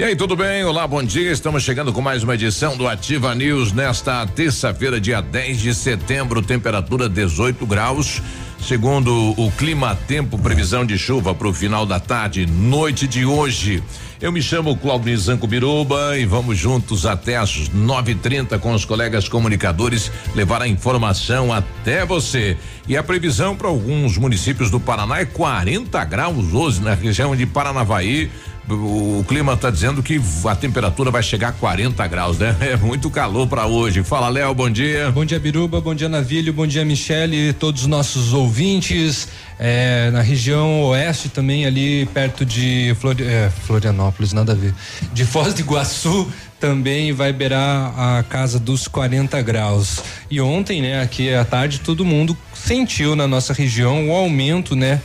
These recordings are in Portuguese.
E aí, tudo bem? Olá, bom dia. Estamos chegando com mais uma edição do Ativa News nesta terça-feira, dia 10 de setembro, temperatura 18 graus. Segundo o Clima Tempo, previsão de chuva para o final da tarde, noite de hoje. Eu me chamo Claudio Zanco Biruba e vamos juntos até às 9:30 com os colegas comunicadores levar a informação até você. E a previsão para alguns municípios do Paraná é 40 graus hoje na região de Paranavaí o clima está dizendo que a temperatura vai chegar a 40 graus, né? É muito calor para hoje. Fala, Léo, bom dia. Bom dia, Biruba, bom dia, Navilho, bom dia, Michele todos os nossos ouvintes. É, na região oeste também, ali perto de é, Florianópolis, nada a ver. De Foz do Iguaçu também vai beirar a casa dos 40 graus. E ontem, né, aqui à tarde, todo mundo sentiu na nossa região o aumento, né?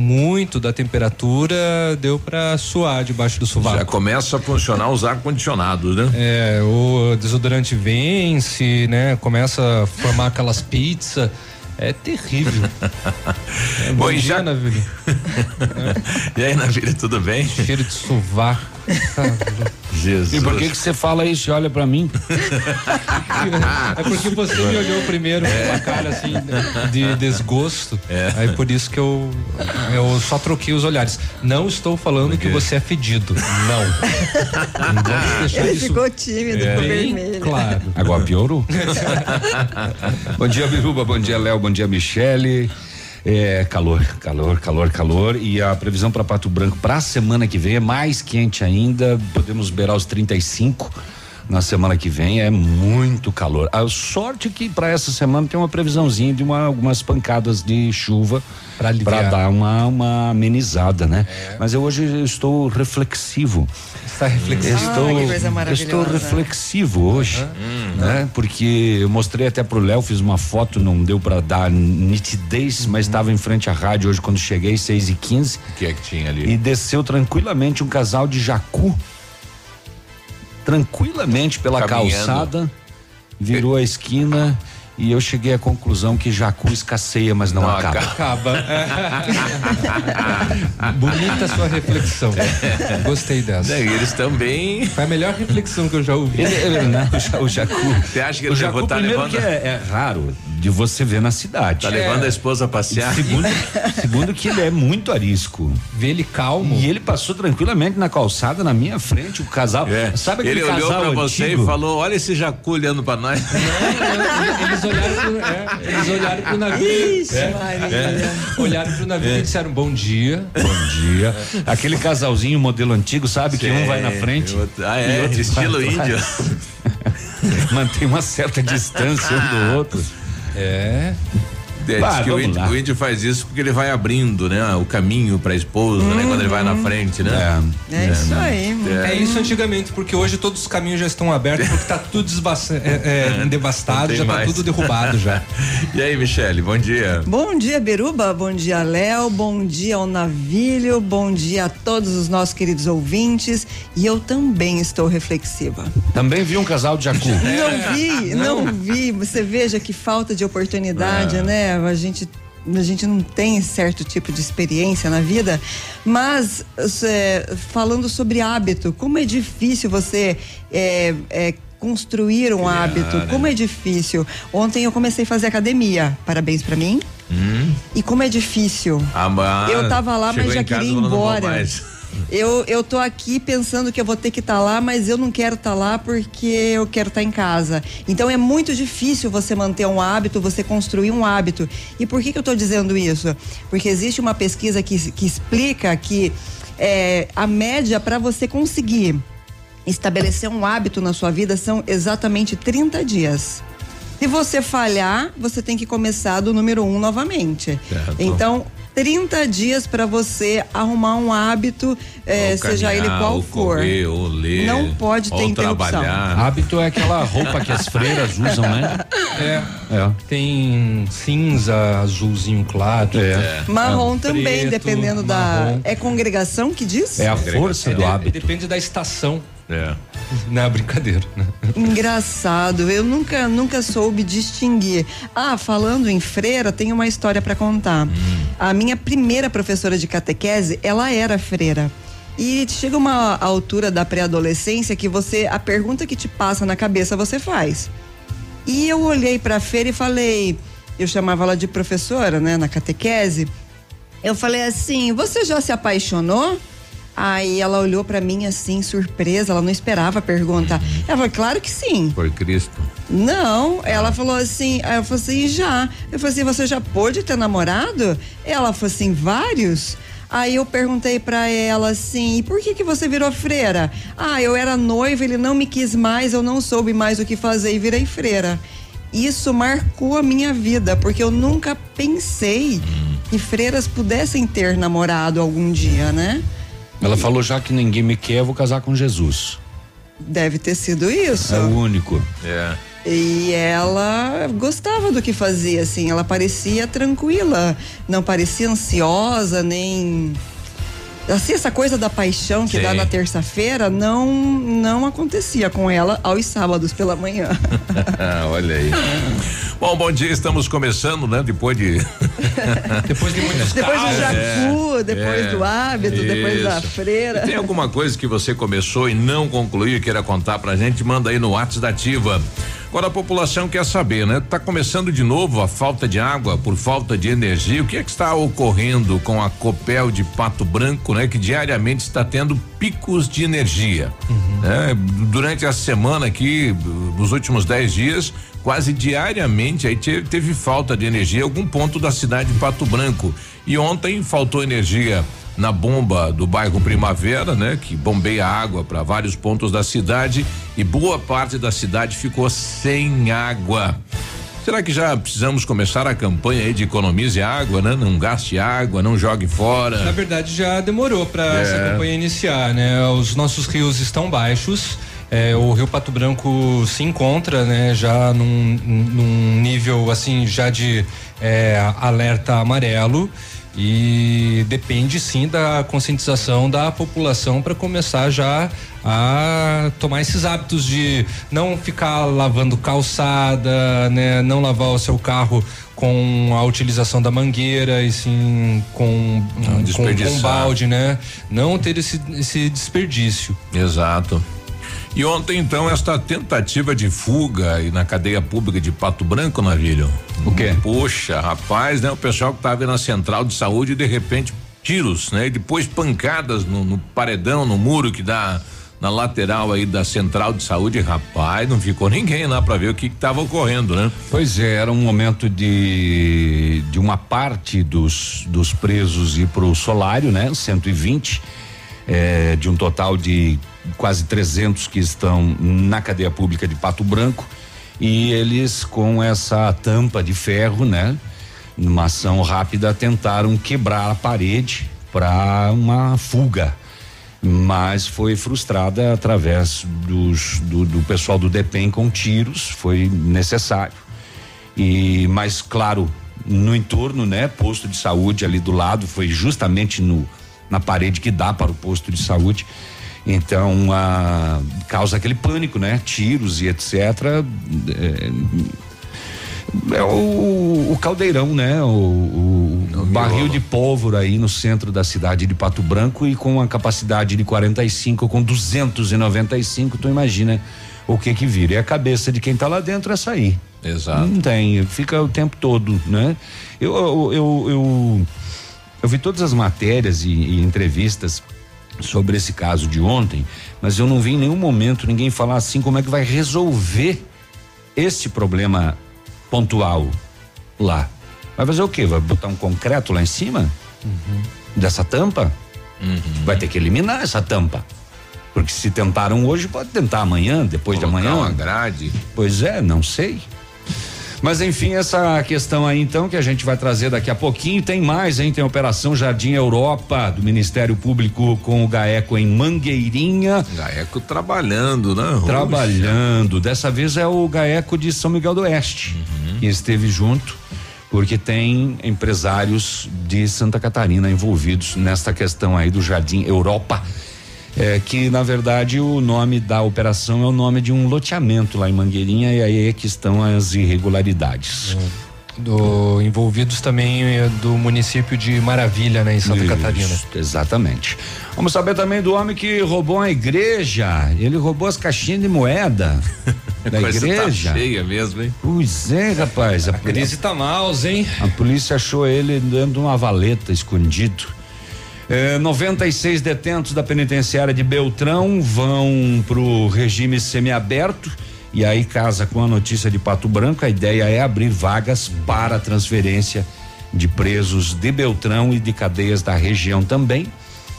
Muito da temperatura, deu para suar debaixo do sovaco. Já começa a funcionar os ar-condicionados, né? É, o desodorante vence, né? Começa a formar aquelas pizzas. É terrível. é, bom, bom dia, já... Navilha. E aí, Navilha, tudo bem? Cheiro de sovaco. Jesus. E por que que você fala isso e olha pra mim? é porque você me olhou primeiro com uma cara assim de desgosto. É. Aí por isso que eu eu só troquei os olhares. Não estou falando que você é fedido. Não. Não Ele isso. ficou tímido, é. vermelho. Claro. Agora piorou. bom dia, Biruba. Bom dia, Léo. Bom dia, Michele. É, calor, calor, calor, calor. E a previsão para Pato Branco para a semana que vem é mais quente ainda. Podemos beirar os 35 na semana que vem. É muito calor. A sorte é que para essa semana tem uma previsãozinha de uma, algumas pancadas de chuva para dar uma, uma amenizada, né? É. Mas eu hoje estou reflexivo. Está reflexivo. Estou, estou reflexivo hoje, uhum. né? Porque eu mostrei até pro Léo, fiz uma foto, não deu para dar nitidez, uhum. mas estava em frente à rádio hoje quando cheguei, 6 e 15 O que é que tinha ali? E desceu tranquilamente um casal de jacu. Tranquilamente pela Caminhando. calçada, virou a esquina e eu cheguei à conclusão que jacu escasseia, mas não, não acaba. Acaba. Bonita sua reflexão. Gostei dessa. E eles também. Foi a melhor reflexão que eu já ouvi. Ele, ele, né? o, jacu. Você acha que ele o jacu, tá levando? Que é, é, raro de você ver na cidade. Tá levando é. a esposa a passear. Segundo, segundo que ele é muito arisco. Vê ele calmo. E ele passou tranquilamente na calçada na minha frente, o casal. É. Sabe aquele ele olhou para você e falou: "Olha esse jacu olhando para nós". Não, não, eles olharam pro, é, eles olharam pro navio. Ixi, é, é, olharam pro navio e disseram bom dia. Bom dia. Aquele casalzinho modelo antigo, sabe Sim, que um vai na frente. Outro, ah, é, outro estilo índio. Mantém uma certa distância um do outro. É. É, que o índio, o índio, faz isso porque ele vai abrindo, né? O caminho para a esposa, né? Quando ele vai na frente, né? É, é, é isso né? aí. É. é. isso antigamente, porque hoje todos os caminhos já estão abertos, porque tá tudo é, é, devastado, já tá mais. tá tudo derrubado já. e aí, Michele, bom dia. Bom dia, Beruba, bom dia, Léo, bom dia ao Navilho, bom dia a todos os nossos queridos ouvintes e eu também estou reflexiva. Também vi um casal de jacu. não vi, não. não vi, você veja que falta de oportunidade, né? A gente a gente não tem certo tipo de experiência na vida, mas é, falando sobre hábito, como é difícil você é, é, construir um Criar, hábito, né? como é difícil. Ontem eu comecei a fazer academia, parabéns para mim. Hum. E como é difícil. Ah, eu tava lá, mas já queria ir embora. Eu, eu tô aqui pensando que eu vou ter que estar tá lá, mas eu não quero estar tá lá porque eu quero estar tá em casa. Então é muito difícil você manter um hábito, você construir um hábito. E por que, que eu estou dizendo isso? Porque existe uma pesquisa que, que explica que é, a média para você conseguir estabelecer um hábito na sua vida são exatamente 30 dias. Se você falhar, você tem que começar do número um novamente. Certo. Então, 30 dias para você arrumar um hábito, é, seja ele qual ou for. Correr, ou ler, não pode ter interrupção. Trabalhar. Hábito é aquela roupa que as freiras usam, né? É. é. Tem cinza, azulzinho claro. É. é. Marrom é. também, Preto, dependendo marrom. da. É congregação que diz? É a força do hábito. Depende da estação. É. Na brincadeira. Né? Engraçado, eu nunca nunca soube distinguir. Ah, falando em freira, tem uma história para contar. Hum. A minha primeira professora de catequese, ela era freira. E chega uma altura da pré-adolescência que você a pergunta que te passa na cabeça você faz. E eu olhei para a feira e falei, eu chamava ela de professora, né, na catequese. Eu falei assim: "Você já se apaixonou?" Aí ela olhou para mim assim, surpresa, ela não esperava a pergunta. Ela falou, claro que sim. Por Cristo. Não, ela falou assim, eu falei assim, já. Eu falei assim, você já pôde ter namorado? Ela falou assim, vários? Aí eu perguntei para ela assim: e por que que você virou freira? Ah, eu era noiva, ele não me quis mais, eu não soube mais o que fazer e virei freira. Isso marcou a minha vida, porque eu nunca pensei que freiras pudessem ter namorado algum dia, né? Ela falou: já que ninguém me quer, eu vou casar com Jesus. Deve ter sido isso. É o único. É. E ela gostava do que fazia, assim, ela parecia tranquila, não parecia ansiosa, nem assim, essa coisa da paixão que Sim. dá na terça-feira não não acontecia com ela aos sábados pela manhã. Olha aí. Bom, bom dia, estamos começando, né? Depois de depois de muitos Depois do jacu, é, depois é, do hábito, isso. depois da freira. E tem alguma coisa que você começou e não concluiu e queira contar pra gente, manda aí no WhatsApp da Ativa. Agora a população quer saber, né? Tá começando de novo a falta de água por falta de energia. O que é que está ocorrendo com a Copel de Pato Branco, né? Que diariamente está tendo picos de energia. Uhum. Né? Durante a semana aqui, nos últimos dez dias, quase diariamente aí teve, teve falta de energia em algum ponto da cidade de Pato Branco. E ontem faltou energia na bomba do bairro Primavera, né, que bombeia água para vários pontos da cidade e boa parte da cidade ficou sem água. Será que já precisamos começar a campanha aí de economize água, né? Não gaste água, não jogue fora. Na verdade, já demorou para é. essa campanha iniciar, né? Os nossos rios estão baixos. É, o Rio Pato Branco se encontra, né, já num, num nível assim já de é, alerta amarelo e depende sim da conscientização da população para começar já a tomar esses hábitos de não ficar lavando calçada, né, não lavar o seu carro com a utilização da mangueira e sim com com, com balde, né? Não ter esse, esse desperdício. Exato. E ontem, então, esta tentativa de fuga aí na cadeia pública de Pato Branco, Navilho. O quê? Poxa, rapaz, né? O pessoal que estava na central de saúde, de repente, tiros, né? E depois pancadas no, no paredão, no muro que dá na lateral aí da central de saúde, rapaz, não ficou ninguém lá para ver o que estava ocorrendo, né? Pois é, era um momento de de uma parte dos dos presos ir pro solário, né? 120 é, de um total de quase 300 que estão na cadeia pública de Pato Branco e eles com essa tampa de ferro, né? Numa ação rápida tentaram quebrar a parede para uma fuga, mas foi frustrada através dos, do, do pessoal do DEPEN com tiros, foi necessário. E mais claro, no entorno, né? Posto de saúde ali do lado, foi justamente no na parede que dá para o posto de saúde. Então, a, causa aquele pânico, né? Tiros e etc. É, é o, o, caldeirão, né? O, o, o barril de pólvora aí no centro da cidade de Pato Branco e com a capacidade de 45 com 295, tu imagina o que que vira. E a cabeça de quem tá lá dentro é sair. Exato. Não tem, fica o tempo todo, né? Eu eu, eu, eu, eu vi todas as matérias e, e entrevistas sobre esse caso de ontem, mas eu não vi em nenhum momento ninguém falar assim como é que vai resolver esse problema pontual lá. Vai fazer o quê? Vai botar um concreto lá em cima uhum. dessa tampa? Uhum. Vai ter que eliminar essa tampa. Porque se tentaram hoje, pode tentar amanhã, depois Colocar de amanhã. Uma grade. Pois é, não sei. Mas enfim, essa questão aí então que a gente vai trazer daqui a pouquinho. Tem mais, hein? Tem a Operação Jardim Europa do Ministério Público com o GAECO em Mangueirinha. GAECO trabalhando, né? Trabalhando. Dessa vez é o GAECO de São Miguel do Oeste, uhum. que esteve junto porque tem empresários de Santa Catarina envolvidos nesta questão aí do Jardim Europa é, que na verdade o nome da operação é o nome de um loteamento lá em Mangueirinha e aí é que estão as irregularidades. do envolvidos também eh, do município de Maravilha, né, em Santa Isso, Catarina. Exatamente. Vamos saber também do homem que roubou a igreja. Ele roubou as caixinhas de moeda da Coisa tá igreja. Tá cheia mesmo, hein? Pois é, rapaz. A, a crise tá mal, hein? A polícia achou ele dentro de uma valeta escondido. É, 96 detentos da penitenciária de Beltrão vão pro regime semiaberto e aí casa com a notícia de Pato Branco. A ideia é abrir vagas para transferência de presos de Beltrão e de cadeias da região também,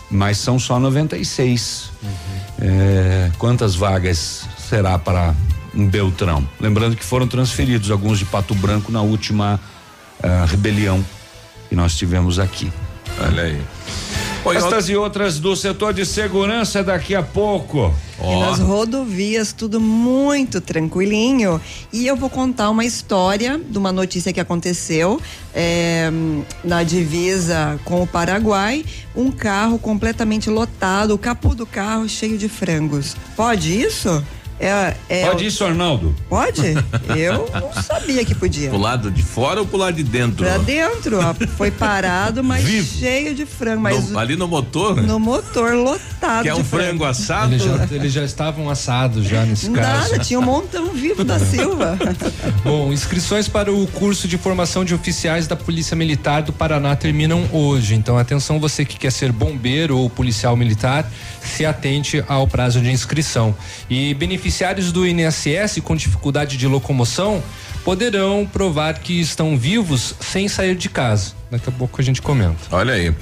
mas são só 96. Uhum. É, quantas vagas será para em Beltrão? Lembrando que foram transferidos alguns de Pato Branco na última uh, rebelião que nós tivemos aqui. Olha aí. Estas e outras do setor de segurança daqui a pouco. Oh. E nas rodovias, tudo muito tranquilinho. E eu vou contar uma história de uma notícia que aconteceu é, na divisa com o Paraguai. Um carro completamente lotado, o capô do carro cheio de frangos. Pode isso? É, é Pode isso, Arnaldo? Pode? Eu não sabia que podia. Pro lado de fora ou pro lado de dentro? Pra dentro, ó, foi parado, mas Vivo. cheio de frango. Mas no, ali no motor? No motor, lotado Que é um frango, frango assado? Eles já, eles já estavam assados já nesse caso. Nada, tinha um montão vivo da Silva. Bom, inscrições para o curso de formação de oficiais da Polícia Militar do Paraná terminam hoje. Então, atenção você que quer ser bombeiro ou policial militar, se atente ao prazo de inscrição. E beneficiários do INSS com dificuldade de locomoção poderão provar que estão vivos sem sair de casa. Daqui a pouco a gente comenta. Olha aí.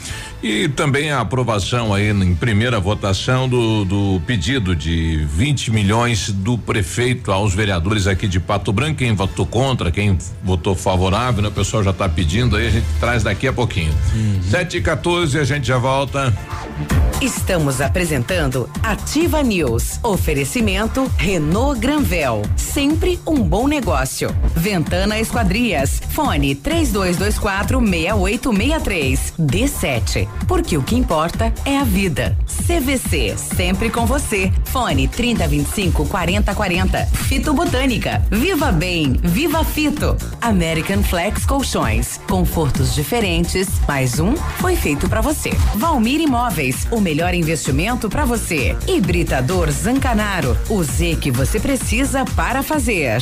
E também a aprovação aí em primeira votação do, do pedido de 20 milhões do prefeito aos vereadores aqui de Pato Branco. Quem votou contra, quem votou favorável, né? O pessoal já está pedindo aí, a gente traz daqui a pouquinho. Uhum. 7 e 14 a gente já volta. Estamos apresentando Ativa News. Oferecimento Renault Granvel. Sempre um bom negócio. Ventana Esquadrias. Fone 3224 6863. D7. Porque o que importa é a vida. CVC. Sempre com você. Fone 3025 4040. Fito Botânica. Viva Bem. Viva Fito. American Flex Colchões. Confortos diferentes. Mais um foi feito para você. Valmir Imóveis. O melhor investimento para você. Hibridador Zancanaro, o Z que você precisa para fazer.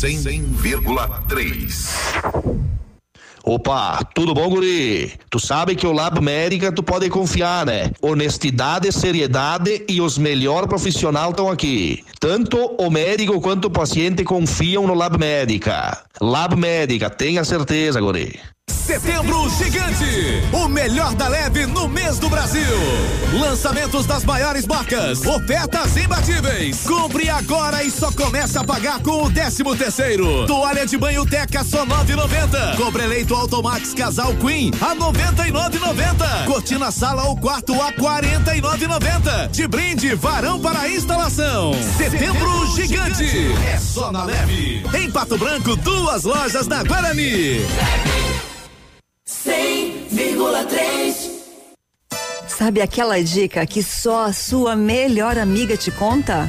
100,3 Opa, tudo bom, guri? Tu sabe que o Lab Médica tu pode confiar, né? Honestidade, seriedade e os melhores profissionais estão aqui. Tanto o médico quanto o paciente confiam no Lab Médica. Lab Médica, tenha certeza, guri. Setembro Gigante, o melhor da leve no mês do Brasil. Lançamentos das maiores marcas, ofertas imbatíveis. Compre agora e só começa a pagar com o 13 terceiro. Toalha de banho Teca só 9,90. Compre eleito Automax Casal Queen a 99,90. Cortina sala ou quarto a 49,90. De brinde varão para instalação. Setembro Gigante. É só na leve. Em Pato Branco, duas lojas na Guarani. 100,3 Sabe aquela dica que só a sua melhor amiga te conta?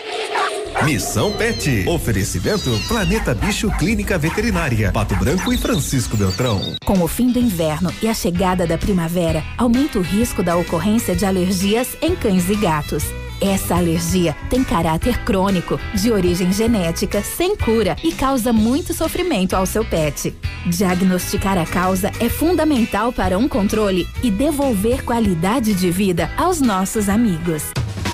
Missão Pet. Oferecimento Planeta Bicho Clínica Veterinária. Pato Branco e Francisco Beltrão. Com o fim do inverno e a chegada da primavera, aumenta o risco da ocorrência de alergias em cães e gatos. Essa alergia tem caráter crônico, de origem genética, sem cura e causa muito sofrimento ao seu pet. Diagnosticar a causa é fundamental para um controle e devolver qualidade de vida aos nossos amigos.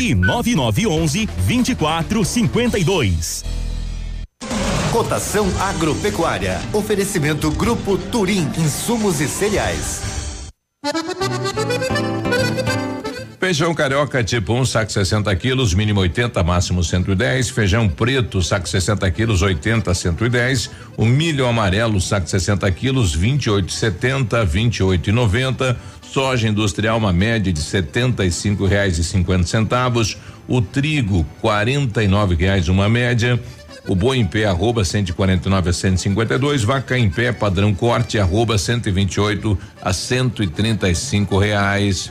e 9911 2452. Cotação agropecuária. Oferecimento Grupo Turim, insumos e cereais. Feijão carioca tipo 1, um, saco 60 quilos, mínimo 80, máximo 110. Feijão preto, saco 60 quilos, 80, 110. O milho amarelo, saco 60 quilos, 28,70, 28,90 soja industrial uma média de setenta e cinco reais e cinquenta centavos, o trigo quarenta e nove reais uma média, o boi em pé arroba 149 a 152, vaca em pé padrão corte arroba 128 a 135 reais.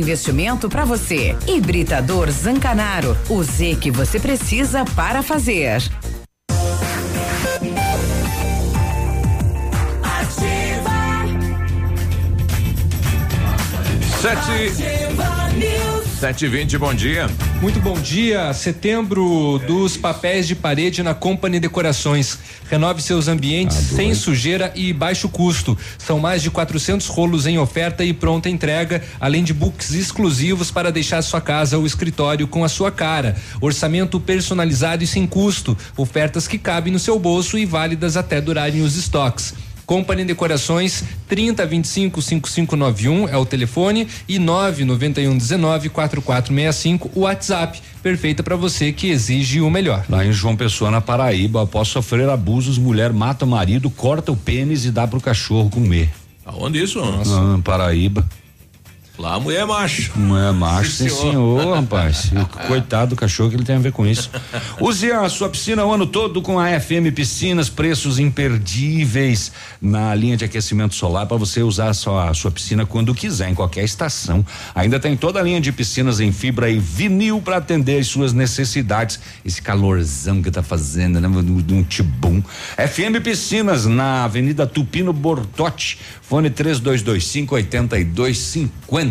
investimento para você. Hibridador Zancanaro, o Z que você precisa para fazer. Ativa. Sete. Ativa. 720, bom dia. Muito bom dia. Setembro dos papéis de parede na Company Decorações. Renove seus ambientes Adoro. sem sujeira e baixo custo. São mais de 400 rolos em oferta e pronta entrega, além de books exclusivos para deixar sua casa ou escritório com a sua cara. Orçamento personalizado e sem custo. Ofertas que cabem no seu bolso e válidas até durarem os estoques. Company Decorações 30 25 5591 é o telefone e 991 19 4465 o WhatsApp. Perfeita para você que exige o melhor. Lá em João Pessoa, na Paraíba, após sofrer abusos, mulher mata o marido, corta o pênis e dá pro cachorro comer. Aonde isso? Nossa. Ah, Paraíba. Lá a mulher é macho. Mulher é macho, sim, senhor, rapaz. Coitado do cachorro que ele tem a ver com isso. Use a sua piscina o ano todo com a FM Piscinas, preços imperdíveis na linha de aquecimento solar para você usar a sua, a sua piscina quando quiser, em qualquer estação. Ainda tem toda a linha de piscinas em fibra e vinil para atender as suas necessidades. Esse calorzão que tá fazendo, né? Um tibum. FM Piscinas na Avenida Tupino Bortote, fone 3225 8250.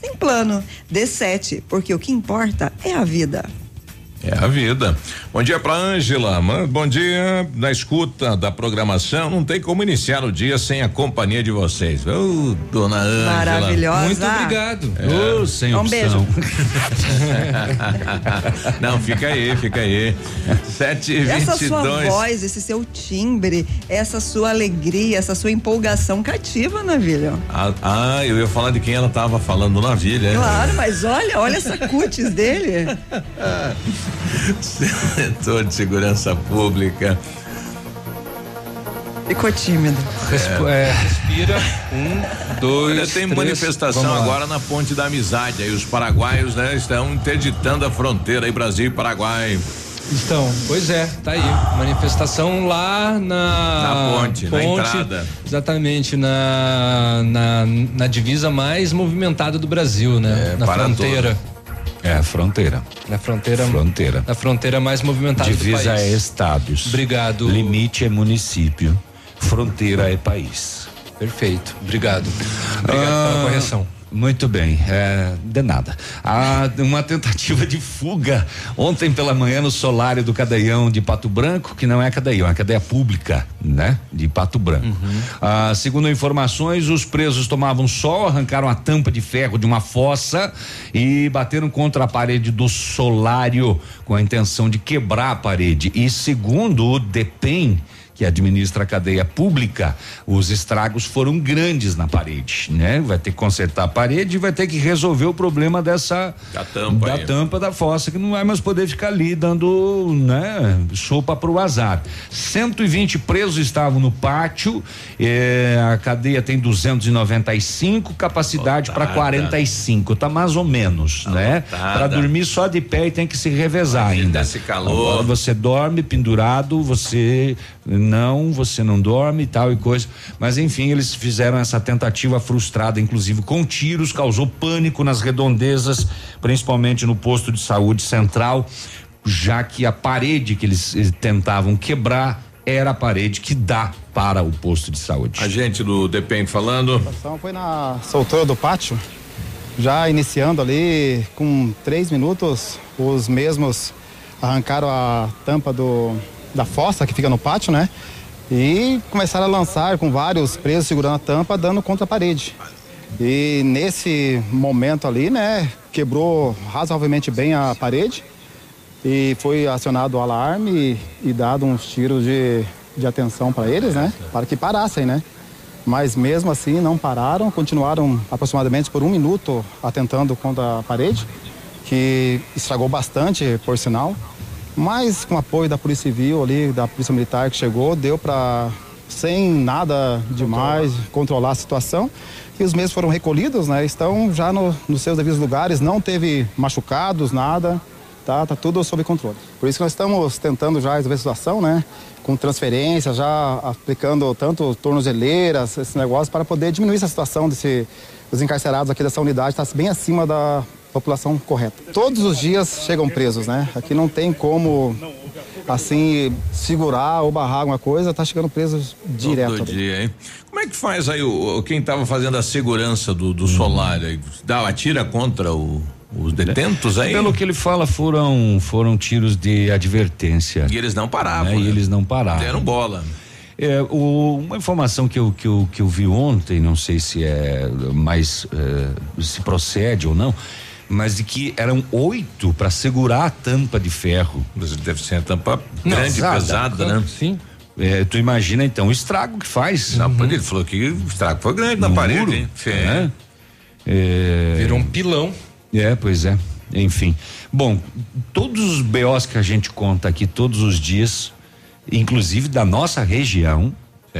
sem plano. D7, porque o que importa é a vida. É a vida. Bom dia para Ângela. Bom dia. Na escuta da programação, não tem como iniciar o dia sem a companhia de vocês. Ô, oh, dona Ângela. Maravilhosa. Muito obrigado. É. Oh, sem um beijo. não, fica aí, fica aí. Sete e Essa vinte sua voz, esse seu timbre, essa sua alegria, essa sua empolgação cativa, Navilho. Ah, ah, eu ia falar de quem ela tava falando, Navilha. Claro, mas olha, olha essa cutis dele. Setor de Segurança Pública. Ficou tímido. Resp é. respira. Um, dois. Olha, tem três, manifestação agora na Ponte da Amizade. Aí os paraguaios, né, estão interditando a fronteira aí Brasil e Paraguai. Então, pois é, tá aí. Manifestação lá na. Na ponte, ponte na entrada. Exatamente, na, na, na divisa mais movimentada do Brasil, né? É, na fronteira. Todo. É, fronteira. Na fronteira. Fronteira. Na fronteira mais movimentada Divisa do país. é estados. Obrigado. Limite é município. Fronteira é país. Perfeito. Obrigado. Obrigado ah, pela correção. Muito bem, é, de nada. Há uma tentativa de fuga ontem pela manhã no solário do Cadeião de Pato Branco, que não é Cadeião, é cadeia pública, né? De Pato Branco. Uhum. Ah, segundo informações, os presos tomavam sol, arrancaram a tampa de ferro de uma fossa e bateram contra a parede do solário com a intenção de quebrar a parede. E segundo o DEPEN, que administra a cadeia pública, os estragos foram grandes na parede, né? Vai ter que consertar a parede e vai ter que resolver o problema dessa da tampa, da, tampa da fossa que não vai mais poder ficar ali dando, né, sopa para o azar. 120 presos estavam no pátio, eh, a cadeia tem 295, capacidade para 45, tá mais ou menos, tá né? Para dormir só de pé e tem que se revezar Imagina ainda. Esse calor. Agora você dorme pendurado, você não, você não dorme e tal e coisa. Mas enfim, eles fizeram essa tentativa frustrada, inclusive com tiros, causou pânico nas redondezas, principalmente no posto de saúde central, já que a parede que eles eh, tentavam quebrar era a parede que dá para o posto de saúde. A gente do DEPEN falando. A situação foi na soltura do pátio, já iniciando ali com três minutos, os mesmos arrancaram a tampa do da fossa que fica no pátio, né? E começaram a lançar com vários presos segurando a tampa, dando contra a parede. E nesse momento ali, né, quebrou razoavelmente bem a parede e foi acionado o alarme e, e dado uns tiros de, de atenção para eles, né, para que parassem, né. Mas mesmo assim não pararam, continuaram aproximadamente por um minuto atentando contra a parede, que estragou bastante, por sinal. Mas com apoio da Polícia Civil ali, da Polícia Militar que chegou, deu para sem nada demais controlar. controlar a situação. E os mesmos foram recolhidos, né? Estão já no, nos seus devidos lugares, não teve machucados, nada. Tá, tá tudo sob controle. Por isso que nós estamos tentando já resolver a situação, né? Com transferência, já aplicando tanto tornozeleiras, esse negócio, para poder diminuir essa situação desse, dos encarcerados aqui dessa unidade, está bem acima da, população correta. Todos os dias chegam presos, né? Aqui não tem como assim segurar ou barrar alguma coisa, tá chegando presos direto. Todo dia, hein? Como é que faz aí o, quem estava fazendo a segurança do, do solar aí? Dá, atira contra o, os detentos aí? Pelo que ele fala, foram foram tiros de advertência. E eles não paravam. Né? Né? E eles não paravam. Deram bola. É, o, uma informação que eu, que, eu, que eu vi ontem, não sei se é mais é, se procede ou não, mas de que eram oito para segurar a tampa de ferro. Deve ser a tampa grande, Nossa, pesada, né? Sim. É, tu imagina então o estrago que faz. Não, uhum. ele falou que o estrago foi grande no na parede. Muro, hein? Né? É. Virou um pilão. É, pois é. Enfim. Bom, todos os BOs que a gente conta aqui todos os dias, inclusive da nossa região,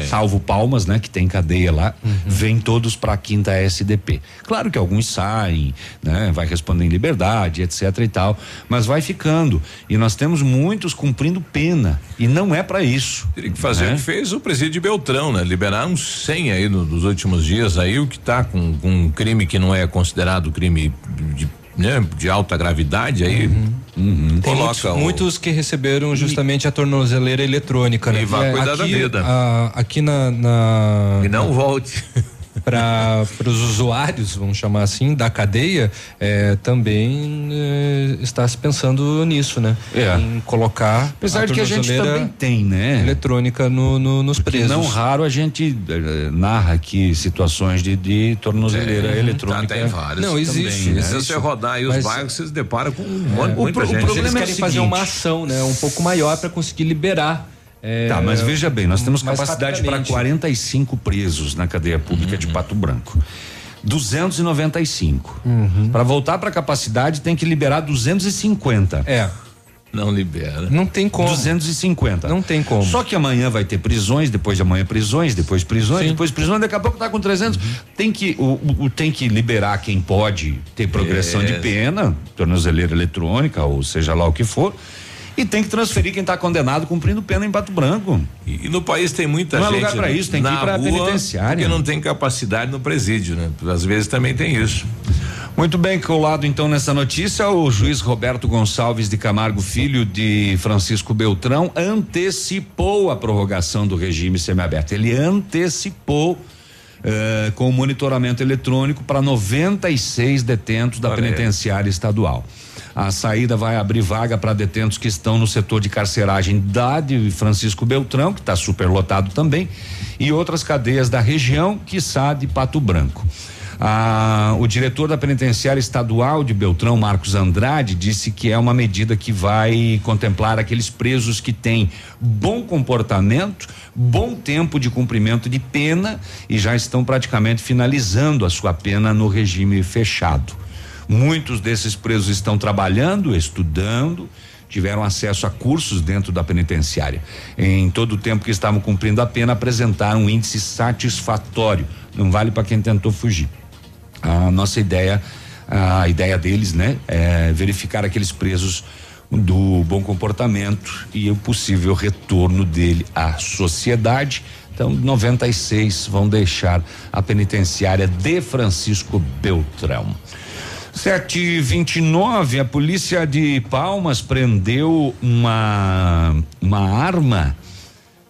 salvo Palmas, né, que tem cadeia lá, uhum. vem todos para a quinta SDP. Claro que alguns saem, né, vai responder em liberdade, etc e tal, mas vai ficando. E nós temos muitos cumprindo pena e não é para isso. Teria que fazer né? o que fez o presídio de Beltrão, né? Liberar uns 100 aí no, nos últimos dias aí, o que está com, com um crime que não é considerado crime de né, de alta gravidade aí. Uhum. Uhum. Tem muitos, o... muitos, que receberam justamente e... a tornozeleira eletrônica, né? E vai cuidar aqui, da vida. A, aqui na, na, E não volte. para os usuários, vamos chamar assim, da cadeia, é, também é, está se pensando nisso, né? É. Em colocar. Apesar de que a gente também tem, né? Eletrônica no, no, nos Porque presos. Não raro a gente eh, narra aqui situações de, de tornozeleira é, eletrônica. Tá, tem vários. Não, existe. Também, né? Se você rodar aí os Mas, bairros, você se depara com um monte, é. muita o, gente. O problema Eles é querem é fazer uma ação, né? Um pouco maior para conseguir liberar é, tá, mas veja bem, nós temos capacidade para 45 presos na cadeia pública uhum. de Pato Branco. 295. Uhum. Para voltar para a capacidade tem que liberar 250. É. Não libera. Não tem como. 250. Não tem como. Só que amanhã vai ter prisões, depois de amanhã prisões, depois prisões, Sim. depois prisões, daqui a pouco tá com 300. Uhum. Tem que o, o, tem que liberar quem pode ter progressão é. de pena, tornozeleira eletrônica ou seja lá o que for e tem que transferir quem está condenado cumprindo pena em Pato Branco. E, e no país tem muita não gente. Não é lugar para isso, tem que ir para penitenciária. Porque não tem capacidade no presídio, né? Às vezes também tem isso. Muito bem, colado então nessa notícia, o juiz Roberto Gonçalves de Camargo Filho de Francisco Beltrão antecipou a prorrogação do regime semiaberto. Ele antecipou uh, com o monitoramento eletrônico para 96 detentos da Olha penitenciária estadual. A saída vai abrir vaga para detentos que estão no setor de carceragem da de Francisco Beltrão, que está superlotado também, e outras cadeias da região, que de Pato Branco. Ah, o diretor da penitenciária estadual de Beltrão, Marcos Andrade, disse que é uma medida que vai contemplar aqueles presos que têm bom comportamento, bom tempo de cumprimento de pena e já estão praticamente finalizando a sua pena no regime fechado. Muitos desses presos estão trabalhando, estudando, tiveram acesso a cursos dentro da penitenciária. Em todo o tempo que estavam cumprindo a pena, apresentaram um índice satisfatório. Não vale para quem tentou fugir. A nossa ideia, a ideia deles, né, é verificar aqueles presos do bom comportamento e o possível retorno dele à sociedade. Então, 96 vão deixar a penitenciária de Francisco Beltrão. Sete e vinte e nove, a polícia de Palmas prendeu uma, uma arma,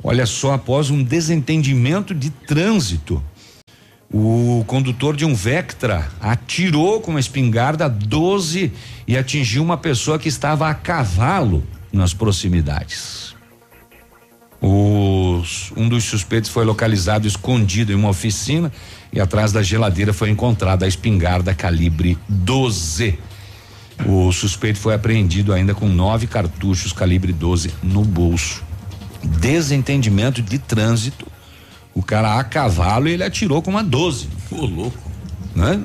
olha só, após um desentendimento de trânsito. O condutor de um Vectra atirou com uma espingarda 12 e atingiu uma pessoa que estava a cavalo nas proximidades. Um dos suspeitos foi localizado escondido em uma oficina e atrás da geladeira foi encontrada a espingarda calibre 12. O suspeito foi apreendido ainda com nove cartuchos calibre 12 no bolso. Desentendimento de trânsito. O cara a cavalo e ele atirou com uma 12. Ô, louco. Né?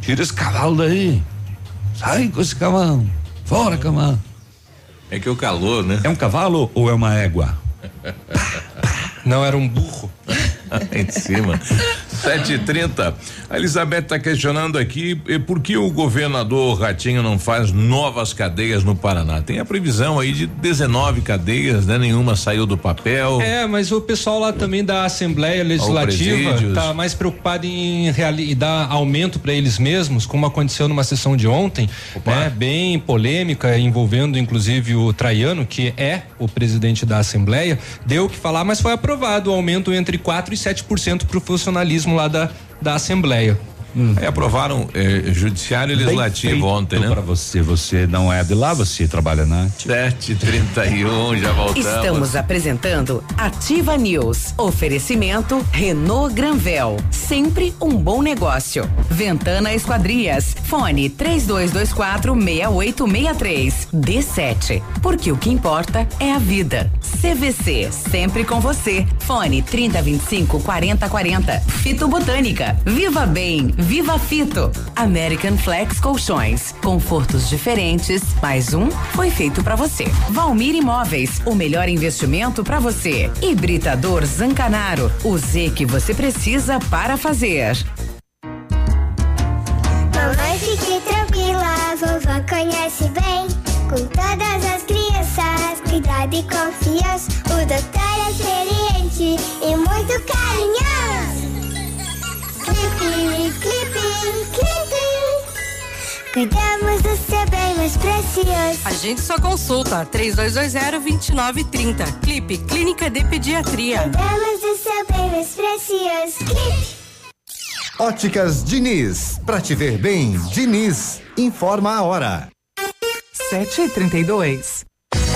Tira esse cavalo daí. Sai com esse cavalo. Fora, cavalo. É que o calor, né? É um cavalo ou é uma égua? Não, era um burro. em cima. Sete e trinta. A Elizabeth está questionando aqui por que o governador Ratinho não faz novas cadeias no Paraná. Tem a previsão aí de 19 cadeias, né? Nenhuma saiu do papel. É, mas o pessoal lá também da Assembleia Legislativa está mais preocupado em, em dar aumento para eles mesmos, como aconteceu numa sessão de ontem, né? Bem polêmica, envolvendo inclusive o Traiano, que é o presidente da Assembleia, deu o que falar, mas foi aprovado o aumento entre 4 e 7% para o funcionalismo lá da, da Assembleia. Hum. Aí aprovaram eh, judiciário e legislativo ontem, né? Para você, você não é de lá, você trabalha na. 7h31, já voltamos. Estamos apresentando Ativa News. Oferecimento Renault Granvel. Sempre um bom negócio. Ventana Esquadrias. Fone 3224 6863. D7. Porque o que importa é a vida. CVC. Sempre com você. Fone 3025 4040. Fito Botânica. Viva Bem. Viva Fito. American Flex Colchões. Confortos diferentes. Mais um foi feito para você. Valmir Imóveis. O melhor investimento para você. Hibridador Zancanaro. O Z que você precisa para fazer. Mamãe, fique tranquila. Vovó conhece bem. Com todas as crianças. Cuidado e confiança. O doutor é experiente e muito carinhoso. Cuidamos do seu bem mais precioso. A gente só consulta 3220-2930. Clipe Clínica de Pediatria. Cuidamos do seu bem mais precioso. Clipe. Óticas Diniz. Pra te ver bem, Diniz. Informa a hora. 7 e 32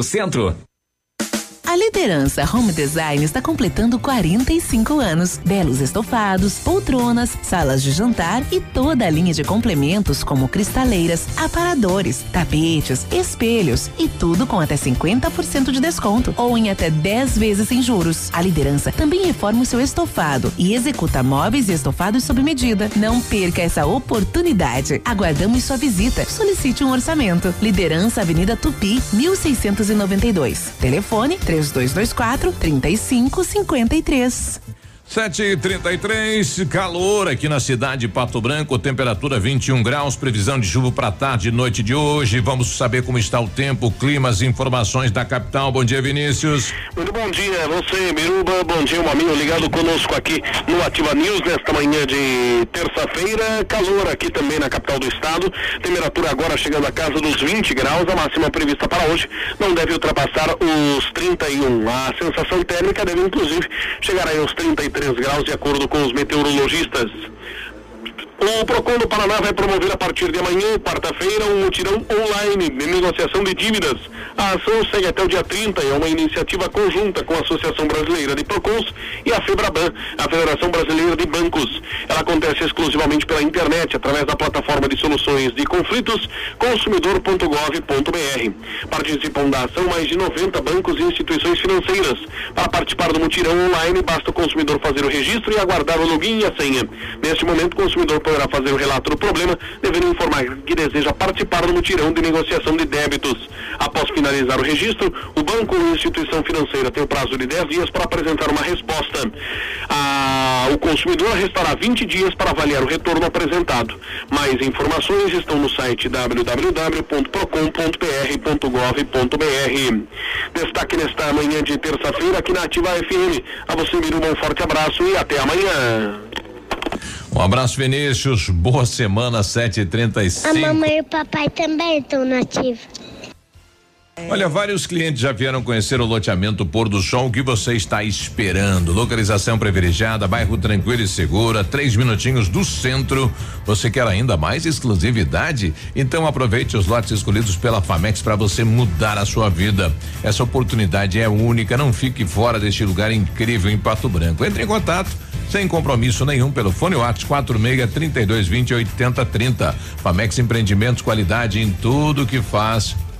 Centro. A liderança Home Design está completando 45 anos. Belos estofados, poltronas, salas de jantar e toda a linha de complementos como cristaleiras, aparadores, tapetes, espelhos e tudo com até 50% de desconto ou em até 10 vezes sem juros. A liderança também reforma o seu estofado e executa móveis e estofados sob medida. Não perca essa oportunidade. Aguardamos sua visita. Solicite um orçamento. Liderança Avenida Tupi, 1692. Telefone 3224 3553. 7 e 33 calor aqui na cidade de Pato Branco, temperatura 21 graus, previsão de chuva para tarde e noite de hoje. Vamos saber como está o tempo, clima, as informações da capital. Bom dia, Vinícius. Muito bom dia, você, Miruba. Bom dia, um amigo ligado conosco aqui no Ativa News nesta manhã de terça-feira. Calor aqui também na capital do estado. Temperatura agora chegando a casa dos 20 graus. A máxima prevista para hoje não deve ultrapassar os 31. A sensação térmica deve inclusive chegar aí aos 33 graus, de acordo com os meteorologistas. O PROCON do Paraná vai promover a partir de amanhã, quarta-feira, um mutirão online de negociação de dívidas. A ação segue até o dia 30 e é uma iniciativa conjunta com a Associação Brasileira de PROCONs e a FEBRABAN, a Federação Brasileira de Bancos. Ela acontece exclusivamente pela internet, através da plataforma de soluções de conflitos consumidor.gov.br. Participam da ação mais de 90 bancos e instituições financeiras. Para participar do mutirão online, basta o consumidor fazer o registro e aguardar o login e a senha. Neste momento, o consumidor poderá fazer o relato do problema, devendo informar que deseja participar do mutirão de negociação de débitos. Após finalizar o registro, o banco ou instituição financeira tem o prazo de 10 dias para apresentar uma resposta. Ah, o consumidor restará 20 dias para avaliar o retorno apresentado. Mais informações estão no site www.procon.pr.gov.br. Destaque nesta manhã de terça-feira aqui na Ativa FM. A você, Miruba, um forte abraço e até amanhã. Um abraço, Vinícius. Boa semana, 7h35. A mamãe e o papai também estão nativos. Olha, vários clientes já vieram conhecer o loteamento Pôr do Sol. O que você está esperando? Localização privilegiada, bairro tranquilo e segura, três minutinhos do centro. Você quer ainda mais exclusividade? Então aproveite os lotes escolhidos pela Famex para você mudar a sua vida. Essa oportunidade é única. Não fique fora deste lugar incrível em Pato Branco. Entre em contato sem compromisso nenhum pelo fone WhatsApp 46 32 20 80 30. Famex Empreendimentos, qualidade em tudo que faz.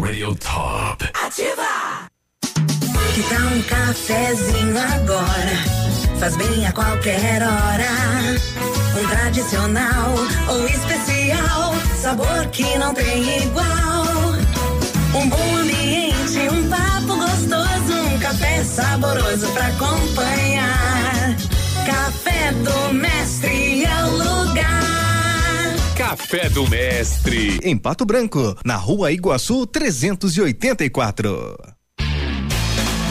Radio Top. Ativa! Que tal um cafezinho agora? Faz bem a qualquer hora. Um tradicional ou especial, sabor que não tem igual. Um bom ambiente, um papo gostoso, um café saboroso pra acompanhar. Café do Mestre é o lugar. Café do Mestre. Em Pato Branco, na rua Iguaçu 384.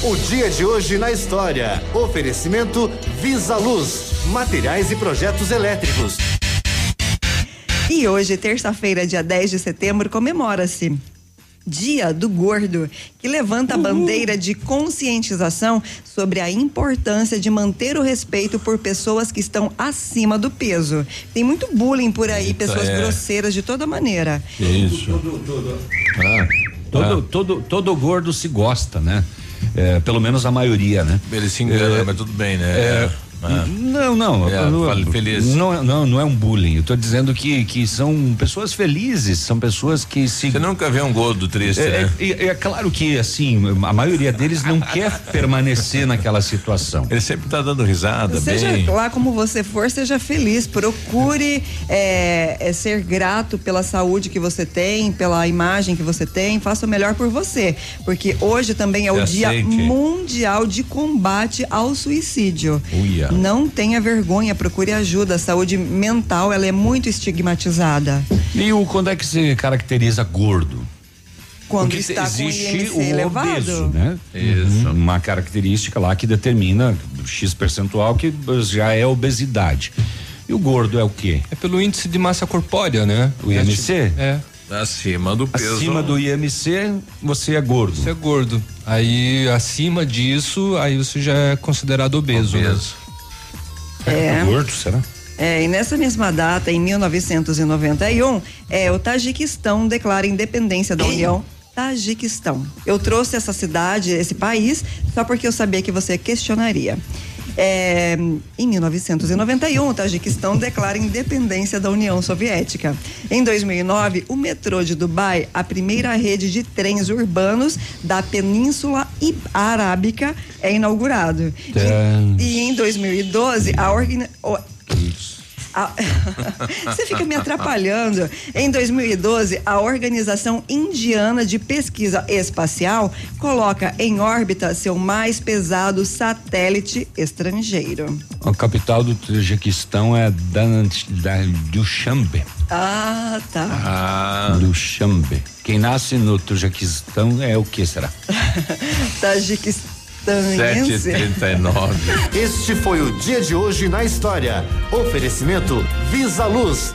O dia de hoje na história. Oferecimento Visa Luz, materiais e projetos elétricos. E hoje, terça-feira, dia 10 de setembro, comemora-se Dia do Gordo, que levanta a bandeira de conscientização sobre a importância de manter o respeito por pessoas que estão acima do peso. Tem muito bullying por aí, Eita, pessoas é. grosseiras de toda maneira. Isso. Ah, Todo, todo, todo gordo se gosta, né? É, pelo menos a maioria, né? Ele se engana, É, mas tudo bem, né? é, Ah. Não, não. É, feliz. Não, é- não, não é um bullying. Eu tô dizendo que, que são pessoas felizes, são pessoas que se. Você nunca vê um gordo triste, É, né? é, é- é claro que, assim, a maioria deles não quer permanecer naquela situação. Ele sempre tá dando risada, Seja bem. lá como você for, seja feliz. Procure é, é, ser grato pela saúde que você tem, pela imagem que você tem. Faça o melhor por você. Porque hoje também é o Dia. Mundial de Combate ao Suicídio. Uia. Não tenha vergonha, procure ajuda. A saúde mental ela é muito estigmatizada. E o, quando é que se caracteriza gordo? Quando Porque está com existe IMC o elevado. obeso, né? Isso. Uma característica lá que determina X percentual que já é obesidade. E o gordo é o quê? É pelo índice de massa corpórea, né? O IMC? É. Acima do peso. Acima do IMC, você é gordo. Você é gordo. Aí, acima disso, aí você já é considerado obeso. né? É. Gordo, será? É, e nessa mesma data, em 1991, é, o Tajiquistão declara independência da União. Tajiquistão. Eu trouxe essa cidade, esse país, só porque eu sabia que você questionaria. É, em 1991, o Tajiquistão declara independência da União Soviética. Em 2009, o metrô de Dubai, a primeira rede de trens urbanos da Península Arábica, é inaugurado. E, e em 2012, a a- Você fica me atrapalhando. Em 2012, a Organização Indiana de Pesquisa Espacial coloca em órbita seu mais pesado satélite estrangeiro. A capital do Tajiquistão é Dushanbe. Ah, tá. Ah. Dushanbe. Quem nasce no Tajiquistão é o que será? Tajiquistanense. 7h39. Este foi o dia de hoje na história. Oferecimento Visa Luz.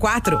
quatro.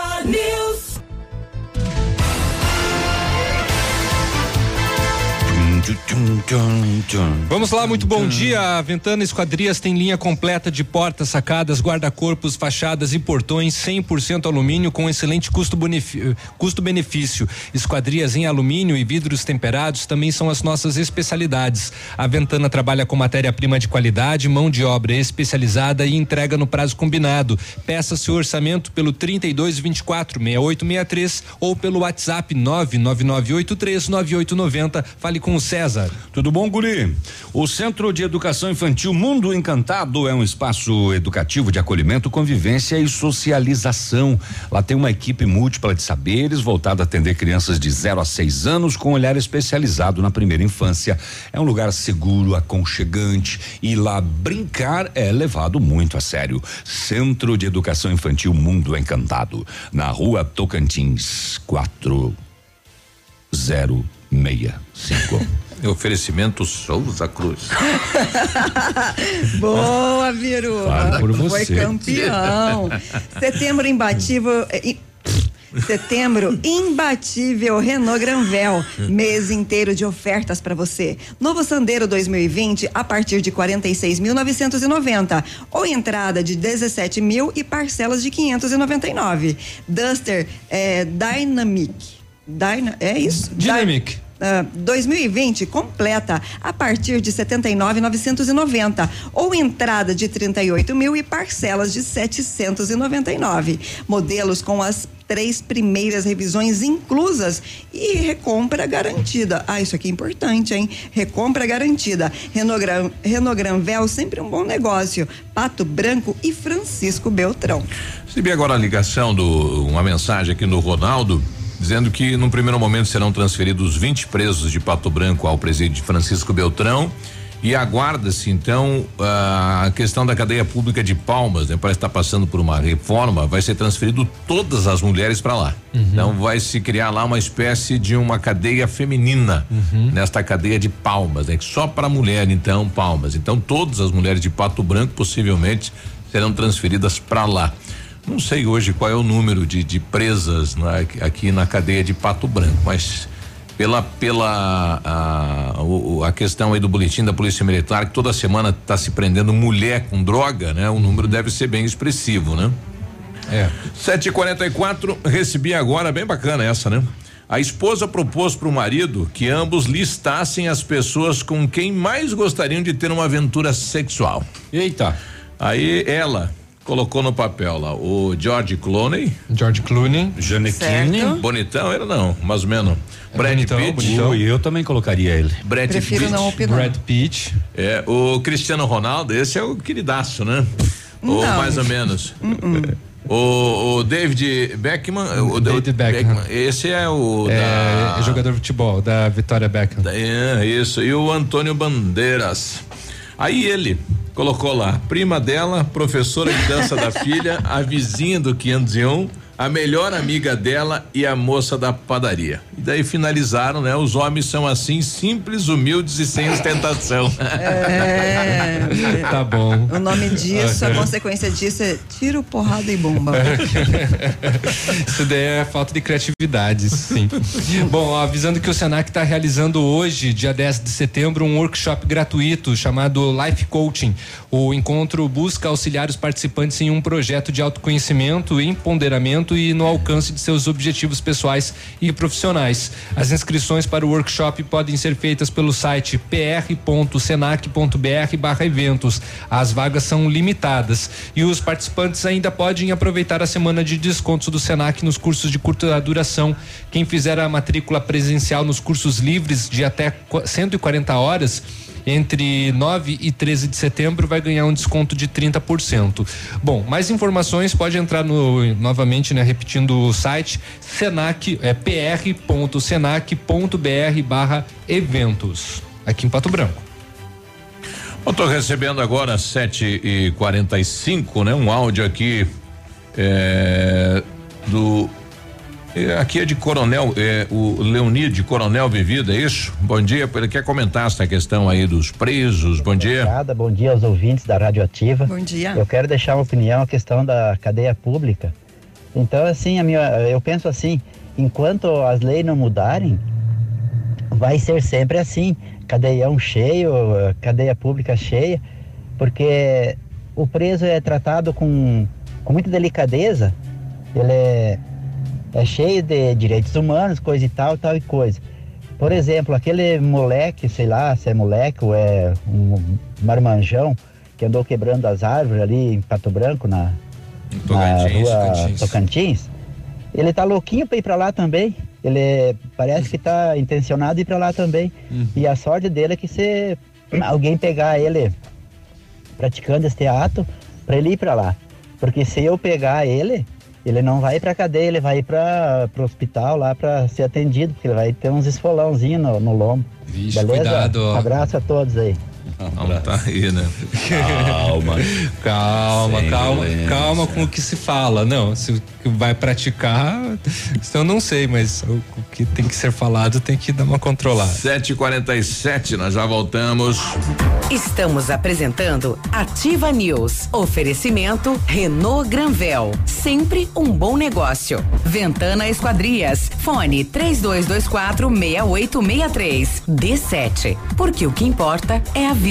News. Vamos lá, muito bom dia. A Ventana Esquadrias tem linha completa de portas, sacadas, guarda-corpos, fachadas e portões 100% alumínio com excelente custo-benefício. Custo -benefício. Esquadrias em alumínio e vidros temperados também são as nossas especialidades. A Ventana trabalha com matéria-prima de qualidade, mão de obra especializada e entrega no prazo combinado. Peça seu orçamento pelo 32 24 6863 ou pelo WhatsApp 99983 9890. Fale com o César. Tudo bom, Guri? O Centro de Educação Infantil Mundo Encantado é um espaço educativo de acolhimento, convivência e socialização. Lá tem uma equipe múltipla de saberes voltada a atender crianças de 0 a 6 anos com olhar especializado na primeira infância. É um lugar seguro, aconchegante e lá brincar é levado muito a sério. Centro de Educação Infantil Mundo Encantado, na rua Tocantins, 4065. Oferecimento Souza Cruz. Boa, Viru. Por Foi você. campeão. Setembro imbatível. i- Setembro imbatível Renault Granvel, mês inteiro de ofertas para você. Novo Sandero 2020 a partir de 46.990 ou entrada de 17 mil e parcelas de 599. Duster é, Dynamic, Dyna, é isso? Dynamic. Ah, 2020 completa a partir de 79,990 ou entrada de 38 mil e parcelas de 799. Modelos com as três primeiras revisões inclusas e recompra garantida. Ah, isso aqui é importante, hein? Recompra garantida. Renault, Gran, Renault Granvel, sempre um bom negócio. Pato Branco e Francisco Beltrão. Recebi agora a ligação do uma mensagem aqui no Ronaldo dizendo que num primeiro momento serão transferidos 20 presos de Pato Branco ao presídio de Francisco Beltrão e aguarda-se então a questão da cadeia pública de Palmas, né? Parece estar passando por uma reforma, vai ser transferido todas as mulheres para lá. Então vai se criar lá uma espécie de uma cadeia feminina nesta cadeia de Palmas, né? Só para mulher então Palmas. Então todas as mulheres de Pato Branco possivelmente serão transferidas para lá. Não sei hoje qual é o número de, de presas né, aqui na cadeia de Pato Branco, mas pela pela a, o- a questão aí do boletim da Polícia Militar que toda semana está se prendendo mulher com droga, né? O número deve ser bem expressivo, né? É. 744 recebi agora, bem bacana essa, né? A esposa propôs para o marido que ambos listassem as pessoas com quem mais gostariam de ter uma aventura sexual. Eita. Aí ela colocou no papel lá o George Clooney. George Clooney. Janequine. Bonitão, ele não, mais ou menos. Brad bonitão, Pitt. bonitão. Eu também colocaria ele. Brad Prefiro Pitt. não opinar. Brad Pitt. É, o Cristiano Ronaldo, esse é o queridaço, né? Ou Não. mais ou menos. O, o David Beckman, o David Beckham. esse é o É, da, é jogador de futebol da Vitória Beckham. É, isso. E o Antônio Bandeiras. Aí ele colocou lá, prima dela, professora de dança da filha, a vizinha do 501, a melhor amiga dela e a moça da padaria. E daí finalizaram, né? Os homens são assim, simples, humildes e sem ostentação. É. Tá bom. O nome disso, a consequência disso é tiro, porrada e bomba. Isso daí é falta de criatividade, sim. Bom, avisando que o Senac está realizando hoje, dia 10 de setembro, um workshop gratuito chamado Life Coaching. O encontro busca auxiliar os participantes em um projeto de autoconhecimento, empoderamento e no alcance de seus objetivos pessoais e profissionais. As inscrições para o workshop podem ser feitas pelo site pr.senac.br/eventos. As vagas são limitadas e os participantes ainda podem aproveitar a semana de descontos do Senac nos cursos de curta duração. Quem fizer a matrícula presencial nos cursos livres de até qu- 140 horas entre 9 e 13 de setembro vai ganhar um desconto de 30%. Bom, mais informações pode entrar no novamente, né, repetindo o site senac é pr.senac.br barra eventos aqui em Pato Branco. Tô recebendo agora sete e quarenta e cinco, né? Um áudio aqui é, do é, aqui é de Coronel, é, o Leonir de Coronel Vivida, é isso? Bom dia, ele quer comentar essa questão aí dos presos, bom dia. Obrigada, bom dia aos ouvintes da Radioativa. Bom dia. Eu quero deixar uma opinião a questão da cadeia pública. Então, assim, a minha, eu penso assim, enquanto as leis não mudarem, vai ser sempre assim, cadeião cheio, cadeia pública cheia, porque o preso é tratado com, com muita delicadeza, ele é é cheio de direitos humanos, coisa e tal, tal e coisa. Por exemplo, aquele moleque, sei lá, se é moleque ou é um marmanjão que andou quebrando as árvores ali em Pato Branco, na, na rua Tocantins. Tocantins, ele tá louquinho para ir para lá também. Ele parece que tá intencionado ir para lá também. Uhum. E a sorte dele é que se alguém pegar ele praticando este ato, para ele ir para lá. Porque se eu pegar ele, ele não vai para cadeia, ele vai para o hospital lá para ser atendido, porque ele vai ter uns esfolãozinhos no, no lombo. Vixe, Beleza? Cuidado. Abraço a todos aí. Não, tá aí, né? Calma, calma, Sem calma, violência. calma com o que se fala. Não, se vai praticar, isso eu não sei, mas o, o que tem que ser falado tem que dar uma controlada. 7h47, nós já voltamos. Estamos apresentando Ativa News. Oferecimento Renault Granvel. Sempre um bom negócio. Ventana Esquadrias. Fone 3224 6863. D7. Porque o que importa é a vida.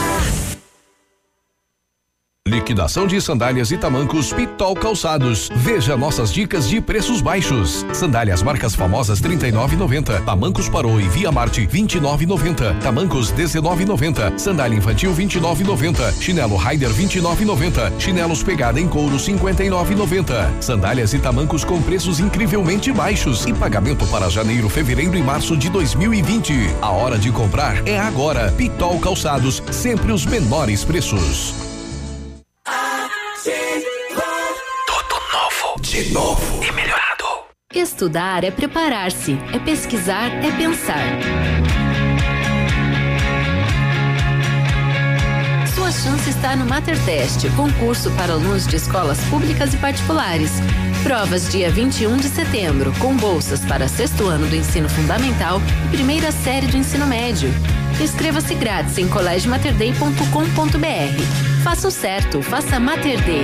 Liquidação de sandálias e tamancos Pitol Calçados. Veja nossas dicas de preços baixos. Sandálias marcas famosas 39,90. Tamancos Parou e Via Marte 29,90. Tamancos 19,90. Sandália infantil 29,90. Chinelo Rider 29,90. Chinelos pegada em couro 59,90. Sandálias e tamancos com preços incrivelmente baixos e pagamento para janeiro, fevereiro e março de 2020. A hora de comprar é agora. Pitol Calçados, sempre os menores preços. De novo. E melhorado. Estudar é preparar-se, é pesquisar, é pensar. Sua chance está no MaterTest, concurso para alunos de escolas públicas e particulares. Provas dia 21 de setembro, com bolsas para sexto ano do ensino fundamental e primeira série do ensino médio. Inscreva-se grátis em colégiomaterday.com.br. Faça o certo, faça Mater Day.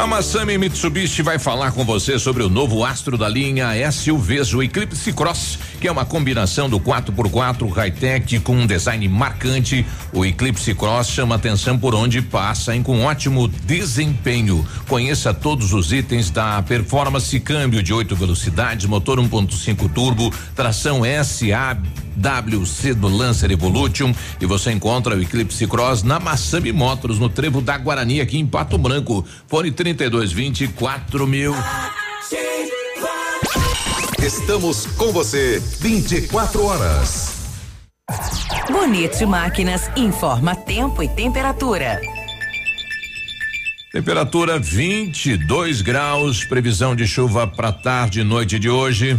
A Massami Mitsubishi vai falar com você sobre o novo astro da linha SUVs, o Eclipse Cross, que é uma combinação do 4x4 high-tech com um design marcante. O Eclipse Cross chama atenção por onde passa e com ótimo desempenho. Conheça todos os itens da performance câmbio de 8 velocidades, motor 1.5 turbo, tração SA WC do Lancer Evolution e você encontra o Eclipse Cross na Massami Motors no Trevo da Guarani aqui em Pato Branco. Fone 3220 quatro mil. Estamos com você 24 horas. Bonito Máquinas informa tempo e temperatura. Temperatura 22 graus, previsão de chuva para tarde e noite de hoje.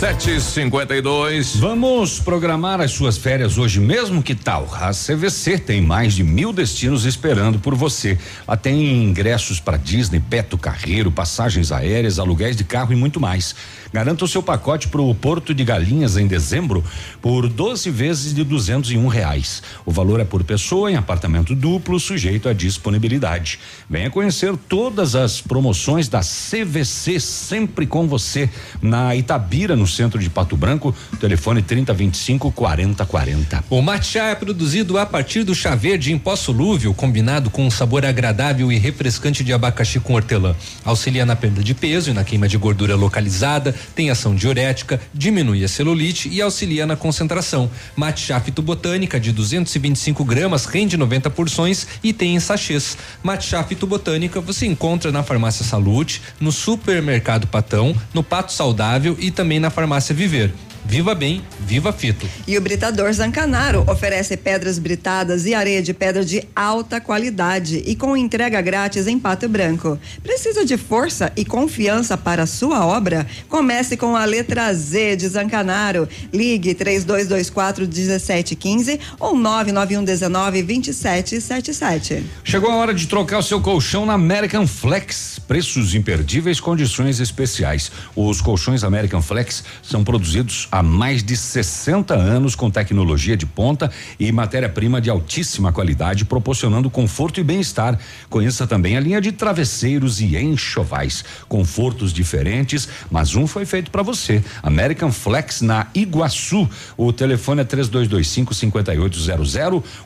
752. Vamos programar as suas férias hoje mesmo? Que tal? A CVC tem mais de mil destinos esperando por você. Lá tem ingressos para Disney, Beto Carreiro, passagens aéreas, aluguéis de carro e muito mais. Garanta o seu pacote para o Porto de Galinhas em dezembro por 12 vezes de duzentos e um reais. O valor é por pessoa em apartamento duplo, sujeito à disponibilidade. Venha conhecer todas as promoções da CVC sempre com você na Itabira, no centro de Pato Branco. Telefone 3025 4040. O matcha é produzido a partir do chá verde em pó solúvel, combinado com um sabor agradável e refrescante de abacaxi com hortelã. Auxilia na perda de peso e na queima de gordura localizada, tem ação diurética, diminui a celulite e auxilia na concentração. Matcha fitobotânica de 225 gramas rende 90 porções e tem em sachês. Matcha fitobotânica você encontra na farmácia Salute, no supermercado Patão, no Pato Saudável e também na farmácia Viver. Viva bem, viva fito. E o Britador Zancanaro oferece pedras britadas e areia de pedra de alta qualidade e com entrega grátis em Pato Branco. Precisa de força e confiança para a sua obra? Comece com a letra Z de Zancanaro. Ligue 3224 1715 ou 991 19 2777. Chegou a hora de trocar o seu colchão na American Flex. Preços imperdíveis, condições especiais. Os colchões American Flex são produzidos há mais de 60 anos com tecnologia de ponta e matéria-prima de altíssima qualidade, proporcionando conforto e bem-estar. Conheça também a linha de travesseiros e enxovais. Confortos diferentes, mas um foi feito para você. American Flex na Iguaçu. O telefone é 3225 5800.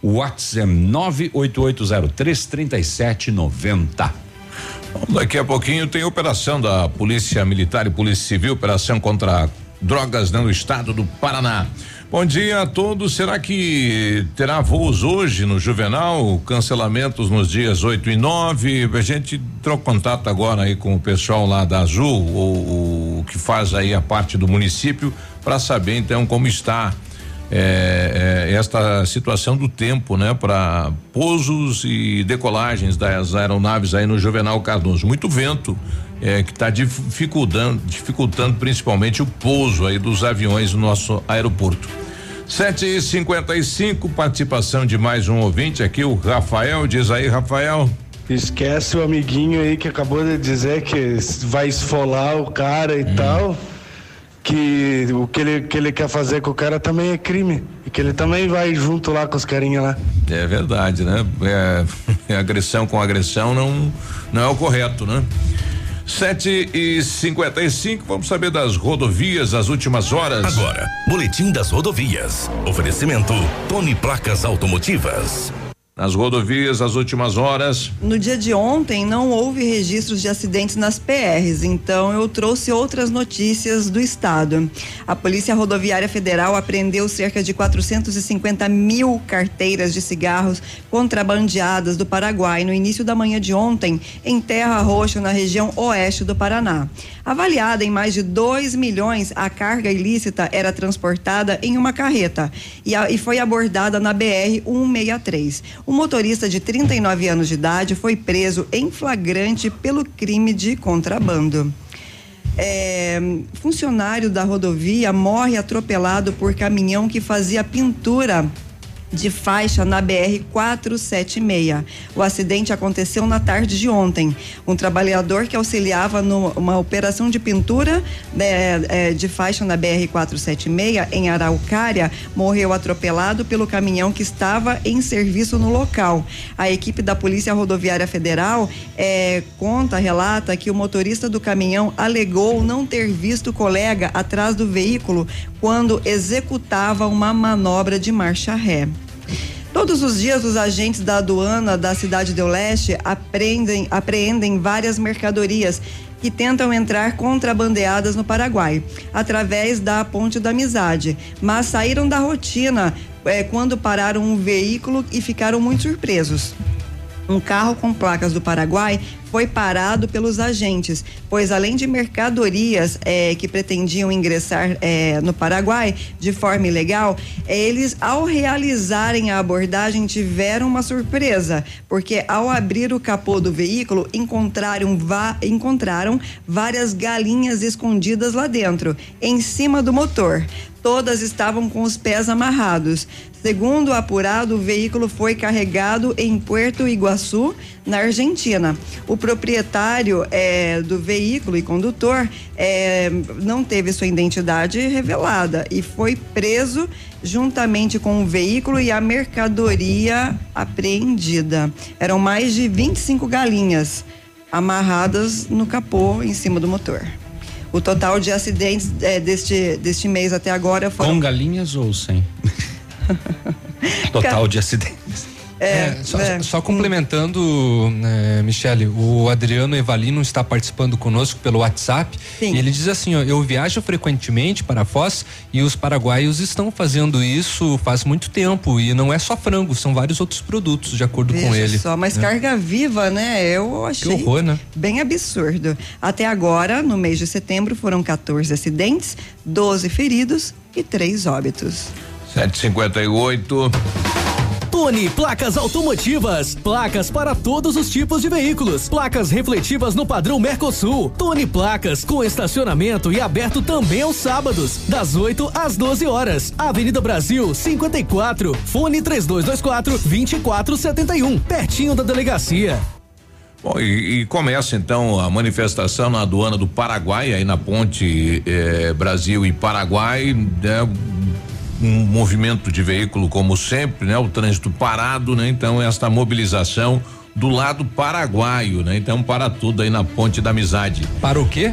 O WhatsApp é 98803 3790. Daqui a pouquinho tem operação da Polícia Militar e Polícia Civil, operação contra drogas no estado do Paraná. Bom dia a todos. Será que terá voos hoje no Juvenal? Cancelamentos nos dias 8 e 9. A gente trocou contato agora aí com o pessoal lá da Azul, o que faz aí a parte do município, para saber então como está é, é, esta situação do tempo, né, para pousos e decolagens das aeronaves aí no Juvenal Cardoso. Muito vento é, que está dificultando, dificultando principalmente o pouso aí dos aviões no nosso aeroporto. Sete e cinquenta e cinco, participação de mais um ouvinte aqui, o Rafael, diz aí, Rafael. Esquece o amiguinho aí que acabou de dizer que vai esfolar o cara e hum. tal. Que o que ele, que ele quer fazer com o cara também é crime. E que ele também vai junto lá com os carinhas lá. É verdade, né? É, é agressão com agressão não, não é o correto, né? 7 e 55 vamos saber das rodovias, as últimas horas. Agora, Boletim das Rodovias. Oferecimento Tony Placas Automotivas. Nas rodovias, as últimas horas. No dia de ontem, não houve registros de acidentes nas PRs, então eu trouxe outras notícias do estado. A Polícia Rodoviária Federal apreendeu cerca de 450 mil carteiras de cigarros contrabandeadas do Paraguai no início da manhã de ontem, em Terra Roxa, na região oeste do Paraná. Avaliada em mais de 2 milhões, a carga ilícita era transportada em uma carreta e, a, e foi abordada na BR 163. O motorista de 39 anos de idade foi preso em flagrante pelo crime de contrabando. É, funcionário da rodovia morre atropelado por caminhão que fazia pintura de faixa na BR 476. O acidente aconteceu na tarde de ontem. Um trabalhador que auxiliava numa operação de pintura né, é, de faixa na BR 476 em Araucária morreu atropelado pelo caminhão que estava em serviço no local. A equipe da Polícia Rodoviária Federal é, conta, relata que o motorista do caminhão alegou não ter visto o colega atrás do veículo quando executava uma manobra de marcha ré. Todos os dias, os agentes da aduana da cidade do Leste apreendem, apreendem várias mercadorias que tentam entrar contrabandeadas no Paraguai, através da Ponte da Amizade, mas saíram da rotina é, quando pararam um veículo e ficaram muito surpresos. Um carro com placas do Paraguai foi parado pelos agentes, pois além de mercadorias eh, que pretendiam ingressar eh, no Paraguai de forma ilegal, eles, ao realizarem a abordagem, tiveram uma surpresa, porque ao abrir o capô do veículo, encontraram, encontraram várias galinhas escondidas lá dentro, em cima do motor todas estavam com os pés amarrados. Segundo o apurado, o veículo foi carregado em Puerto Iguaçu, na Argentina. O proprietário é, do veículo e condutor é, não teve sua identidade revelada e foi preso juntamente com o veículo e a mercadoria apreendida. Eram mais de 25 galinhas amarradas no capô em cima do motor. O total de acidentes é, deste, deste mês até agora foram. Com galinhas ou sem? total de acidentes. É, é, só, é, só, complementando, é, Michele, o Adriano Evalino está participando conosco pelo WhatsApp. Sim. E ele diz assim: ó, eu viajo frequentemente para Foz e os paraguaios estão fazendo isso faz muito tempo. E não é só frango, são vários outros produtos, de acordo Veja com ele. Só, mas né? carga viva, né? Eu achei que horror, né? bem absurdo. Até agora, no mês de setembro, foram 14 acidentes, 12 feridos e 3 óbitos. 758. Tony Placas Automotivas. Placas para todos os tipos de veículos. Placas refletivas no padrão Mercosul. Tony Placas com estacionamento e aberto também aos sábados, das 8 às 12 horas. Avenida Brasil 54. Fone 3224 2471. Pertinho da delegacia. Bom, e, e, começa então a manifestação na aduana do Paraguai, aí na ponte eh, Brasil e Paraguai, né, um movimento de veículo como sempre, né? O trânsito parado, né? Então esta mobilização do lado paraguaio, né? Então para tudo aí na Ponte da Amizade. Para o quê?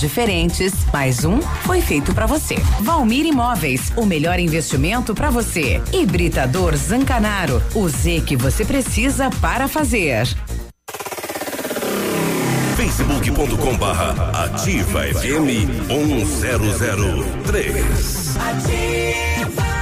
diferentes, mais um foi feito para você. Valmir Imóveis, o melhor investimento para você. Hibridador Zancanaro, o Z que você precisa para fazer. facebook.com barra ativa FM 1003. Ativa.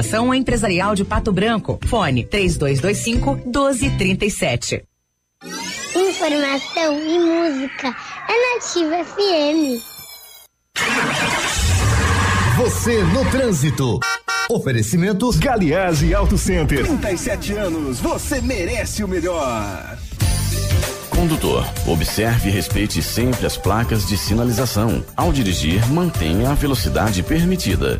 Empresarial de Pato Branco. Fone 3225 1237. Informação e música é Nativa FM. Você no trânsito. Oferecimento Galiase Auto Center. 37 anos, você merece o melhor. Condutor, observe e respeite sempre as placas de sinalização. Ao dirigir, mantenha a velocidade permitida.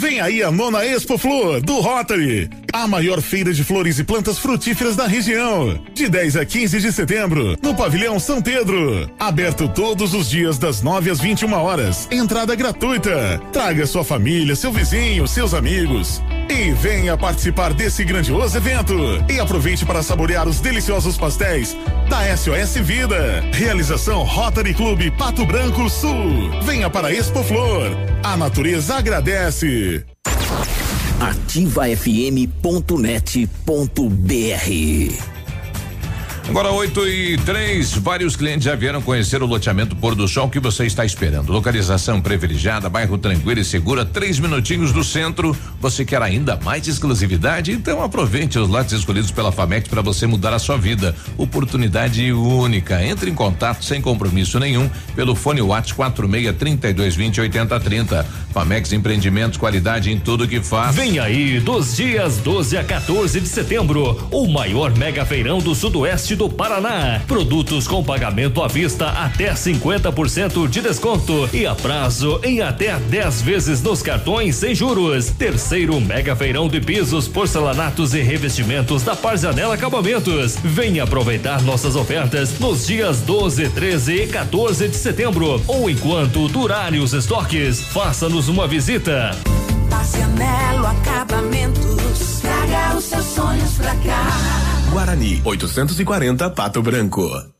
Vem aí a nona Expo Flor do Rotary, a maior feira de flores e plantas frutíferas da região. De 10 a 15 de setembro, no Pavilhão São Pedro. Aberto todos os dias das 9 às 21 horas. Entrada gratuita. Traga sua família, seu vizinho, seus amigos. E venha participar desse grandioso evento. E aproveite para saborear os deliciosos pastéis da SOS Vida. Realização Rotary Clube Pato Branco Sul. Venha para Expo Flor. A natureza agradece. ativafm.net.br Agora 8 e 3, vários clientes já vieram conhecer o loteamento Pôr do Sol que você está esperando. Localização privilegiada, bairro tranquilo e segura, três minutinhos do centro. Você quer ainda mais exclusividade? Então aproveite os lotes escolhidos pela Famex para você mudar a sua vida. Oportunidade única. Entre em contato sem compromisso nenhum pelo fone WhatsApp 46 32 20 80 30. Famex Empreendimentos, qualidade em tudo que faz. Vem aí, dos dias 12 a 14 de setembro, o maior mega feirão do sudoeste do Paraná. Produtos com pagamento à vista até 50% de desconto e a prazo em até 10 vezes nos cartões sem juros. Terceiro mega feirão de pisos, porcelanatos e revestimentos da Parzanela Acabamentos. Venha aproveitar nossas ofertas nos dias 12, 13 e 14 de setembro ou enquanto durarem os estoques. Faça-nos uma visita. Marcianelo Acabamentos. Traga os seus sonhos pra cá. Guarani, 840 Pato Branco.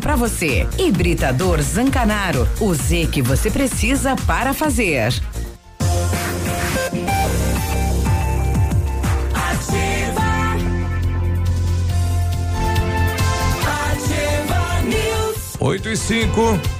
para você. Hibridador Zancanaro. O Z que você precisa para fazer. Ativa. Ativa News. 8 e 5.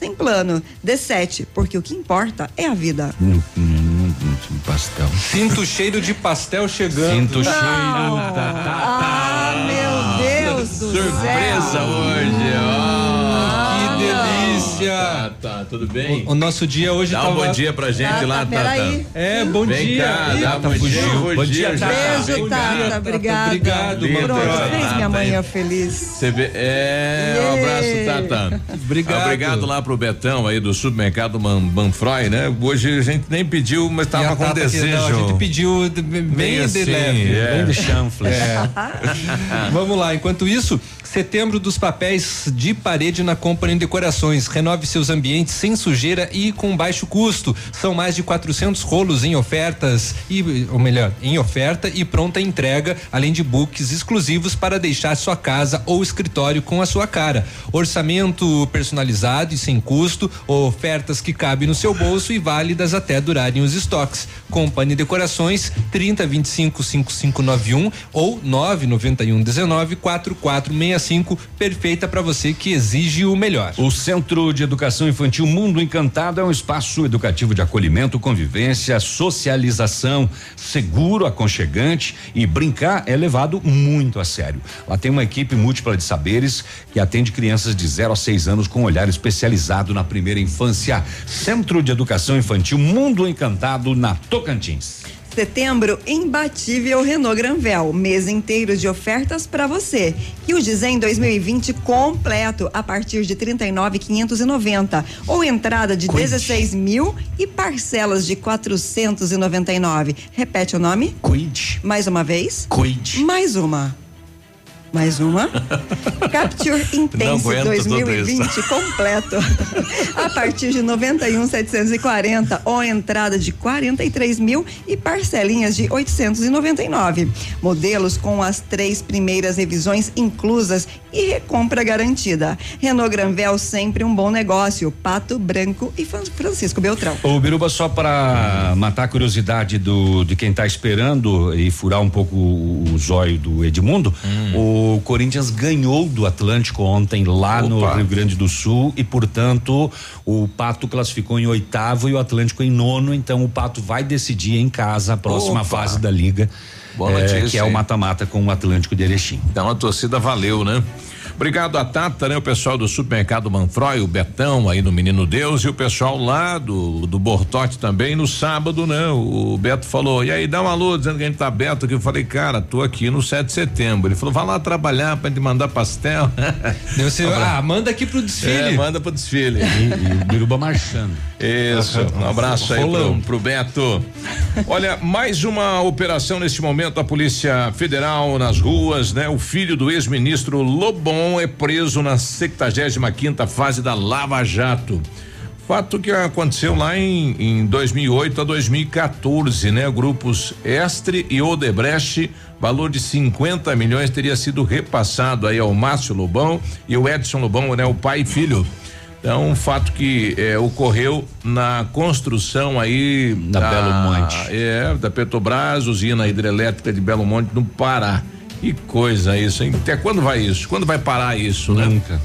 sem plano. D7, porque o que importa é a vida. Hum, hum, hum, pastel. Sinto o cheiro de pastel chegando. Sinto o cheiro. Ah, meu Deus do Surpresa céu. hoje, ó. Que delícia. Tá, tá, tudo bem? O, o nosso dia hoje Dá um tava- bom dia pra gente Tata, lá, peraí. Tata. É, bom Vem dia. cá, Ih, Tata bom fugiu. dia, Bom dia, já. Beijo, Tata. Obrigada. Obrigado, Pronto, Tata, fez minha manhã feliz. Você vê, é, um abraço, Tata. Obrigado. Obrigado lá pro Betão aí do supermercado Man, Manfroy, né? Hoje a gente nem pediu, mas tava a com Tata que desejo. não, a gente pediu de- bem, Bem de assim, leve. é. Bem de chanfles. É. Vamos lá, enquanto isso, setembro dos papéis de parede na Company Decorações. Renove seus ambientes sem sujeira e com baixo custo. São mais de 400 rolos em ofertas e, ou melhor, em oferta e pronta entrega, além de books exclusivos para deixar sua casa ou escritório com a sua cara. Orçamento personalizado e sem custo, ofertas que cabem no seu bolso e válidas até durarem os estoques. Company Decorações 30 25 5591 ou 991 19 4465, perfeita para você que exige o melhor. O Centro de Educação Infantil Mundo Encantado é um espaço educativo de acolhimento, convivência, socialização, seguro, aconchegante e brincar é levado muito a sério. Lá tem uma equipe múltipla de saberes que atende crianças de 0 a 6 anos com olhar especializado na primeira infância. Centro de Educação Infantil Mundo Encantado na Tocantins. Setembro, imbatível Renault Granvel. Mês inteiro de ofertas para você. E o Dizem 2020 completo a partir de 39,590 ou entrada de 16 mil e parcelas de 499. Repete o nome? Quid. Mais uma vez? Quid. Mais uma. Mais uma. Capture Intense aguento tudo 2020 completo. A partir de 91,740 ou entrada de 43 mil e parcelinhas de 899. Modelos com as três primeiras revisões inclusas e recompra garantida. Renault Granvel sempre um bom negócio. Pato Branco e Fran- Francisco Beltrão. Ô Biruba, só para matar a curiosidade do de quem tá esperando e furar um pouco o, zóio do Edmundo, o Corinthians ganhou do Atlântico ontem lá no Opa. Rio Grande do Sul e, portanto, o Pato classificou em oitavo e o Atlético em nono, então o Pato vai decidir em casa a próxima Opa. fase da liga, Boa notícia, que é o mata-mata com o Atlântico de Erechim. Então a torcida valeu, né? Obrigado a Tata, né? O pessoal do supermercado Manfroy, o Betão aí no Menino Deus e o pessoal lá do, do Bortote também no sábado, né? O, Beto falou, e aí dá uma alô dizendo que a gente tá aberto aqui. Eu falei, cara, tô aqui no 7 de setembro. Ele falou, vai lá trabalhar pra gente mandar pastel. Deu ah, manda aqui pro desfile. É, manda pro desfile. E o Biruba marchando. Isso, um abraço aí pro, pro Beto. Olha, mais uma operação neste momento, a Polícia Federal nas ruas, né? O filho do ex-ministro Lobon é preso na 75 quinta fase da Lava Jato. Fato que aconteceu lá em, em 2008 a 2014, né? Grupos Estre e Odebrecht, valor de 50 milhões teria sido repassado aí ao Márcio Lobão e o Edson Lobão, né? O pai e filho. Então, um fato que eh, ocorreu na construção aí Da Belo Monte. É, da Petrobras, usina hidrelétrica de Belo Monte, no Pará. Que coisa isso, hein? Até quando vai isso? Quando vai parar isso, né? Nunca.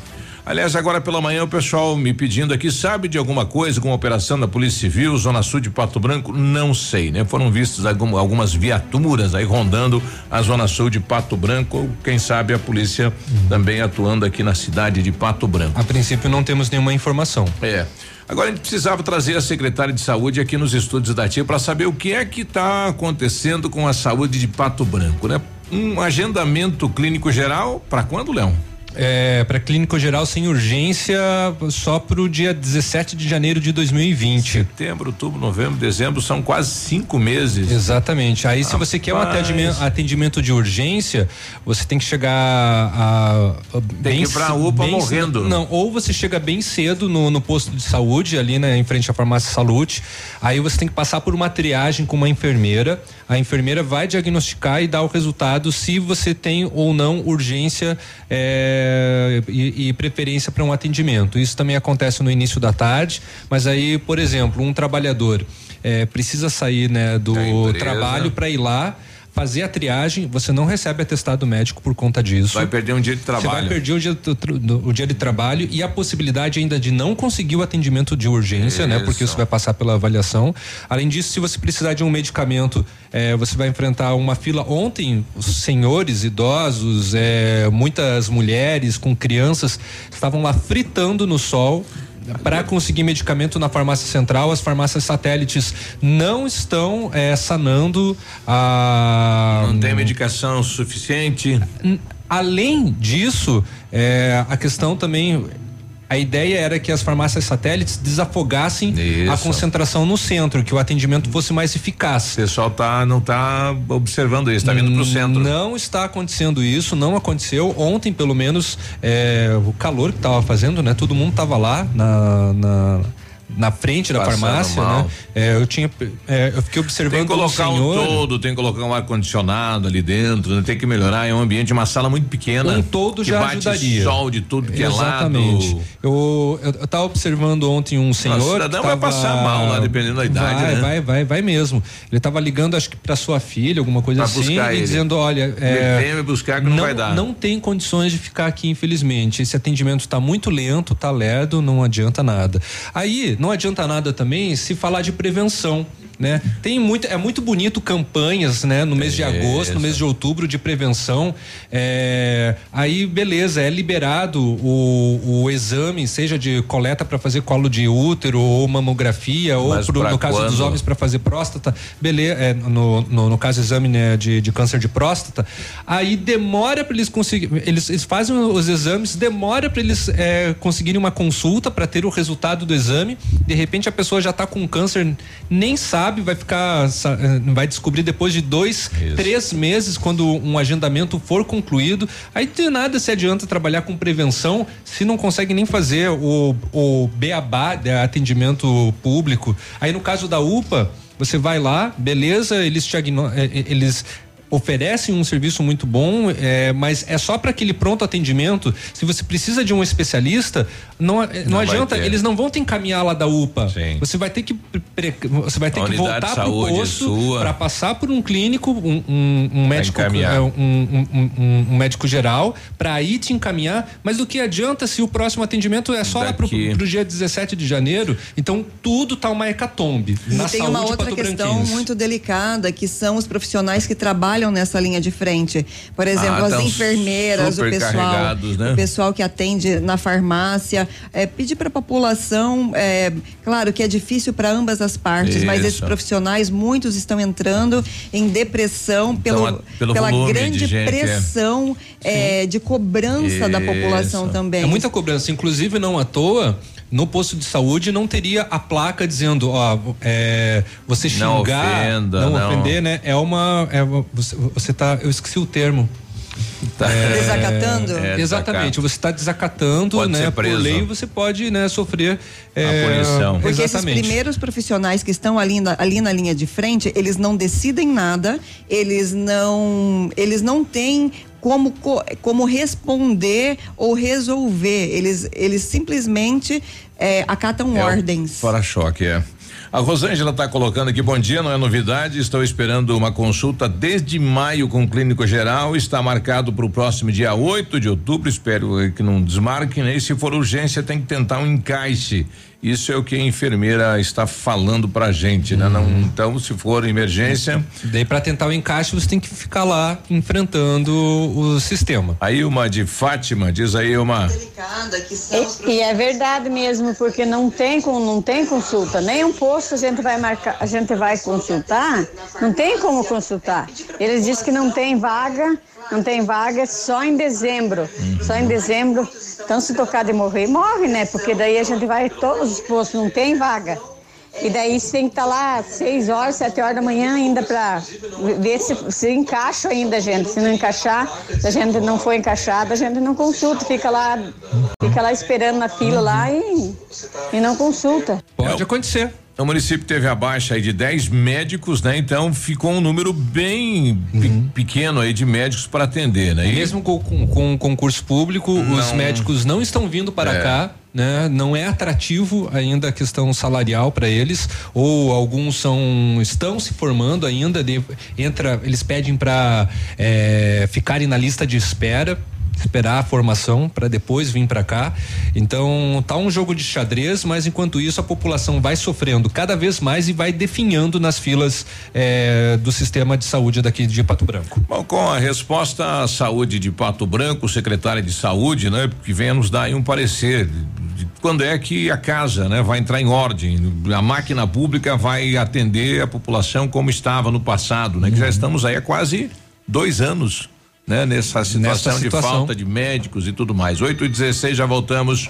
Aliás, agora pela manhã o pessoal me pedindo aqui, sabe de alguma coisa com a operação da Polícia Civil, Zona Sul de Pato Branco? Não sei, né? Foram vistas algum- algumas viaturas aí rondando a Zona Sul de Pato Branco, ou quem sabe a polícia também atuando aqui na cidade de Pato Branco. A princípio não temos nenhuma informação. É. Agora a gente precisava trazer a secretária de saúde aqui nos estúdios da TIA para saber o que é que está acontecendo com a saúde de Pato Branco, né? Um agendamento clínico geral para quando, Leão? É, para clínico geral sem urgência só para o dia 17 de janeiro de 2020. Setembro, outubro, novembro, dezembro são quase cinco meses. Exatamente. Aí, se você quer um atendimento, atendimento de urgência, você tem que chegar a. a tem que ir pra UPA bem morrendo. Não, ou você chega bem cedo no, no posto de saúde, ali né, em frente à farmácia Salute. Aí você tem que passar por uma triagem com uma enfermeira. A enfermeira vai diagnosticar e dar o resultado se você tem ou não urgência. É, é, e, e, preferência para um atendimento. Isso também acontece no início da tarde, mas aí, por exemplo, um trabalhador é, precisa sair né, do trabalho para ir lá fazer a triagem, você não recebe atestado médico por conta disso. Vai perder um dia de trabalho. Você vai perder o dia, o dia de trabalho e a possibilidade ainda de não conseguir o atendimento de urgência, isso. né? Porque você vai passar pela avaliação. Além disso, se você precisar de um medicamento, eh, você vai enfrentar uma fila. Ontem, os senhores, idosos, eh, muitas mulheres com crianças estavam lá fritando no sol para conseguir medicamento na farmácia central, as farmácias satélites não estão é, sanando a. Não tem medicação suficiente. Além disso, é, a questão também a ideia era que as farmácias satélites desafogassem Isso. a concentração no centro, que o atendimento fosse mais eficaz. O pessoal tá, não está observando isso, está vindo para o centro. Não está acontecendo isso, não aconteceu. Ontem, pelo menos, é, o calor que estava fazendo, né? Todo mundo estava lá na, na na frente da Passando farmácia, mal. né? É, eu tinha, é, eu fiquei observando tem que colocar um, senhor, um todo, tem que colocar um ar condicionado ali dentro, né? tem que melhorar, é um ambiente, uma sala muito pequena. Um todo já bate ajudaria. sol de tudo que Exatamente. é lado. Eu eu, eu tava observando ontem um senhor. O cidadão vai passar mal lá, dependendo da idade, vai, né? Vai, vai, vai mesmo. Ele tava ligando, acho que para sua filha, alguma coisa pra assim, e dizendo, olha, é, vem me buscar que não, não vai dar. Não tem condições de ficar aqui, infelizmente. Esse atendimento está muito lento, tá lerdo, não adianta nada. Aí, não adianta nada também se falar de prevenção né? Tem muito, é muito bonito campanhas, né? No mês de agosto, no mês de outubro de prevenção. É, aí, beleza, é liberado o, o exame, seja de coleta para fazer colo de útero ou mamografia, Mas ou pro, no caso quando? dos homens para fazer próstata, beleza, é, no, no, no, caso exame né, de, de câncer de próstata. Aí demora para eles conseguirem, eles, eles, fazem os exames, demora para eles é, conseguirem uma consulta para ter o resultado do exame. De repente a pessoa já está com câncer, nem sabe sabe, vai ficar, eh, vai descobrir depois de dois, Isso. três meses, quando um agendamento for concluído. Aí de nada se adianta trabalhar com prevenção se não consegue nem fazer o, o beabá de atendimento público. Aí no caso da UPA, você vai lá, beleza, eles te eh, eh, eles oferecem um serviço muito bom, é, mas é só para aquele pronto atendimento. Se você precisa de um especialista, não, não, não adianta, eles não vão te encaminhar lá da UPA. Sim. Você vai ter que você vai ter que voltar para o posto para passar por um clínico, um, um, um médico, é, um, um, médico geral, para aí te encaminhar. Mas do que adianta se o próximo atendimento é só Daqui. lá pro, pro dia 17 de janeiro? Então tudo tá uma hecatombe. E na tem uma outra questão muito delicada que são os profissionais que trabalham nessa linha de frente. Por exemplo, ah, as enfermeiras, o pessoal, né? o pessoal que atende na farmácia, é, pedir para a população, é, claro que é difícil para ambas as partes, Isso. mas esses profissionais, muitos estão entrando em depressão pelo, então, pelo pela grande de é. pressão é, de cobrança Isso. da população também. É muita cobrança, inclusive não à toa no posto de saúde não teria a placa dizendo, ó, é, você xingar, não, ofenda, não, não, ofender, né? É uma, é, você, você tá, eu esqueci o termo. Tá. É, desacatando? É, exatamente, você está desacatando, pode né? Por lei você pode, né, sofrer é, a punição. Porque exatamente. esses primeiros profissionais que estão ali na, ali na linha de frente, eles não decidem nada, eles não, eles não têm como, como responder ou resolver. Eles, eles simplesmente é, acatam é ordens. Para choque, é. A Rosângela está colocando aqui, bom dia, não é novidade, estou esperando uma consulta desde maio com o clínico geral, está marcado para o próximo dia 8 de outubro, espero que não desmarque, né? E se for urgência tem que tentar um encaixe isso é o que a enfermeira está falando pra gente, né? Não, uhum. então, se for emergência. Daí, para tentar o encaixe, você tem que ficar lá enfrentando o sistema. Aí, uma de Fátima, diz aí uma. E, e é verdade mesmo, porque não tem, não tem consulta. Nem um posto a gente vai marcar, a gente vai consultar, não tem como consultar. Eles dizem que não tem vaga, não tem vaga só em dezembro. Só em dezembro. Então se tocar de morrer, morre, né? Porque daí a gente vai todos os postos, não tem vaga. E daí você tem que estar tá lá seis horas, sete horas da manhã ainda para ver se, se encaixa ainda, gente. Se não encaixar, se a gente não for encaixada, a gente não consulta, fica lá, fica lá esperando na fila lá e, e não consulta. Pode acontecer. O município teve a baixa aí de 10 médicos, né? Então ficou um número bem uhum. pequeno aí de médicos para atender, né? E Mesmo com, com, com concurso público, não, os médicos não estão vindo para é. cá. Né? Não é atrativo ainda a questão salarial para eles, ou alguns são estão se formando ainda, de, entra, eles pedem para é, ficarem na lista de espera esperar a formação para depois vir para cá. Então tá um jogo de xadrez, mas enquanto isso a população vai sofrendo cada vez mais e vai definhando nas filas eh, do sistema de saúde daqui de Pato Branco. Bom, com a resposta à saúde de Pato Branco, secretária de saúde, né, que venha nos dar um parecer de quando é que a casa, né, vai entrar em ordem, a máquina pública vai atender a população como estava no passado, né, uhum. que já uhum. estamos aí há quase dois anos né? Nessa situação, Nessa situação de falta de médicos e tudo mais. 8 e 16 já voltamos.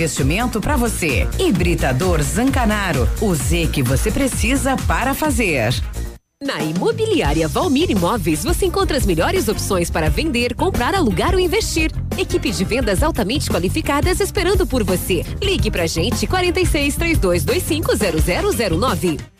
investimento para você. Hibridador Zancanaro, o Z que você precisa para fazer. Na Imobiliária Valmir Imóveis, você encontra as melhores opções para vender, comprar, alugar ou investir. Equipe de vendas altamente qualificadas esperando por você. Ligue pra gente 46 3225 0009.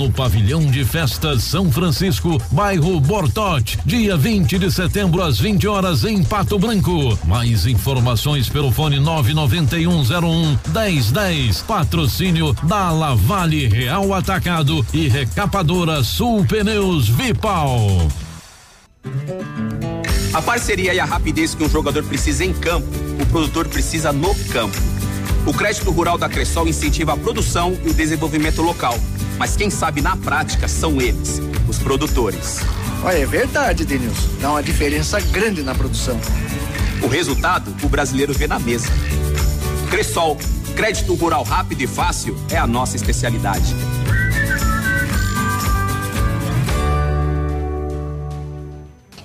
no Pavilhão de Festas São Francisco, bairro Bortote, dia 20 de setembro às 20 horas em Pato Branco. Mais informações pelo fone 99101 1010. Patrocínio da Lavale Real Atacado e Recapadora Sul Pneus Vipal. A parceria e a rapidez que um jogador precisa em campo, o produtor precisa no campo. O crédito rural da Cressol incentiva a produção e o desenvolvimento local mas quem sabe na prática são eles, os produtores. Olha, é verdade, Denilson. Dá uma diferença grande na produção. O resultado, o brasileiro vê na mesa. Cressol, crédito rural rápido e fácil é a nossa especialidade.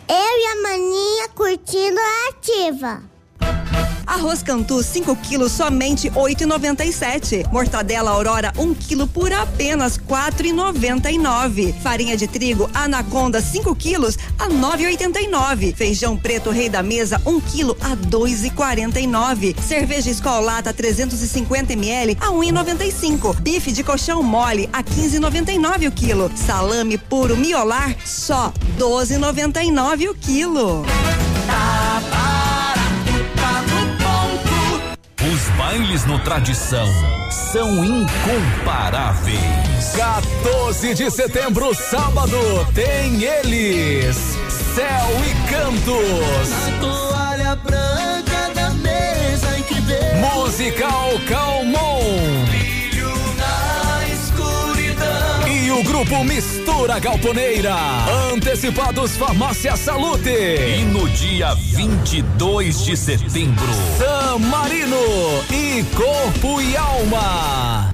Eu e a maninha curtindo a ativa. Arroz Cantu 5 quilos somente 8,97. Mortadela Aurora 1 um quilo por apenas 4,99. Farinha de trigo Anaconda 5 quilos a 9,89. Feijão preto Rei da Mesa 1 um quilo a 2,49. Cerveja Escolata 350 ml a 1,95. Bife de colchão mole a 15,99 o quilo. Salame puro miolar só 12,99 o quilo. Tá os bailes no Tradição são incomparáveis. 14 de setembro, sábado, tem eles. Céu e Cantos. A toalha branca da mesa em que Musical Calmon. O grupo Mistura Galponeira. Antecipados Farmácia Salute. E no dia 22 de setembro, San Marino e Corpo e Alma.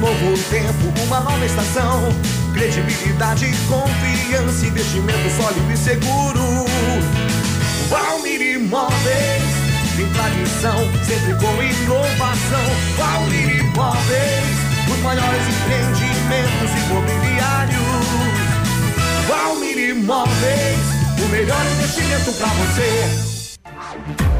Novo tempo, uma nova estação. Credibilidade, confiança, investimento sólido e seguro. Valmir Imóveis, tem tradição, sempre com inovação. Valmir Imóveis, os maiores empreendimentos imobiliários. Valmir Imóveis, o melhor investimento para você.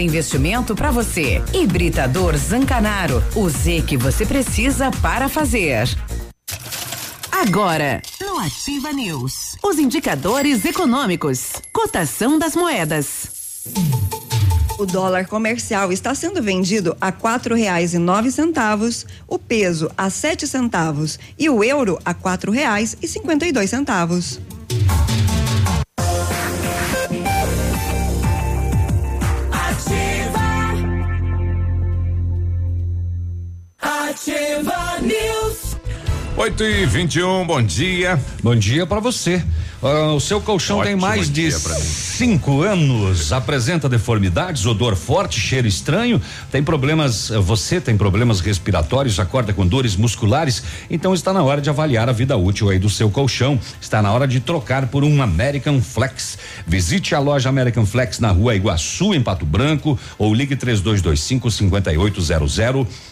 investimento para você. Hibridador Zancanaro. O Z que você precisa para fazer. Agora, no Ativa News, os indicadores econômicos, cotação das moedas. O dólar comercial está sendo vendido a quatro reais e nove centavos, o peso a sete centavos e o euro a quatro reais e cinquenta e dois centavos. 8 e 21 bom dia. Bom dia para você. Uh, o seu colchão Ótimo tem mais de cinco anos, apresenta deformidades, odor forte, cheiro estranho, tem problemas, você tem problemas respiratórios, acorda com dores musculares, então está na hora de avaliar a vida útil aí do seu colchão. Está na hora de trocar por um American Flex. Visite a loja American Flex na rua Iguaçu, em Pato Branco, ou ligue 3225 5800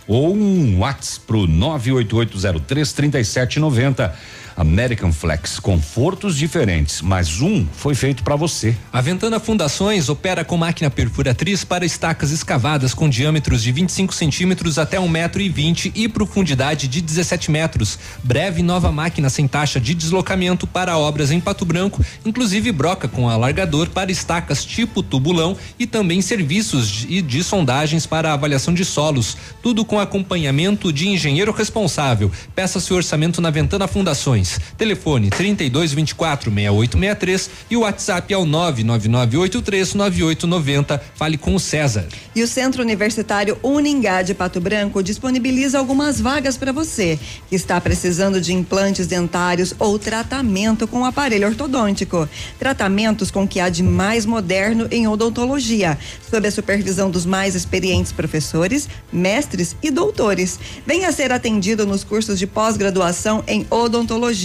ou um WhatsApp pro 98803 3790. American Flex, confortos diferentes, mas um foi feito para você. A Ventana Fundações opera com máquina perfuratriz para estacas escavadas com diâmetros de 25 centímetros até um metro e vinte e profundidade de 17 metros. Breve nova máquina sem taxa de deslocamento para obras em Pato Branco, inclusive broca com alargador para estacas tipo tubulão e também serviços de, de sondagens para avaliação de solos. Tudo com acompanhamento de engenheiro responsável. Peça seu orçamento na Ventana Fundações. Telefone 32 24 6863 e o WhatsApp é o 99983 9890. Fale com o César. E o Centro Universitário Uningá de Pato Branco disponibiliza algumas vagas para você que está precisando de implantes dentários ou tratamento com aparelho ortodôntico. Tratamentos com o que há de mais moderno em odontologia, sob a supervisão dos mais experientes professores, mestres e doutores. Venha ser atendido nos cursos de pós-graduação em odontologia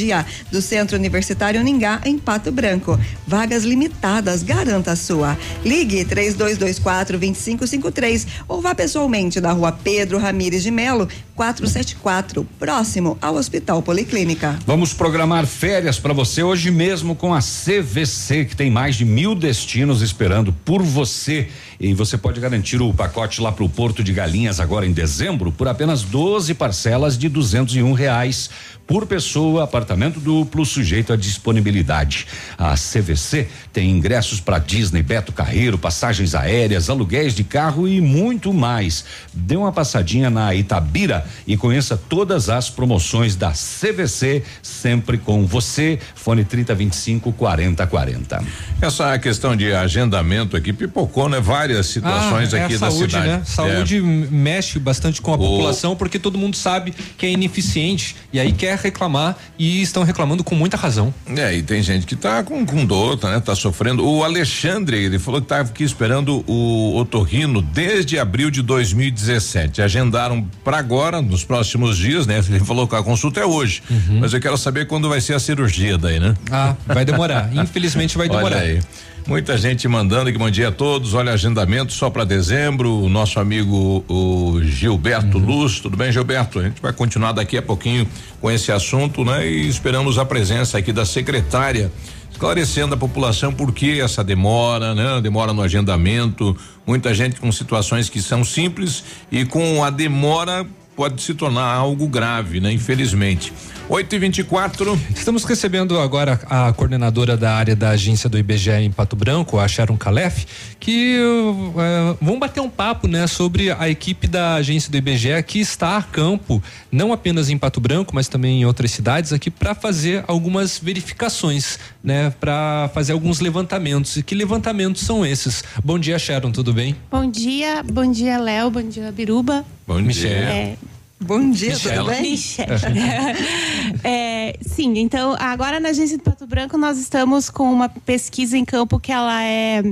do Centro Universitário Uningá em Pato Branco. Vagas limitadas, garanta a sua. Ligue 3224 2553 ou vá pessoalmente na rua Pedro Ramires de Melo, 474, próximo ao Hospital Policlínica. Vamos programar férias para você hoje mesmo com a CVC, que tem mais de mil destinos esperando por você. E você pode garantir o pacote lá para o Porto de Galinhas agora em dezembro por apenas 12 parcelas de duzentos e um reais por pessoa, apartamento duplo, sujeito à disponibilidade. A CVC tem ingressos para Disney, Beto Carreiro, passagens aéreas, aluguéis de carro e muito mais. Dê uma passadinha na Itabira e conheça todas as promoções da CVC, sempre com você. Fone 3025 4040. Essa questão de agendamento aqui pipocou, né? Várias situações Ah, é aqui a da saúde, cidade. Né? Saúde mexe bastante com a O- população porque todo mundo sabe que é ineficiente e aí quer reclamar e estão reclamando com muita razão. É, e tem gente que tá com, com dor, tá, né? Tá sofrendo. O Alexandre, ele falou que tava aqui esperando o otorrino desde abril de 2017. Agendaram para agora, nos próximos dias, né? Ele falou que a consulta é hoje. Mas eu quero saber quando vai ser a cirurgia daí, né? Ah, vai demorar. Infelizmente vai Olha demorar. aí. Muita gente mandando que bom dia a todos. Olha, agendamento só para dezembro. O nosso amigo o Gilberto uhum. Luz. Tudo bem, Gilberto? A gente vai continuar daqui a pouquinho com esse assunto, né? E esperamos a presença aqui da secretária esclarecendo a população por que essa demora, né? Demora no agendamento, muita gente com situações que são simples e com a demora pode se tornar algo grave, né? Infelizmente. 8 e 24 Estamos recebendo agora a coordenadora da área da agência do IBGE em Pato Branco, a Sharon Calef, que uh, vão bater um papo, né, sobre a equipe da agência do IBGE que está a campo, não apenas em Pato Branco, mas também em outras cidades aqui para fazer algumas verificações, né, para fazer alguns levantamentos. E que levantamentos são esses? Bom dia, Sharon, tudo bem? Bom dia, bom dia, Léo, bom dia, Biruba. Bom dia. É, Bom dia, Michela. tudo bem? é, sim, então agora na agência de Pato Branco nós estamos com uma pesquisa em campo que ela é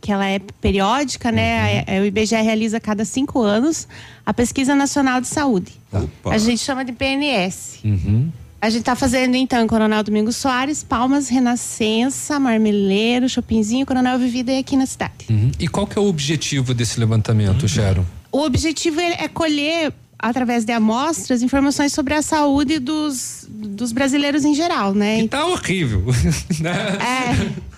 que ela é periódica, né? Uhum. O IBGE realiza a cada cinco anos a pesquisa nacional de saúde. Opa. A gente chama de PNS. Uhum. A gente está fazendo então Coronel Domingos Soares, Palmas, Renascença, Marmeleiro, Chopinzinho, Coronel Vivida e aqui na cidade. Uhum. E qual que é o objetivo desse levantamento, Sharon? O objetivo é, é colher através de amostras, informações sobre a saúde dos, dos brasileiros em geral, né? Que tá horrível. é.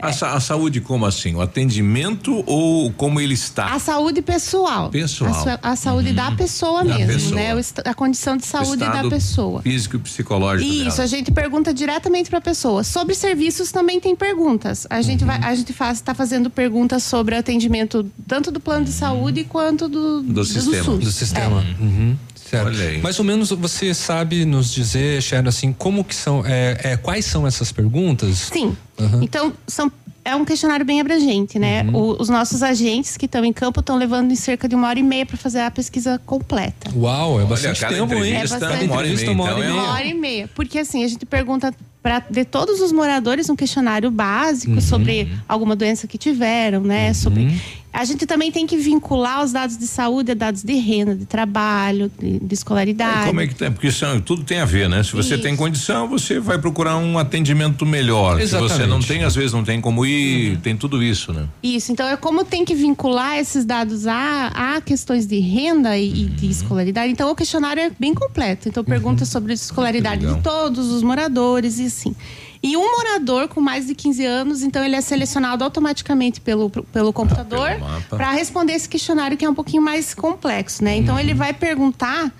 A, a, saúde como assim? O atendimento ou como ele está? A saúde pessoal. Pessoal. A, a saúde uhum. da pessoa da mesmo, pessoa. né? O, a condição de saúde da pessoa. Físico e psicológico. Isso, dela. a gente pergunta diretamente para a pessoa. Sobre serviços também tem perguntas. A gente uhum. vai, a gente faz, está fazendo perguntas sobre atendimento tanto do plano de saúde quanto do, do, do sistema. Do, do sistema. É. Uhum. Certo. Mais ou menos você sabe nos dizer, Sharon, assim, como que são, é, é, quais são essas perguntas? Sim. Uhum. Então, são é um questionário bem abrangente, né? Uhum. O, os nossos agentes que estão em campo estão levando em cerca de uma hora e meia para fazer a pesquisa completa. Uau, é bastante Olha, tempo, hein? É bastante uma hora e meia. Uma hora, então, é... uma hora e meia. Porque assim, a gente pergunta para de todos os moradores um questionário básico uhum. sobre alguma doença que tiveram, né? Uhum. Sobre a gente também tem que vincular os dados de saúde a dados de renda, de trabalho, de, de escolaridade. É, como é que tem? Porque são, tudo tem a ver, né? Se você Isso. tem condição, você vai procurar um atendimento melhor. Exatamente. Se você não tem, às vezes não tem como ir, uhum. tem tudo isso, né? Isso, então é como tem que vincular esses dados a, a questões de renda e, e de uhum. escolaridade. Então o questionário é bem completo. Então pergunta uhum. sobre a escolaridade de todos os moradores e assim. E um morador com mais de 15 anos, então ele é selecionado automaticamente pelo, pelo computador ah, para responder esse questionário que é um pouquinho mais complexo, né? Então uhum. ele vai perguntar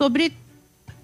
sobre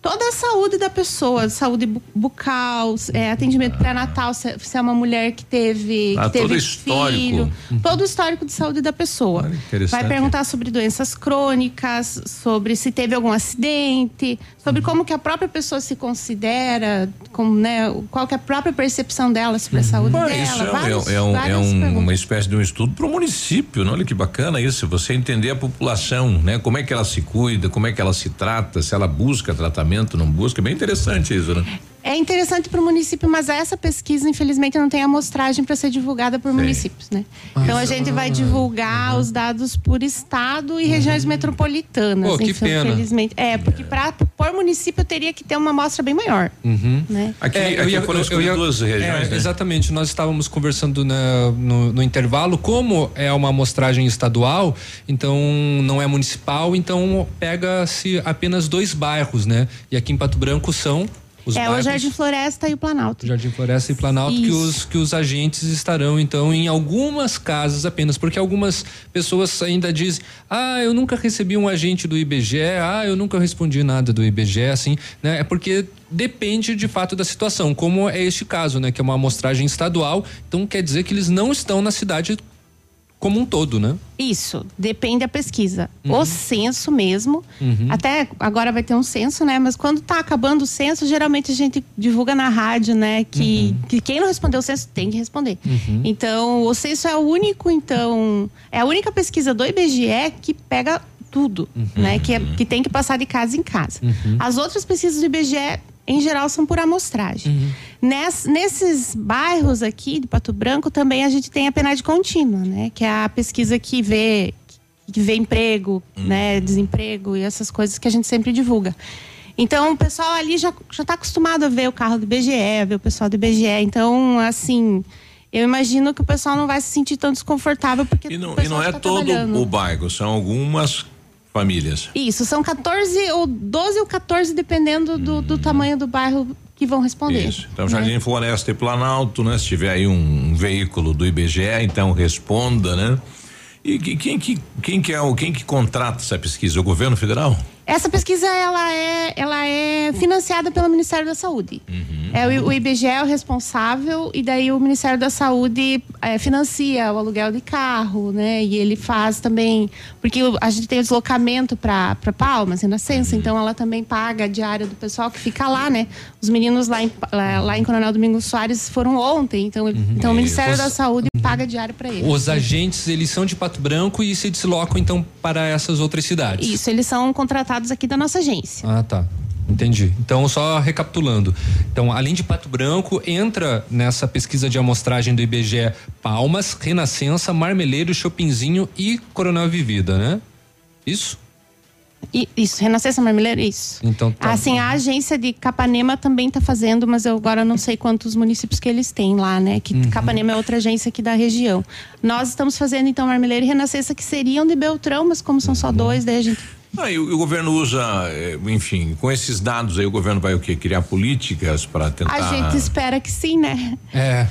toda a saúde da pessoa, saúde bucal, é, atendimento pré-natal, se, é uma mulher que teve, ah, que teve todo histórico. filho, todo o histórico de saúde da pessoa. Vai perguntar sobre doenças crônicas, sobre se teve algum acidente, sobre uhum. como que a própria pessoa se considera, como, né, qual que é a própria percepção dela sobre a saúde dela. Isso é, vários, é, é, um, é um, uma espécie de um estudo para o município, não? olha que bacana isso, você entender a população, né? Como é que ela se cuida, como é que ela se trata, se ela busca tratamento não busca. É bem interessante isso, né? É interessante para o município, mas essa pesquisa, infelizmente, não tem amostragem para ser divulgada por Sim. municípios, né? Então a gente vai divulgar uhum. os dados por estado e regiões uhum. metropolitanas. Pô, que pena. Infelizmente. É, porque para por município teria que ter uma amostra bem maior. Uhum. Né? Aqui, é, aqui ia, foram eu, eu, duas regiões. É, né? Exatamente. Nós estávamos conversando na, no, no intervalo, como é uma amostragem estadual, então não é municipal, então pega-se apenas dois bairros, né? E aqui em Pato Branco são os é bairros, o Jardim Floresta e o Planalto. Jardim Floresta e Planalto que os, que os agentes estarão então em algumas casas apenas, porque algumas pessoas ainda dizem: "Ah, eu nunca recebi um agente do IBGE, ah, eu nunca respondi nada do IBGE", assim, né? É porque depende de fato da situação, como é este caso, né, que é uma amostragem estadual, então quer dizer que eles não estão na cidade como um todo, né? Isso, depende da pesquisa. Uhum. O censo mesmo, uhum. até agora vai ter um censo, né? Mas quando tá acabando o censo, geralmente a gente divulga na rádio, né? Que, uhum. que quem não respondeu o censo tem que responder. Uhum. Então, o censo é o único, então, é a única pesquisa do IBGE que pega tudo, uhum. né? Que, é, que tem que passar de casa em casa. Uhum. As outras pesquisas do IBGE em geral são por amostragem. Uhum. Ness, nesses bairros aqui de Pato Branco também a gente tem a penade contínua, né? Que é a pesquisa que vê que vê emprego, uhum. né, desemprego e essas coisas que a gente sempre divulga. Então o pessoal ali já já está acostumado a ver o carro do IBGE, a ver o pessoal do IBGE. Então assim eu imagino que o pessoal não vai se sentir tão desconfortável porque e não, o e não é tá todo o bairro, são algumas famílias. Isso, são 14 ou 12 ou 14, dependendo do, do tamanho do bairro que vão responder. Isso. Então, Jardim né? Floresta e Planalto, né? Se tiver aí um, um veículo do IBGE, então responda, né? E quem que, quem que é o quem que contrata essa pesquisa? O governo federal? Essa pesquisa ela é, ela é financiada pelo Ministério da Saúde. Uhum. É o, o, IBGE é o responsável e daí o Ministério da Saúde é, financia o aluguel de carro, né? E ele faz também porque a gente tem o deslocamento para Palmas, Renascença, uhum. então ela também paga a diária do pessoal que fica lá, né? Os meninos lá em, lá, lá em Coronel Domingos Soares foram ontem, então, uhum. então o Ministério Os, da Saúde uhum. paga a diária para eles. Os agentes eles são de Pato Branco e se deslocam então para essas outras cidades. Isso, eles são contratados aqui da nossa agência. Ah, tá. Entendi. Então, só recapitulando. Então, além de Pato Branco, entra nessa pesquisa de amostragem do IBGE Palmas, Renascença, Marmeleiro, Chopinzinho e Coronel Vivida, né? Isso? isso, Renascença Marmeleiro, isso. Então tá. Assim, a agência de Capanema também está fazendo, mas eu agora não sei quantos municípios que eles têm lá, né? Que uhum. Capanema é outra agência aqui da região. Nós estamos fazendo, então, Marmeleiro e Renascença, que seriam de Beltrão, mas como são só uhum. dois, daí a gente ah, e o, o, governo usa, eh, enfim, com esses dados aí o governo vai o quê? Criar políticas para tentar. A gente espera que sim, né? É.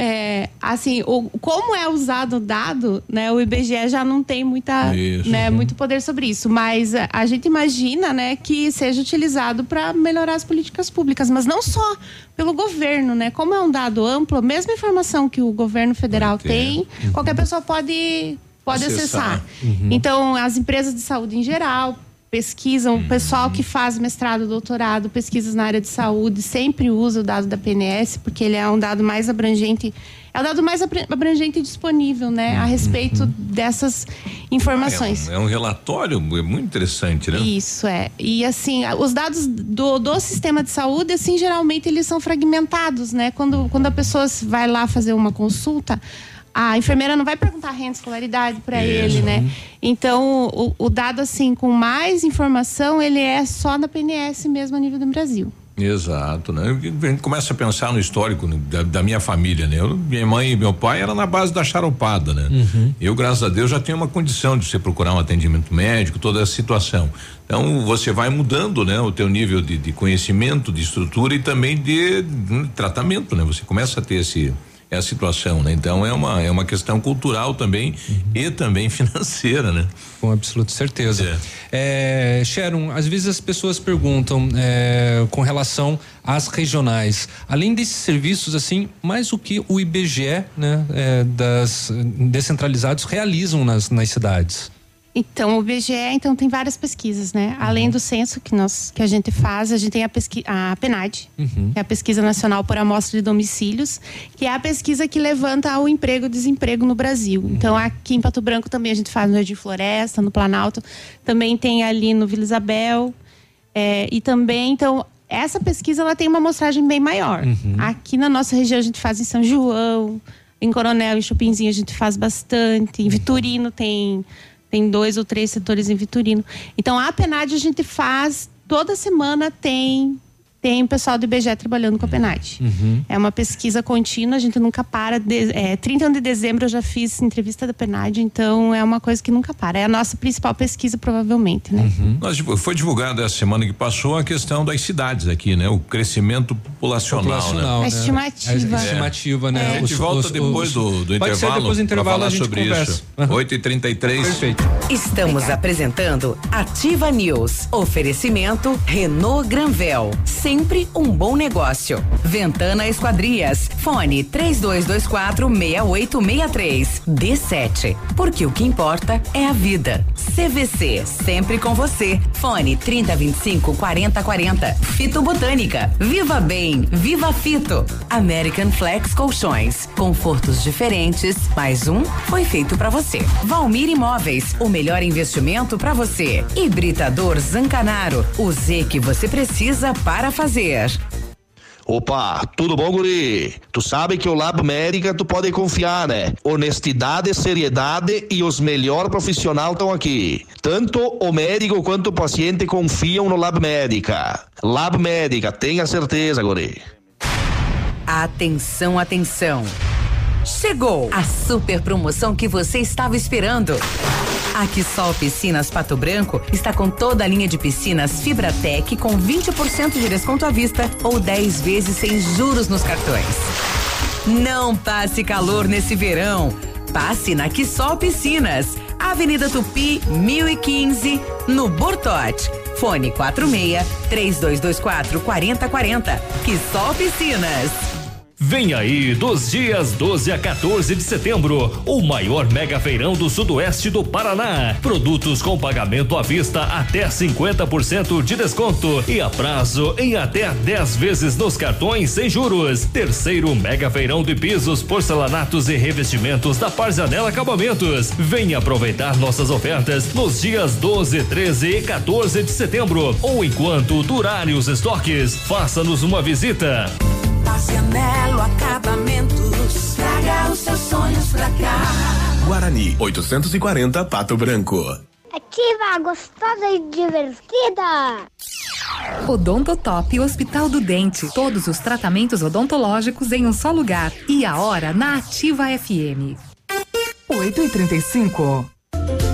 É, assim, o, como é usado o dado, né? O IBGE já não tem muita, né, muito poder sobre isso, mas a, a gente imagina, né, que seja utilizado para melhorar as políticas públicas, mas não só pelo governo, né? Como é um dado amplo, a mesma informação que o governo federal tem, uhum. qualquer pessoa pode pode acessar. acessar. Uhum. Então, as empresas de saúde em geral pesquisam, o pessoal que faz mestrado, doutorado, pesquisas na área de saúde, sempre usa o dado da PNS, porque ele é um dado mais abrangente, é o dado mais abrangente disponível, né, a respeito uhum. dessas informações. É um, é um, relatório é muito interessante, né? Isso é. E assim, os dados do, do sistema de saúde, assim, geralmente eles são fragmentados, né? Quando, quando a pessoa vai lá fazer uma consulta, a enfermeira não vai perguntar a renda escolaridade para ele, né? Então, o, o, dado assim com mais informação, ele é só da PNS mesmo a nível do Brasil. Exato, né? A gente começa a pensar no histórico da, da minha família, né? Eu, minha mãe e meu pai era na base da charopada, né? Uhum. Eu, graças a Deus, já tenho uma condição de você procurar um atendimento médico, toda essa situação. Então, você vai mudando, né? O teu nível de, de conhecimento, de estrutura e também de, de tratamento, né? Você começa a ter esse é a situação, né? Então é uma é uma questão cultural também uhum. e também financeira, né? Com absoluta certeza. É. É, Sharon, às vezes as pessoas perguntam é, com relação às regionais, além desses serviços assim, mais o que o IBGE, né, é, das descentralizados realizam nas nas cidades? Então, o IBGE então tem várias pesquisas, né? Uhum. Além do censo que nós que a gente faz, a gente tem a pesquisa a PNAD, uhum. que é a pesquisa nacional por amostra de domicílios, que é a pesquisa que levanta o emprego e desemprego no Brasil. Uhum. Então, aqui em Pato Branco também a gente faz no Jardim Floresta, no Planalto, também tem ali no Vila Isabel, é, e também então essa pesquisa ela tem uma amostragem bem maior. Uhum. Aqui na nossa região a gente faz em São João, em Coronel e Chupinzinho a gente faz bastante, em Vitorino tem tem dois ou três setores em Vitorino. Então, a PNAD a gente faz, toda semana tem tem o pessoal do IBGE trabalhando com a PNAD. Uhum. É uma pesquisa contínua, a gente nunca para. De, é, 31 de dezembro eu já fiz entrevista da PNAD, então é uma coisa que nunca para. É a nossa principal pesquisa, provavelmente, né? Uhum. Foi divulgada essa semana que passou a questão das cidades aqui, né? O crescimento populacional, populacional né? A estimativa. A estimativa, né? É. A gente os, volta os, depois os, do, do intervalo. Ser depois do intervalo a gente sobre conversa. isso. Uhum. 8 e 33 Perfeito. Estamos Obrigada. apresentando Ativa News. Oferecimento Renault Granvel sempre um bom negócio. Ventana Esquadrias. Fone 3224 6863. D7. Porque o que importa é a vida. CVC. Sempre com você. Fone 3025 4040. Fito Botânica. Viva Bem. Viva Fito. American Flex Colchões. Confortos diferentes. Mais um foi feito para você. Valmir Imóveis. O melhor investimento para você. Hibridador Zancanaro. O Z que você precisa para fazer. Opa, tudo bom, guri? Tu sabe que o Lab Médica tu pode confiar, né? Honestidade, seriedade e os melhores profissionais estão aqui. Tanto o médico quanto o paciente confiam no Lab Médica. Lab Médica, tenha certeza, guri. Atenção, atenção. Chegou a super promoção que você estava esperando. A Quissol Piscinas Pato Branco está com toda a linha de piscinas Fibratec com 20% de desconto à vista ou 10 vezes sem juros nos cartões. Não passe calor nesse verão. Passe na Quissol Piscinas, Avenida Tupi, 1015, no Bortote. Fone 46 3224 4040. Quissol Piscinas. Vem aí, dos dias 12 a 14 de setembro, o maior mega feirão do sudoeste do Paraná. Produtos com pagamento à vista até 50% de desconto e a prazo em até 10 vezes nos cartões sem juros. Terceiro mega feirão de pisos, porcelanatos e revestimentos da Parzanela Acabamentos. Venha aproveitar nossas ofertas nos dias 12, 13 e 14 de setembro ou enquanto durarem os estoques. Faça-nos uma visita. Marcianelo Acabamentos. Traga os seus sonhos pra cá. Guarani, 840 Pato Branco. Ativa, gostosa e divertida. Odontotop Hospital do Dente. Todos os tratamentos odontológicos em um só lugar. E a hora na Ativa FM. 8 e 35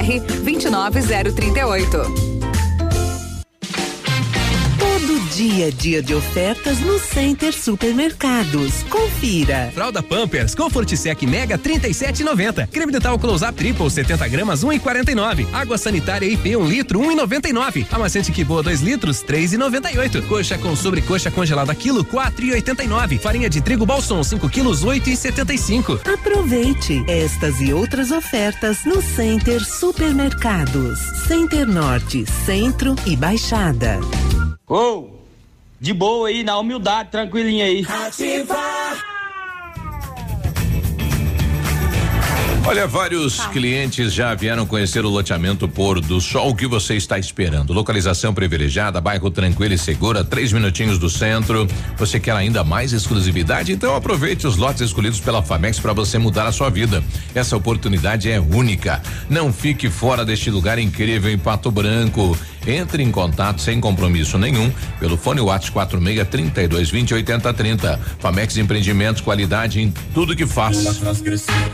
29038. Todo dia dia de ofertas no Center Supermercados. Confira. Fralda Pampers Comfort Sec Mega 37,90. Creme dental Close Up Triple 70 gramas 1,49. Água sanitária IP 1 um litro 1,99. Amaciante que boa 2 litros 3,98. Coxa com sobrecoxa congelada quilo 4,89. Farinha de trigo Balson 5 quilos 8,75. Aproveite estas e outras ofertas no Center Supermercados. Center Norte, Centro e Baixada. Ô, oh, de boa aí, na humildade, tranquilinha aí. Ativar. Olha, vários tá. clientes já vieram conhecer o loteamento Pôr do Sol. O que você está esperando? Localização privilegiada, bairro tranquilo e segura, três minutinhos do centro. Você quer ainda mais exclusividade? Então aproveite os lotes escolhidos pela Famex para você mudar a sua vida. Essa oportunidade é única. Não fique fora deste lugar incrível em Pato Branco. Entre em contato sem compromisso nenhum pelo fone WhatsApp 46 32 20 80 30. Famex Empreendimentos, qualidade em tudo que faz.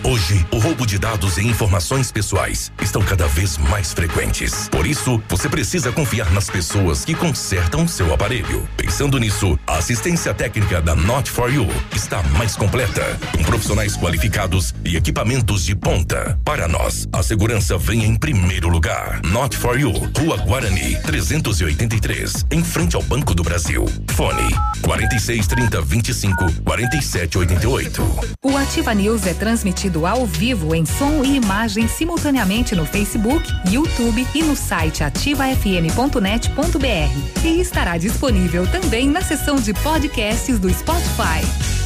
Hoje, o roubo de dados e informações pessoais estão cada vez mais frequentes. Por isso, você precisa confiar nas pessoas que consertam seu aparelho. Pensando nisso, a assistência técnica da Not for You está mais completa, com profissionais qualificados e equipamentos de ponta. Para nós, a segurança vem em primeiro lugar. Not for You, Rua Guarani, 383, em frente ao Banco do Brasil. Fone 46 30 25 47 88. O Ativa News é transmitido ao vivo em som e imagem simultaneamente no Facebook, YouTube e no site ativafm.net.br. E estará disponível também na seção de podcasts do Spotify.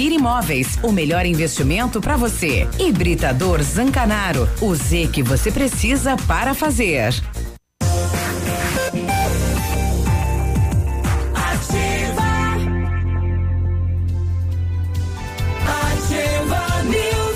Imóveis. O melhor investimento para você. Hibridador Zancanaro, o Z que você precisa para fazer. Ativa. Ativa News.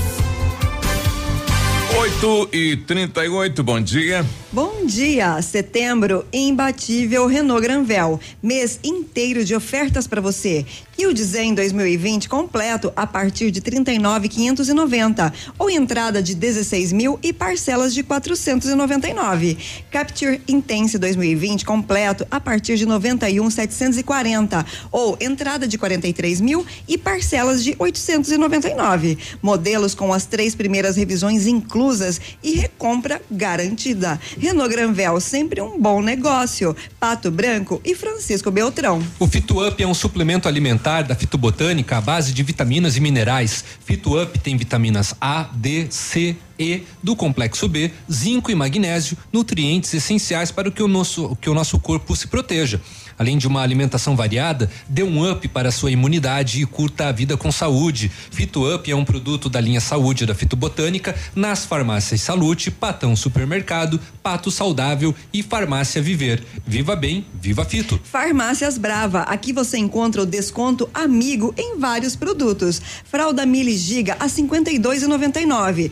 Oito e trinta e oito, bom dia. Bom dia! Setembro, imbatível Renault Granvel. Mês inteiro de ofertas para você. E o Dizen 2020 completo a partir de 39.590 ou entrada de 16 mil e parcelas de 499. Capture Intense 2020 completo a partir de 91.740 ou entrada de 43 mil e parcelas de 899. Modelos com as três primeiras revisões inclusas e recompra garantida. Renault Granvel sempre um bom negócio. Pato Branco e Francisco Beltrão. O Fito Up é um suplemento alimentar da fitobotânica à base de vitaminas e minerais. Fito Up tem vitaminas A, D, C, E do complexo B, zinco e magnésio, nutrientes essenciais para que o nosso, que o nosso corpo se proteja. Além de uma alimentação variada, dê um up para a sua imunidade e curta a vida com saúde. Fito Up é um produto da linha Saúde da Fitobotânica nas farmácias Salute, Patão Supermercado, Pato Saudável e Farmácia Viver. Viva bem, viva Fito. Farmácias Brava, aqui você encontra o desconto amigo em vários produtos. Fralda Mili Giga a 52,99.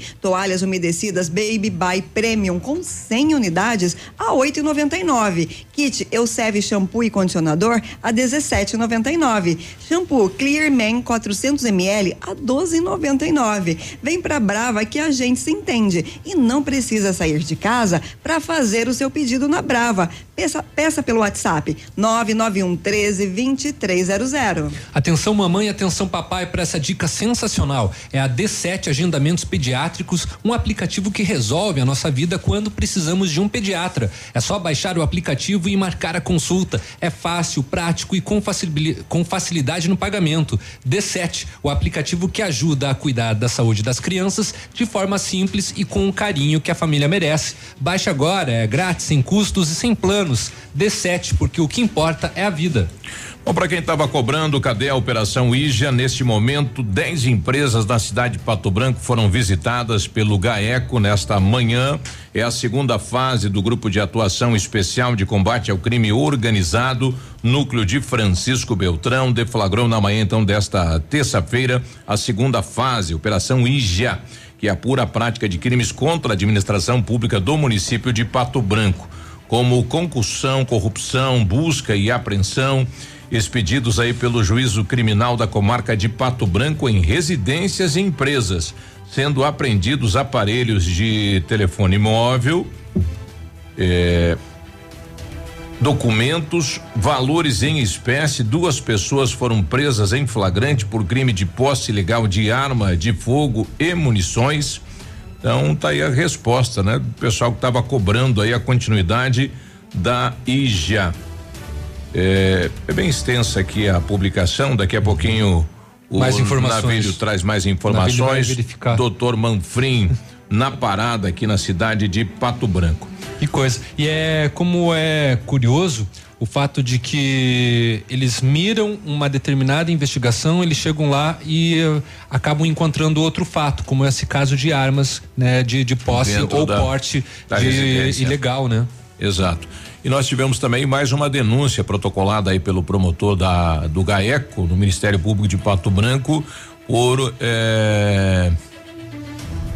Toalhas umedecidas Baby By Premium com 100 unidades a 8,99. Kit Elseve shampoo e condicionador a 17,99. Shampoo Clear Man 400 ml a 12,99. Vem pra Brava que a gente se entende e não precisa sair de casa para fazer o seu pedido na Brava. Peça, peça pelo WhatsApp 991 13 2300. Atenção mamãe, atenção papai para essa dica sensacional. É a D7 Agendamentos Pediátricos, um aplicativo que resolve a nossa vida quando precisamos de um pediatra. É só baixar o aplicativo e marcar a consulta. É fácil, prático e com, facilidade, no pagamento. D7, o aplicativo que ajuda a cuidar da saúde das crianças de forma simples e com o carinho que a família merece. Baixe agora, é grátis, sem custos e sem planos. D7, porque o que importa é a vida. Bom, para quem estava cobrando, cadê a Operação IJA? Neste momento, 10 empresas da cidade de Pato Branco foram visitadas pelo GAECO nesta manhã. É a segunda fase do Grupo de Atuação Especial de Combate ao Crime Organizado, núcleo de Francisco Beltrão, deflagrou na manhã então desta terça-feira a segunda fase, Operação IJA, que apura a prática de crimes contra a administração pública do município de Pato Branco, como concussão, corrupção, busca e apreensão expedidos aí pelo juízo criminal da comarca de Pato Branco em residências e empresas, sendo apreendidos aparelhos de telefone móvel, eh, documentos, valores em espécie. Duas pessoas foram presas em flagrante por crime de posse ilegal de arma de fogo e munições. Então tá aí a resposta, né? Do pessoal que estava cobrando aí a continuidade da IJA. É, é, bem extensa aqui a publicação, daqui a pouquinho o mais informações. Traz mais informações. Doutor Manfrim na parada aqui na cidade de Pato Branco. Que coisa. E é como é curioso o fato de que eles miram uma determinada investigação, eles chegam lá e uh, acabam encontrando outro fato, como esse caso de armas, né, de, de posse Dentro ou da- porte da de ilegal, né? Exato. E nós tivemos também mais uma denúncia protocolada aí pelo promotor da do GAECO, no Ministério Público de Pato Branco, por é,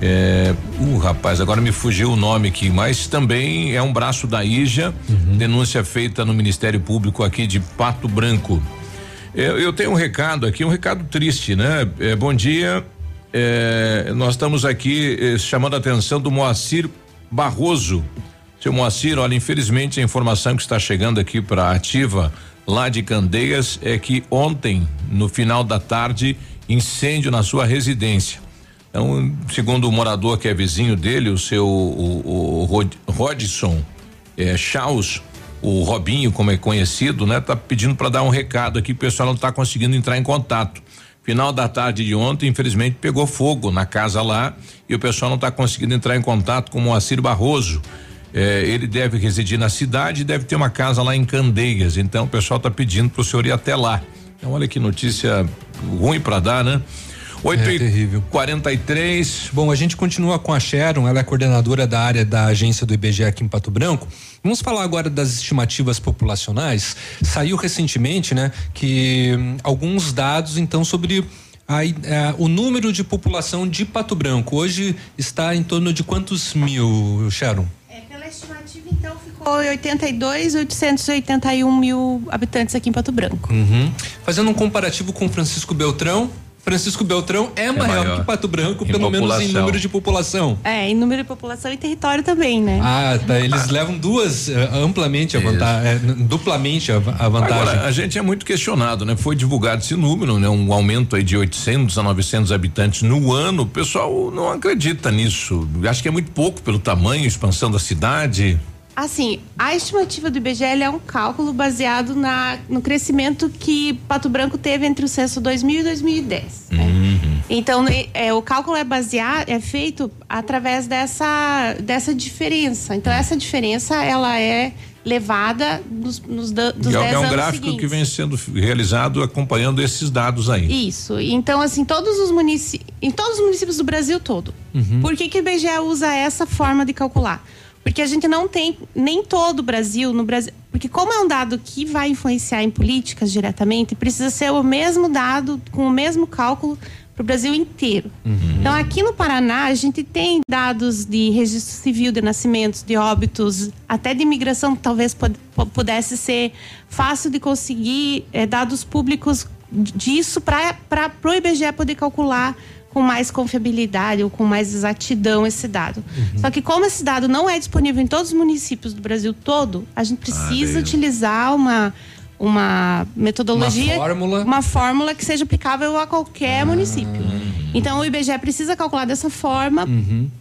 é, uh, rapaz, agora me fugiu o nome aqui, mas também é um braço da IJA, denúncia feita no Ministério Público aqui de Pato Branco. Eu, eu tenho um recado aqui, um recado triste, né? É, bom dia. é, nós estamos aqui chamando a atenção do Moacir Barroso. Seu Moacir, olha, infelizmente a informação que está chegando aqui para ativa lá de Candeias é que ontem, no final da tarde, incêndio na sua residência. Então, segundo o morador que é vizinho dele, o seu o, o Rod, Rodson é, Chaus, o Robinho, como é conhecido, né, tá pedindo para dar um recado aqui, o pessoal não está conseguindo entrar em contato. Final da tarde de ontem, infelizmente, pegou fogo na casa lá e o pessoal não está conseguindo entrar em contato com o Moacir Barroso. É, ele deve residir na cidade e deve ter uma casa lá em Candeias. Então o pessoal está pedindo para o senhor ir até lá. Então, olha que notícia ruim para dar, né? 8 É e terrível. 43. Bom, a gente continua com a Sharon, ela é coordenadora da área da agência do IBGE aqui em Pato Branco. Vamos falar agora das estimativas populacionais. Saiu recentemente, né, que hum, alguns dados então sobre a i- eh, o número de população de Pato Branco. Hoje está em torno de quantos mil, Sharon? Estimativa Foi 82, 881 mil habitantes aqui em Pato Branco. Uhum. Fazendo um comparativo com Francisco Beltrão, Francisco Beltrão é, maior, maior. que Pato Branco, Em pelo menos em população. número de população. É, em número de população e território também, né? Ah, tá. Eles levam duas eh, amplamente a vantagem, eh, duplamente a, a vantagem. Agora, a gente é muito questionado, né? Foi divulgado esse número, né? Um aumento aí de 800 a 900 habitantes no ano. O pessoal não acredita nisso. Acho que é muito pouco pelo tamanho, expansão da cidade. Assim, a estimativa do IBGE é um cálculo baseado na, no crescimento que Pato Branco teve entre o censo 2000 e 2010. né? Então, é, o cálculo é baseado, é feito através dessa, dessa diferença. Então, essa diferença ela é levada nos, nos dos E é 10 é um gráfico seguintes. que vem sendo realizado acompanhando esses dados aí. Isso. Então, assim, todos os municípios. Em todos os municípios do Brasil todo. Uhum. Por que, que o IBGE usa essa forma de calcular? Porque a gente não tem nem todo o Brasil no Brasil. Porque, como é um dado que vai influenciar em políticas diretamente, precisa ser o mesmo dado, com o mesmo cálculo para o Brasil inteiro. Então, aqui no Paraná, a gente tem dados de registro civil de nascimentos, de óbitos, até de imigração, que talvez pudesse ser fácil de conseguir eh, dados públicos disso para o IBGE poder calcular com mais confiabilidade ou com mais exatidão esse dado. Só que como esse dado não é disponível em todos os municípios do Brasil todo, a gente precisa daí- utilizar uma uma metodologia, Uma fórmula. uma fórmula que seja aplicável a qualquer município. Então o IBGE precisa calcular dessa forma,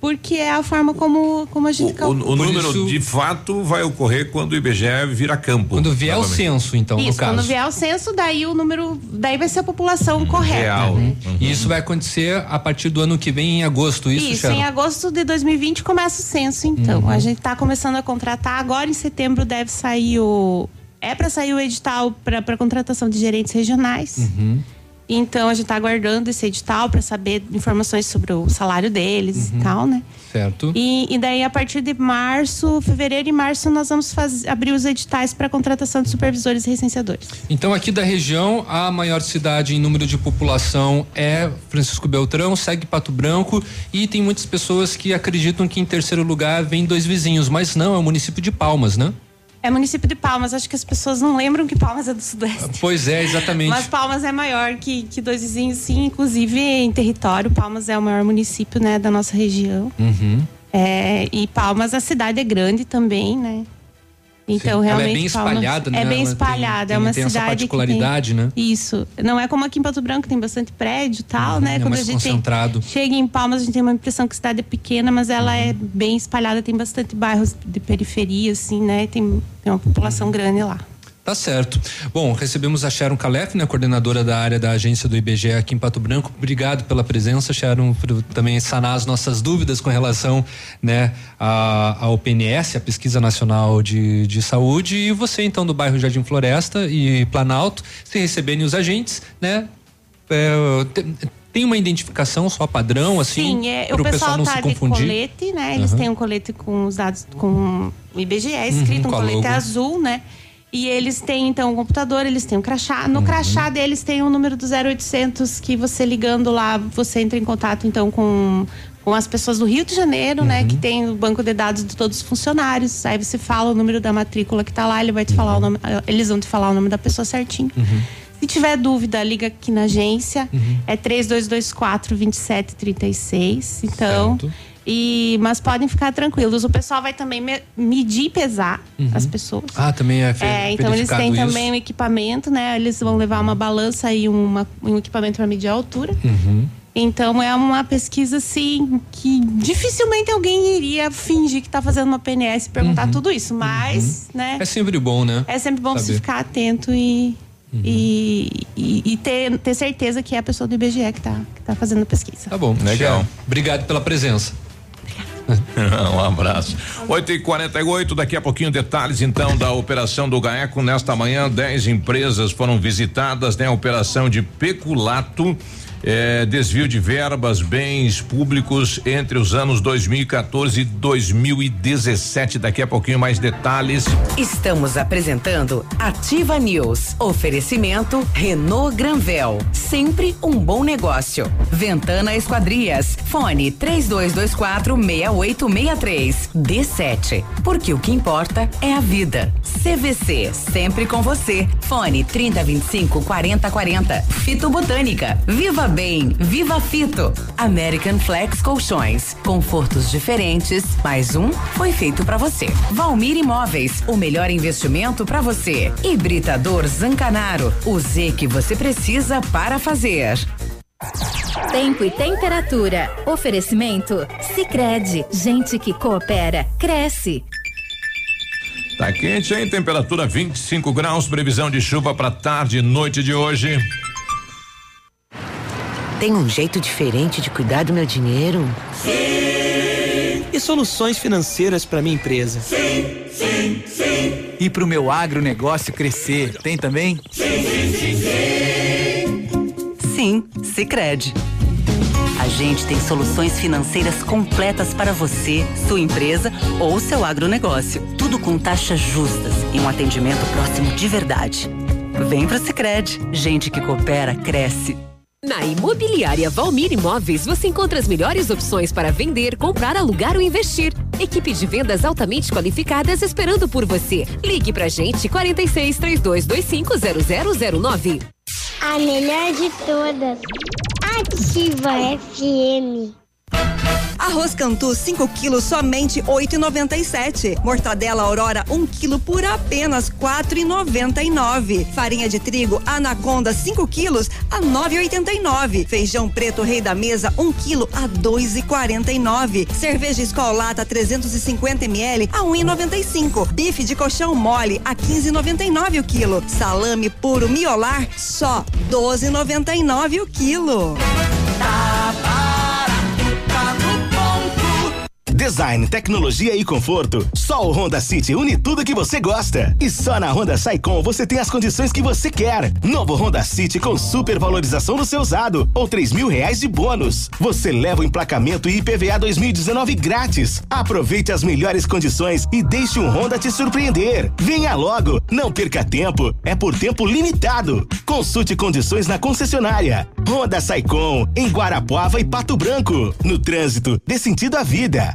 porque é a forma como, como a gente O, calcula. o número de fato vai ocorrer quando o IBGE vira campo. Quando vier o novamente. censo, então, Isso, no caso. quando vier o censo, daí o número. Daí vai ser a população correta. Real. Né? E isso vai acontecer a partir do ano que vem, em agosto, isso, Isso, Sharon? em agosto de 2020 começa o censo, então. Uhum. A gente está começando a contratar. Agora, em setembro, deve sair o. É para sair o edital para contratação de gerentes regionais. Uhum. Então, a gente está aguardando esse edital para saber informações sobre o salário deles Uhum. e tal, né? Certo. E, e daí, a partir de março, fevereiro e março, nós vamos faz, abrir os editais para contratação de supervisores e licenciadores. Então, aqui da região, a maior cidade em número de população é Francisco Beltrão, segue Pato Branco e tem muitas pessoas que acreditam que em terceiro lugar vem dois vizinhos, mas não, é o município de Palmas, né? É município de Palmas. Acho que as pessoas não lembram que Palmas é do Sudeste. Pois é, exatamente. Mas Palmas é maior que, que dois vizinhos, sim. Inclusive, em território, Palmas é o maior município, né, da nossa região. Uhum. É, e Palmas, a cidade é grande também, né? Então, Sim. Ela é realmente. bem espalhada, né? É bem tem- espalhada. tem- é uma tem essa cidade. particularidade, que tem... né? Isso. Não é como aqui em Pato Branco, tem bastante prédio e tal, né? é Quando a gente tem- concentrado. chega em Palmas, a gente tem uma impressão que a cidade é pequena, mas ela é bem espalhada, tem bastante bairros de periferia, assim, né? Tem, tem uma população grande lá. Tá certo. Bom, recebemos a Sharon Calef, né, coordenadora da área da agência do IBGE aqui em Pato Branco. Obrigado pela presença, Sharon, por também sanar as nossas dúvidas com relação, né, à- ao PNS, a Pesquisa Nacional de, de Saúde. E você, então, do bairro Jardim Floresta e Planalto, se receberem os agentes, né, é, tem, tem uma identificação só padrão, assim, Sim, é, o pessoal não tá se de confundir? colete, né? Eles Aham. têm um colete com os dados com o IBGE escrito, Uhum, com um a colete azul, né? E eles têm, então, um computador, eles têm um crachá. Uhum. No crachá deles tem o número do 0800 que você ligando lá, você entra em contato, então, com, com as pessoas do Rio de Janeiro, né? Uhum. Que tem o banco de dados de todos os funcionários. Aí você fala o número da matrícula que tá lá, ele vai te falar o nome, eles vão te falar o nome da pessoa certinho. Uhum. Se tiver dúvida, liga aqui na agência. É 3224 2736. Então. Certo. E, mas podem ficar tranquilos. O pessoal vai também me- medir e pesar Uhum. as pessoas. Ah, também é, fe- É, então eles têm isso. também um equipamento, né? Eles vão levar uma balança e uma, um equipamento para medir a altura. Uhum. Então é uma pesquisa assim que dificilmente alguém iria fingir que está fazendo uma PNS e perguntar tudo isso, mas, né? É sempre bom, né? É sempre bom você Saber. Uhum. ficar atento e, e, e, e ter, ter certeza que é a pessoa do IBGE que está que tá fazendo a pesquisa. Tá bom, Legal. Obrigado pela presença. um abraço. 8 e 48 daqui a pouquinho detalhes então da operação do GAECO. Nesta manhã, 10 empresas foram visitadas, né? Operação de peculato. Eh, desvio de verbas, bens públicos entre os anos 2014 e 2017. Daqui a pouquinho mais detalhes. Estamos apresentando Ativa News. Oferecimento Renault Granvel. Sempre um bom negócio. Ventana Esquadrias. Fone 3224 6863. D7. Porque o que importa é a vida. CVC. Sempre com você. Fone 3025 4040. Fito Botânica. Viva Bem. Viva Fito. American Flex Colchões. Confortos diferentes. Mais um foi feito para você. Valmir Imóveis. O melhor investimento para você. Hibridador Zancanaro. O Z que você precisa para fazer. Tempo e temperatura. Oferecimento? Sicredi Gente que coopera, cresce. Tá quente, hein? Temperatura 25 graus, previsão de chuva para tarde e noite de hoje. Tem um jeito diferente de cuidar do meu dinheiro? Sim! E soluções financeiras para minha empresa? Sim, sim, sim. E para o meu agronegócio crescer? Tem também? Sim, sim, sim, sim. Sim, Sicredi. A gente tem soluções financeiras completas para você, sua empresa ou seu agronegócio. Tudo com taxas justas e um atendimento próximo de verdade. Vem pro Sicredi. Gente que coopera cresce. Na Imobiliária Valmir Imóveis, você encontra as melhores opções para vender, comprar, alugar ou investir. Equipe de vendas altamente qualificadas esperando por você. Ligue pra gente 46 3225 0009. A melhor de todas. Ativa FM. Arroz Cantu 5 quilos somente 8,97. Mortadela Aurora 1 um quilo por apenas 4,99. Farinha de trigo Anaconda 5 quilos a 9,89. Feijão preto Rei da Mesa 1 um quilo a 2,49. Cerveja Escolata 350 ml a 1,95. Bife de colchão mole a 15,99 o quilo. Salame puro miolar só 12,99 o quilo. Tá Design, tecnologia e conforto. Só o Honda City une tudo que você gosta. E só na Honda Saicom você tem as condições que você quer. Novo Honda City com super valorização do seu usado ou três mil reais de bônus. Você leva o emplacamento e IPVA 2019 grátis. Aproveite as melhores condições e deixe um Honda te surpreender. Venha logo, não perca tempo. É por tempo limitado. Consulte condições na concessionária. Honda Saicom em Guarapuava e Pato Branco. No trânsito, dê sentido à vida.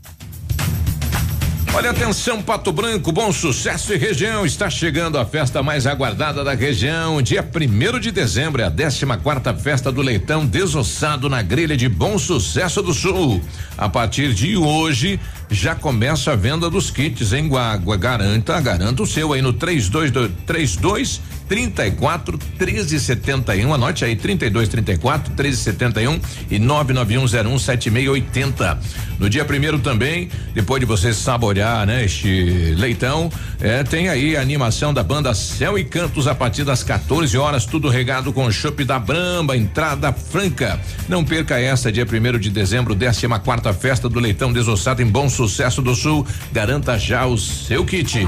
Olha atenção, Pato Branco, bom sucesso e região. Está chegando a festa mais aguardada da região. Dia 1 de dezembro é a 14 quarta festa do leitão desossado na grelha de Bom Sucesso do Sul. A partir de hoje já começa a venda dos kits em Guagua. Garanta, garanta o seu aí no 32 32 34 1371. Anote aí 32 34 1371 e 99101 7680. No dia primeiro também, depois de você saborear, né, este leitão, é, tem aí a animação da banda Céu e Cantos a partir das 14 horas, tudo regado com chopp da Bramba, entrada franca. Não perca essa dia primeiro de dezembro, 14 quarta festa do leitão desossado em Bom Sucesso do Sul. Garanta já o seu kit.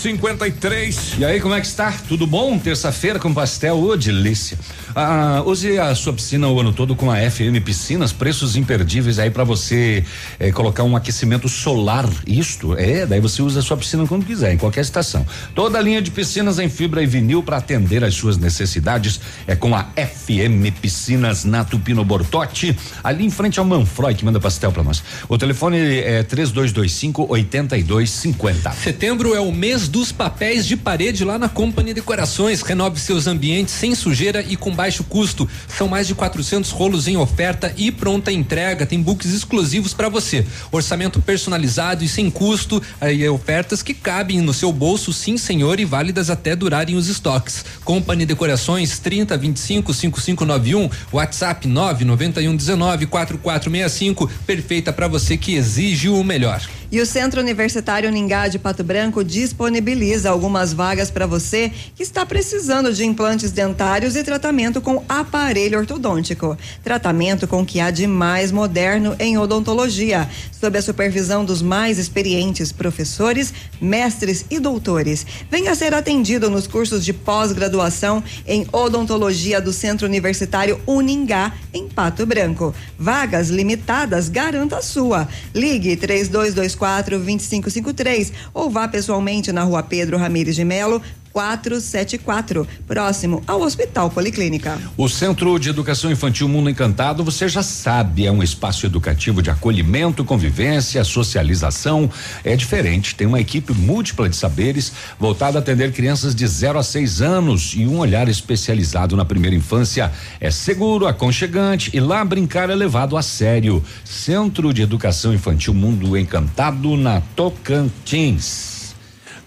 53 E aí, como é que está? Tudo bom? Terça-feira com pastel, ô delícia. Ah, use a sua piscina o ano todo com a FM Piscinas, preços imperdíveis aí para você eh, colocar um aquecimento solar. Isto é, daí você usa a sua piscina quando quiser, em qualquer estação. Toda a linha de piscinas em fibra e vinil para atender às suas necessidades é com a FM Piscinas na Tupino Bortote, ali em frente ao Manfroy que manda pastel para nós. O telefone é 3225 8250. Setembro é o mês dos papéis de parede lá na Company Decorações. Renove seus ambientes sem sujeira e com baixo custo. São mais de 400 rolos em oferta e pronta entrega. Tem books exclusivos para você. Orçamento personalizado e sem custo. Aí ofertas que cabem no seu bolso, sim, senhor, e válidas até durarem os estoques. Company Decorações 30 25 5591, WhatsApp 991 19 4465. Perfeita para você que exige o melhor. E o Centro Universitário Ningá de Pato Branco disponibiliza algumas vagas para você que está precisando de implantes dentários e tratamento com aparelho ortodôntico. Tratamento com o que há de mais moderno em odontologia, sob a supervisão dos mais experientes professores, mestres e doutores. Venha ser atendido nos cursos de pós-graduação em odontologia do Centro Universitário Uningá, em Pato Branco. Vagas limitadas, garanta a sua. Ligue 3224 2553 ou vá pessoalmente na rua Pedro Ramires de Melo, 474, próximo ao Hospital Policlínica. O Centro de Educação Infantil Mundo Encantado, você já sabe, é um espaço educativo de acolhimento, convivência, socialização. É diferente, tem uma equipe múltipla de saberes voltada a atender crianças de 0 a 6 anos e um olhar especializado na primeira infância. É seguro, aconchegante e lá brincar é levado a sério. Centro de Educação Infantil Mundo Encantado na Tocantins.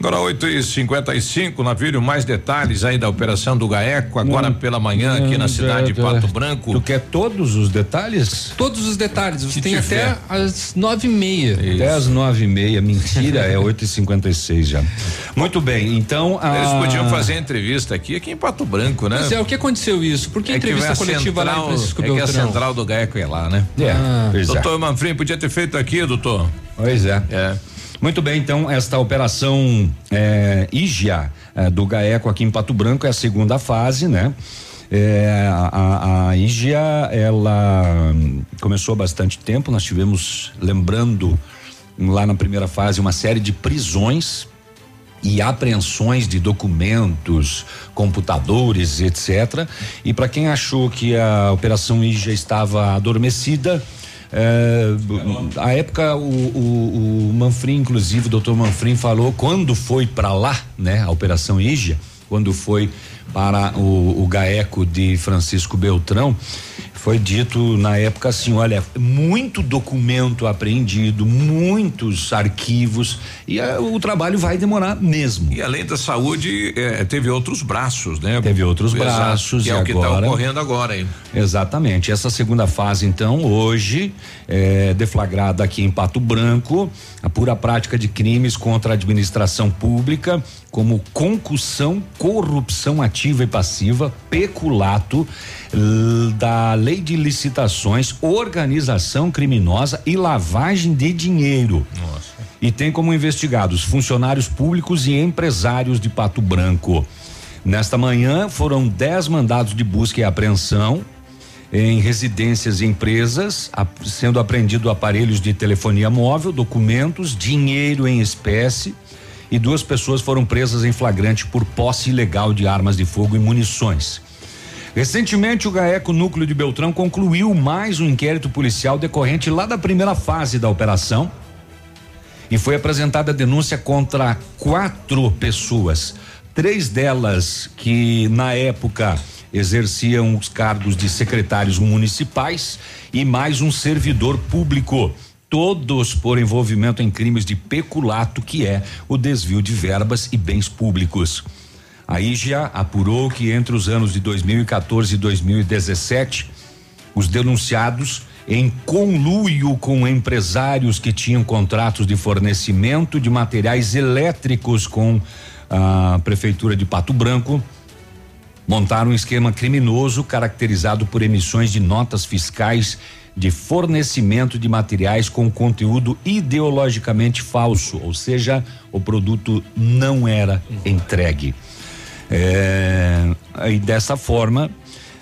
Agora 8 e 55 Navírio, mais detalhes aí da operação do Gaeco, agora não, pela manhã aqui na cidade de Pato Branco. Tu quer todos os detalhes? Todos os detalhes. Você tem tiver. até às nove e meia. Isso. Até às nove e meia, mentira, é 8 e 56 já. Muito bem, então. A... Eles podiam fazer entrevista aqui, aqui em Pato Branco, né? Pois é, o que aconteceu isso? Por que é entrevista coletiva central, lá em Francisco é Beltrão? que a central do Gaeco é lá, né? É. Ah. Doutor é. Manfrim, podia ter feito aqui, doutor. Pois é. É. Muito bem, então, esta operação é, IGIA é, do GAECO aqui em Pato Branco é a segunda fase, né? É, a, a IGIA, ela começou há bastante tempo, nós tivemos, lembrando, lá na primeira fase, uma série de prisões e apreensões de documentos, computadores, etc. E para quem achou que a operação IGIA estava adormecida, é, a época o, o, o Manfrim, inclusive o doutor Manfrim falou quando foi para lá, né, a Operação Ígia, quando foi para o, o GAECO de Francisco Beltrão, foi dito na época assim, olha, muito documento apreendido, muitos arquivos e a, o trabalho vai demorar mesmo. E além da saúde, eh, teve outros braços, né? Teve outros Exato, braços que é o que está ocorrendo agora aí. Exatamente. Essa segunda fase, então, hoje, é, deflagrada aqui em Pato Branco, a pura prática de crimes contra a administração pública, como concussão, corrupção ativa e passiva, peculato da lei de licitações, organização criminosa e lavagem de dinheiro. Nossa. E tem como investigados funcionários públicos e empresários de Pato Branco. Nesta manhã foram 10 mandados de busca e apreensão em residências e empresas, sendo apreendido aparelhos de telefonia móvel, documentos, dinheiro em espécie e duas pessoas foram presas em flagrante por posse ilegal de armas de fogo e munições. Recentemente, o GAECO Núcleo de Beltrão concluiu mais um inquérito policial decorrente lá da primeira fase da operação e foi apresentada denúncia contra quatro pessoas. Três delas que, na época, exerciam os cargos de secretários municipais e mais um servidor público. todos por envolvimento em crimes de peculato, que é o desvio de verbas e bens públicos. A IGA apurou que entre os anos de 2014 e 2017, os denunciados em conluio com empresários que tinham contratos de fornecimento de materiais elétricos com a prefeitura de Pato Branco, montaram um esquema criminoso caracterizado por emissões de notas fiscais de fornecimento de materiais com conteúdo ideologicamente falso, ou seja, o produto não era entregue. É, e dessa forma,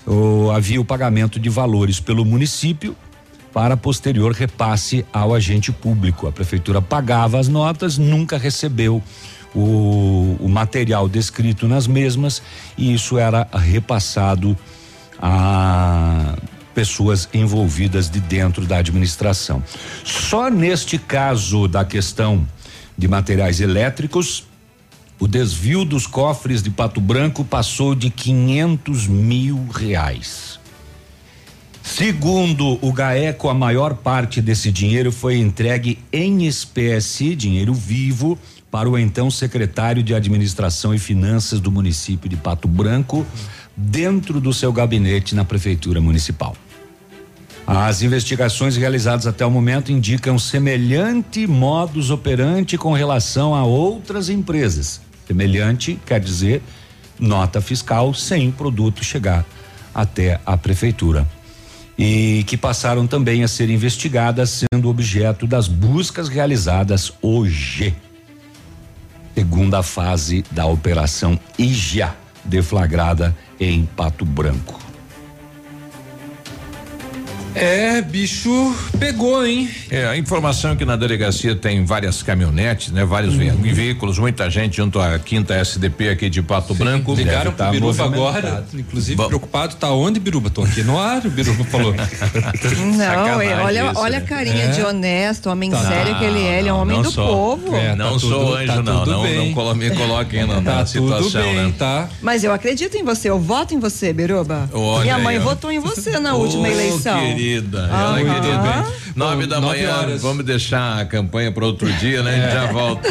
o, havia o pagamento de valores pelo município para posterior repasse ao agente público. A prefeitura pagava as notas, nunca recebeu o, o material descrito nas mesmas e isso era repassado a pessoas envolvidas de dentro da administração. Só neste caso da questão de materiais elétricos, o desvio dos cofres de Pato Branco passou de 500 mil reais. Segundo o GAECO, a maior parte desse dinheiro foi entregue em espécie, dinheiro vivo, para o então secretário de Administração e Finanças do município de Pato Branco, dentro do seu gabinete na Prefeitura Municipal. As investigações realizadas até o momento indicam semelhante modus operandi com relação a outras empresas. Semelhante quer dizer nota fiscal sem produto chegar até a prefeitura. E que passaram também a ser investigadas, sendo objeto das buscas realizadas hoje. Segunda fase da Operação IJA, deflagrada em Pato Branco. É, bicho pegou, hein? É, a informação é que na delegacia tem várias caminhonetes, né? Vários uhum. veículos, muita gente junto à quinta SDP aqui de Pato Sim, Branco. Ligaram pro tá Biruba agora, inclusive Bom. preocupado, tá onde, Biruba? Tô aqui no ar, o Biruba falou. não, é, olha, isso, olha a carinha é? de honesto, homem tá. sério que ele é, ele é um homem não do sou, povo. É, não tá sou tudo, anjo, tá não, não, bem. não me coloquem na, tá situação, bem, né? Tá. Mas eu acredito em você, eu voto em você, Biruba. Olha Minha mãe aí, votou em você na última eleição. Querido querida. Ela querida. Bem. Nove da nove manhã. Horas. Vamos deixar a campanha para outro dia, né? A gente já é. volta.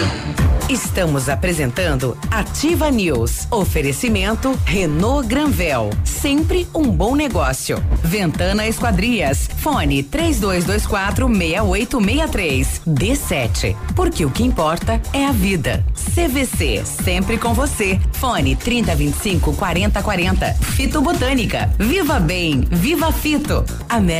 Estamos apresentando Ativa News. Oferecimento Renault Granvel. Sempre um bom negócio. Ventana Esquadrias. Fone 3224 6863. D7. Porque o que importa é a vida. CVC. Sempre com você. Fone 3025 4040. Fito Botânica. Viva Bem. Viva Fito.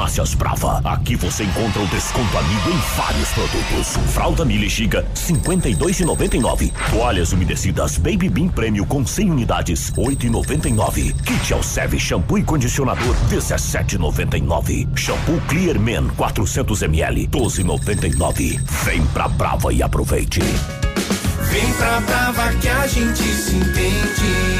Farmácias Brava. Aqui você encontra o desconto amigo em vários produtos. Fralda Mili Giga, 52,99. Toalhas umedecidas Baby Bean Prêmio com 100 unidades, 8,99. Kit Alceve shampoo e condicionador, 17,99. Shampoo Clear Men 400 ml, 12,99. Vem pra Brava e aproveite. Vem pra Brava que a gente se entende.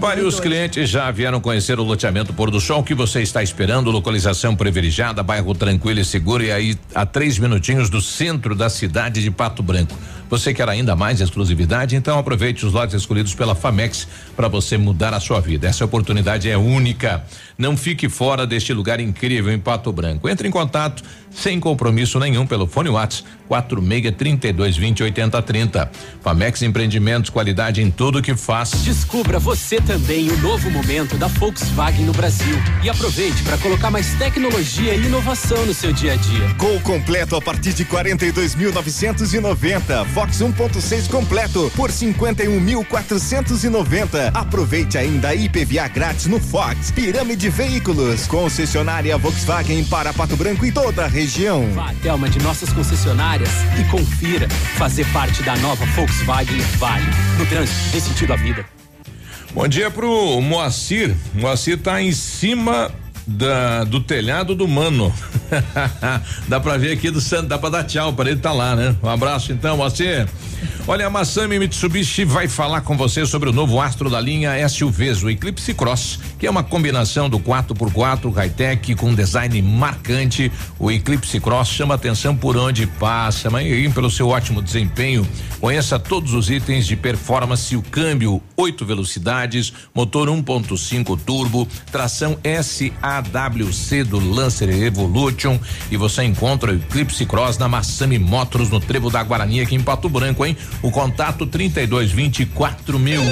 Vários clientes já vieram conhecer o loteamento Pôr do Sol. O que você está esperando? Localização privilegiada, bairro tranquilo e seguro e aí a três minutinhos do centro da cidade de Pato Branco. Você quer ainda mais exclusividade? Então aproveite os lotes escolhidos pela Famex para você mudar a sua vida. Essa oportunidade é única. Não fique fora deste lugar incrível em Pato Branco. Entre em contato sem compromisso nenhum pelo fone Whats 46 32 20 80 30. Famex Empreendimentos, qualidade em tudo que faz. Descubra você também o novo momento da Volkswagen no Brasil e aproveite para colocar mais tecnologia e inovação no seu dia a dia. Gol completo a partir de 42.990. Fox 1.6 completo por 51.490. Aproveite ainda a IPVA grátis no Fox. Pirâmide Veículos, concessionária Volkswagen para Pato Branco e toda a região. Vá até uma de nossas concessionárias e confira. Fazer parte da nova Volkswagen vale. No trânsito, dê sentido à vida. Bom dia pro Moacir. Moacir tá em cima da, do telhado do mano. dá pra ver aqui do Santo, dá pra dar tchau para ele tá lá, né? Um abraço então, Moacir. Olha, a Massami Mitsubishi vai falar com você sobre o novo astro da linha SUVs, o Eclipse Cross, que é uma combinação do 4x4 high-tech com design marcante. O Eclipse Cross chama atenção por onde passa, mas pelo seu ótimo desempenho. Conheça todos os itens de performance, o câmbio, oito velocidades, motor 1.5 turbo, tração SAWC do Lancer Evolution e você encontra o Eclipse Cross na Massami Motors no Trevo da Guarani aqui em Pato Branco, hein? O contato 3224 mil.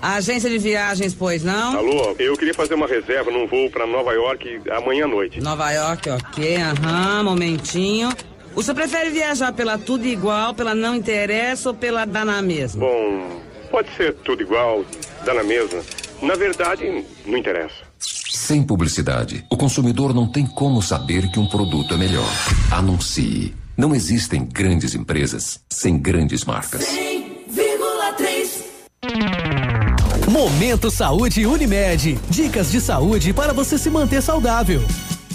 Agência de viagens, pois não? Alô, eu queria fazer uma reserva num voo para Nova York amanhã à noite. Nova York, ok, aham, momentinho. O senhor prefere viajar pela tudo igual, pela não interessa ou pela dá na mesma? Bom, pode ser tudo igual, dá na mesma. Na verdade, não interessa. Sem publicidade, o consumidor não tem como saber que um produto é melhor. Anuncie. Não existem grandes empresas sem grandes marcas. 100,3 Momento Saúde Unimed. Dicas de saúde para você se manter saudável.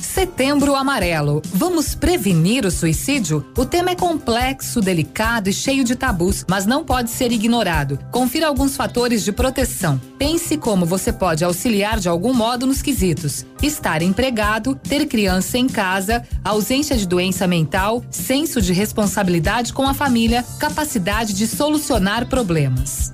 Setembro Amarelo. Vamos prevenir o suicídio? O tema é complexo, delicado e cheio de tabus, mas não pode ser ignorado. Confira alguns fatores de proteção. Pense como você pode auxiliar de algum modo nos quesitos: estar empregado, ter criança em casa, ausência de doença mental, senso de responsabilidade com a família, capacidade de solucionar problemas.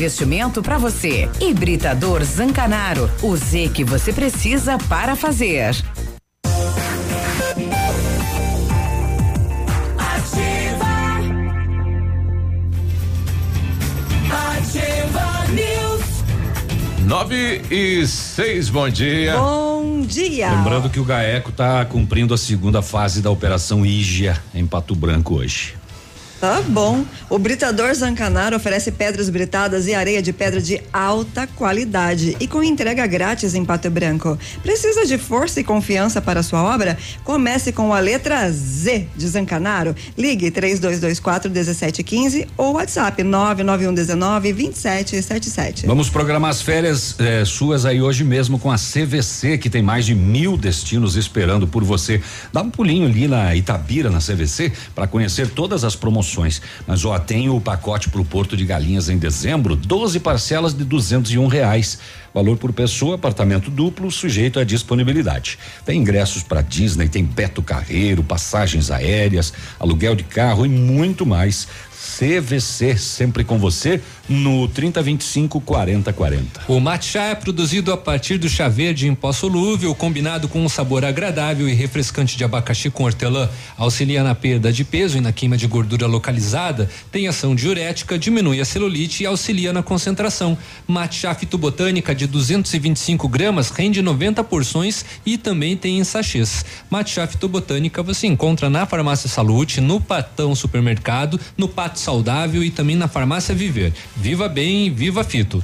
para você. Hibridador Zancanaro. O Z que você precisa para fazer. Ativa News. Nove e seis, bom dia. Bom dia. Lembrando que o GAECO está cumprindo a segunda fase da Operação Ígia em Pato Branco hoje. Tá bom. O Britador Zancanaro oferece pedras britadas e areia de pedra de alta qualidade e com entrega grátis em Pato Branco. Precisa de força e confiança para sua obra? Comece com a letra Z de Zancanaro. Ligue 3224 1715 ou WhatsApp 99119 2777. Vamos programar as férias eh, suas aí hoje mesmo com a CVC, que tem mais de mil destinos esperando por você. Dá um pulinho ali na Itabira, na CVC, para conhecer todas as promoções. Mas ó, tem o pacote para o Porto de Galinhas em dezembro, 12 parcelas de duzentos e um reais. Valor por pessoa, apartamento duplo, sujeito à disponibilidade. Tem ingressos para Disney, tem Beto Carreiro, passagens aéreas, aluguel de carro e muito mais. CVC, sempre com você, no 3025 4040. O matcha é produzido a partir do chá verde em pó solúvel, combinado com um sabor agradável e refrescante de abacaxi com hortelã. Auxilia na perda de peso e na queima de gordura localizada, tem ação diurética, diminui a celulite e auxilia na concentração. Matcha fitobotânica de 225 gramas rende 90 porções e também tem em sachês. Matcha fitobotânica você encontra na Farmácia Salute, no Patão Supermercado, no Saudável e também na Farmácia Viver. Viva bem, viva fito.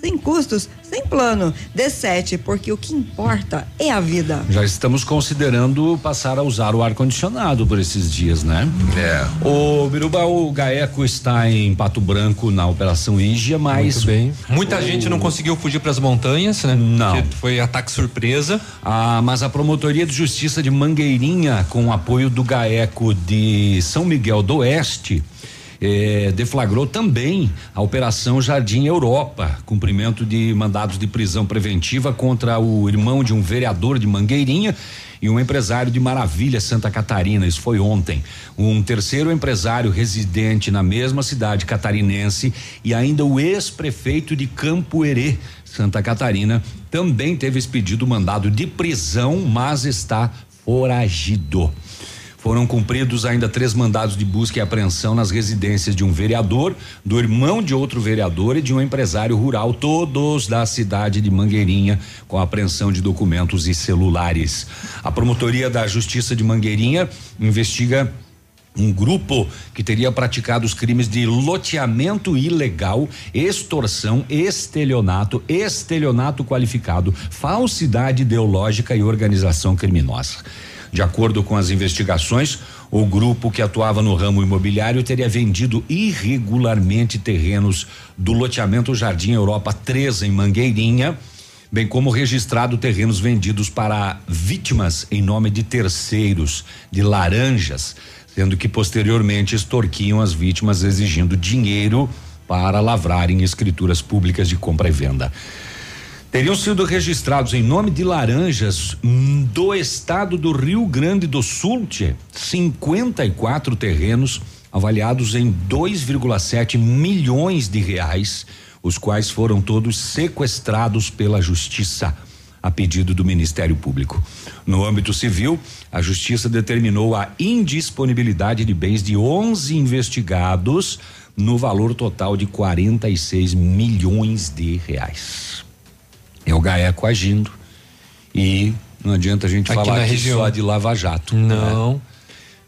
sem custos, sem plano. D7, porque o que importa é a vida. Já estamos considerando passar a usar o ar-condicionado por esses dias, né? É. O Biruba, o Gaeco está em Pato Branco na Operação Ígia, mas. Muito bem. Muita o- gente não conseguiu fugir para as montanhas, né? Não. Porque Foi ataque surpresa. Ah, mas a Promotoria de Justiça de Mangueirinha, com o apoio do GAECO de São Miguel do Oeste, eh, deflagrou também a Operação Jardim Europa, cumprimento de mandados de prisão preventiva contra o irmão de um vereador de Mangueirinha e um empresário de Maravilha, Santa Catarina. Isso foi ontem. Um terceiro empresário residente na mesma cidade catarinense e ainda o ex-prefeito de Campo Herê, Santa Catarina, também teve expedido mandado de prisão, mas está foragido. Foram cumpridos ainda três mandados de busca e apreensão nas residências de um vereador, do irmão de outro vereador e de um empresário rural, todos da cidade de Mangueirinha, com apreensão de documentos e celulares. A promotoria da Justiça de Mangueirinha investiga um grupo que teria praticado os crimes de loteamento ilegal, extorsão, estelionato, estelionato qualificado, falsidade ideológica e organização criminosa. De acordo com as investigações, o grupo que atuava no ramo imobiliário teria vendido irregularmente terrenos do loteamento Jardim Europa 3 em Mangueirinha, bem como registrado terrenos vendidos para vítimas em nome de terceiros, de laranjas, sendo que posteriormente extorquiam as vítimas exigindo dinheiro para lavrarem escrituras públicas de compra e venda. Teriam sido registrados em nome de laranjas do estado do Rio Grande do Sul, tchê, 54 terrenos avaliados em 2,7 milhões de reais, os quais foram todos sequestrados pela justiça a pedido do Ministério Público. No âmbito civil, a justiça determinou a indisponibilidade de bens de 11 investigados no valor total de 46 milhões de reais. É o GAECO agindo e não adianta a gente Aqui falar na região. só de Lava Jato. Não. né?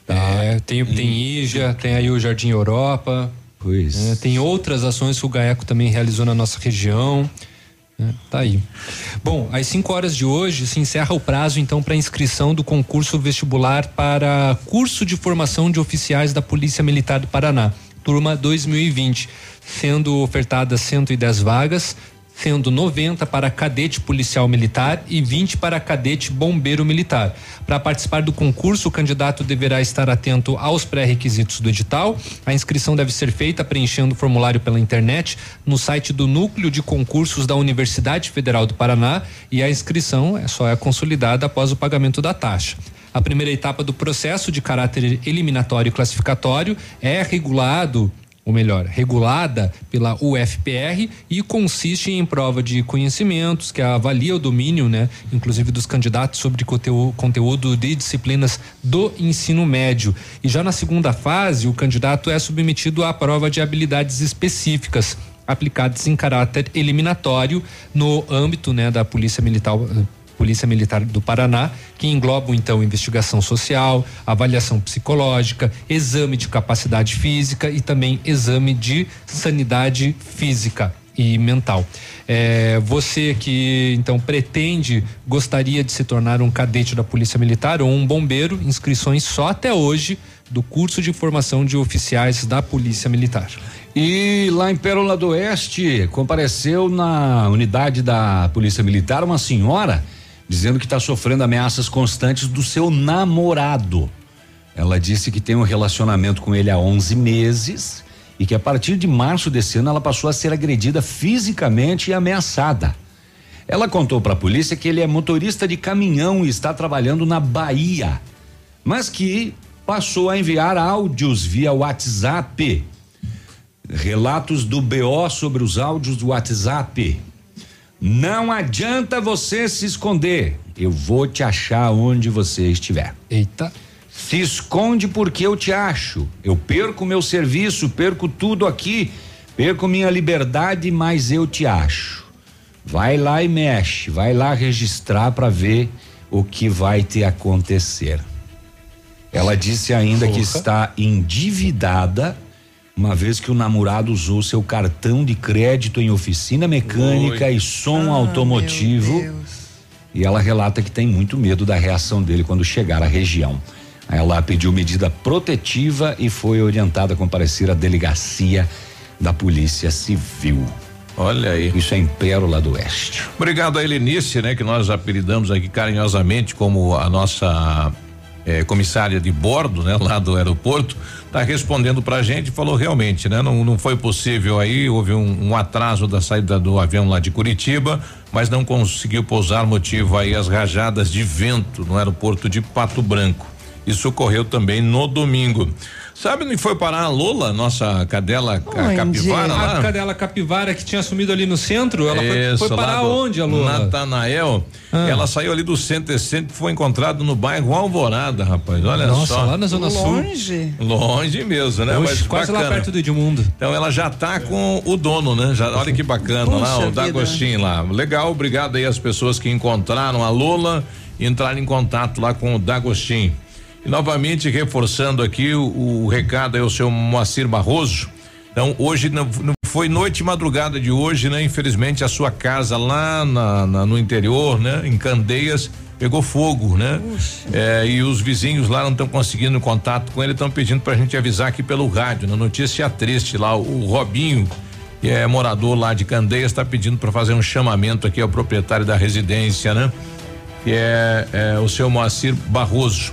Tá. É, tem, tem IJA, tem aí o Jardim Europa. Pois. É, tem outras ações que o Gaeco também realizou na nossa região. né? Tá aí. Bom, às 5 horas de hoje se encerra o prazo então para inscrição do concurso vestibular para curso de formação de oficiais da Polícia Militar do Paraná, turma 2020, sendo ofertadas 110 vagas, sendo 90 para cadete policial militar e 20 para cadete bombeiro militar. Para participar do concurso, o candidato deverá estar atento aos pré-requisitos do edital. A inscrição deve ser feita preenchendo o formulário pela internet no site do Núcleo de Concursos da Universidade Federal do Paraná e a inscrição é só é consolidada após o pagamento da taxa. A primeira etapa do processo de caráter eliminatório e classificatório é regulado ou melhor, regulada pela UFPR e consiste em prova de conhecimentos que avalia o domínio, né, inclusive dos candidatos sobre conteúdo, de disciplinas do ensino médio. E já na segunda fase, o candidato é submetido à prova de habilidades específicas aplicadas em caráter eliminatório no âmbito, né, da Polícia Militar Polícia Militar do Paraná, que englobam então investigação social, avaliação psicológica, exame de capacidade física e também exame de sanidade física e mental. É, você que então pretende, gostaria de se tornar um cadete da Polícia Militar ou um bombeiro, inscrições só até hoje do curso de formação de oficiais da Polícia Militar. E lá em Pérola do Oeste, compareceu na unidade da Polícia Militar uma senhora dizendo que está sofrendo ameaças constantes do seu namorado. Ela disse que tem um relacionamento com ele há 11 meses e que a partir de março desse ano ela passou a ser agredida fisicamente e ameaçada. Ela contou para a polícia que ele é motorista de caminhão e está trabalhando na Bahia, mas que passou a enviar áudios via WhatsApp Relatos do BO sobre os áudios do WhatsApp. Não adianta você se esconder. Eu vou te achar onde você estiver. Eita. Se esconde porque eu te acho. Eu perco meu serviço, perco tudo aqui, perco minha liberdade, mas eu te acho. Vai lá e mexe, vai lá registrar para ver o que vai te acontecer. Ela disse ainda Porra. que está endividada uma vez que o namorado usou seu cartão de crédito em oficina mecânica Oi. e som ah, automotivo. E ela relata que tem muito medo da reação dele quando chegar à região. Ela pediu medida protetiva e foi orientada a comparecer à delegacia da Polícia Civil. Olha aí. Isso é em Pérola do Oeste. Obrigado a Helenice, né? Que nós apelidamos aqui carinhosamente como a nossa eh, comissária de bordo, né? Lá do aeroporto está respondendo para a gente, falou realmente, né? Não, não foi possível aí, houve um, um, atraso da saída do avião lá de Curitiba, mas não conseguiu pousar, motivo aí as rajadas de vento no aeroporto de Pato Branco. Isso ocorreu também no domingo. Sabe onde foi parar a Lola, nossa cadela onde? capivara lá? A cadela capivara que tinha sumido ali no centro, ela Isso, foi, foi parar onde a Lola? Natanael, ah. ela saiu ali do centro e centro foi encontrada no bairro Alvorada, rapaz, olha Nossa, só. lá na zona Longe. sul. Longe mesmo, né? Oxe, Mas quase bacana. lá perto do Edmundo. Então ela já tá com o dono, né? Já, olha que bacana Puxa lá, o Dagostinho lá. Legal, obrigado aí às pessoas que encontraram a Lola e entraram em contato lá com o Dagostinho. E novamente reforçando aqui o, o recado é o seu Moacir Barroso. Então, hoje não, não, foi noite e madrugada de hoje, né? Infelizmente, a sua casa lá na, na, no interior, né? Em Candeias, pegou fogo, né? É, e os vizinhos lá não estão conseguindo contato com ele, estão pedindo pra gente avisar aqui pelo rádio. Na notícia triste lá, o, o Robinho, que é morador lá de Candeias, está pedindo para fazer um chamamento aqui ao proprietário da residência, né? Que é, é o seu Moacir Barroso.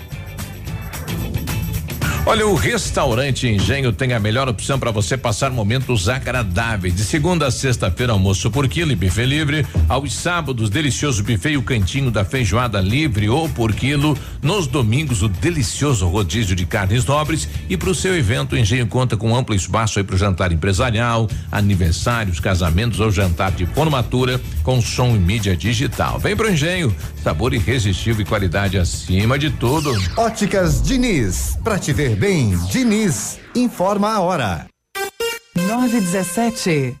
Olha, o restaurante Engenho tem a melhor opção para você passar momentos agradáveis. De segunda a sexta-feira, almoço por quilo e buffet livre. Aos sábados, delicioso buffet e o cantinho da feijoada livre ou por quilo. Nos domingos, o delicioso rodízio de carnes nobres. E para o seu evento, o Engenho conta com amplo espaço aí para o jantar empresarial, aniversários, casamentos ou jantar de formatura com som e mídia digital. Vem pro Engenho, sabor irresistível e qualidade acima de tudo. Óticas Diniz, pra te ver bem, Diniz, informa a hora. 917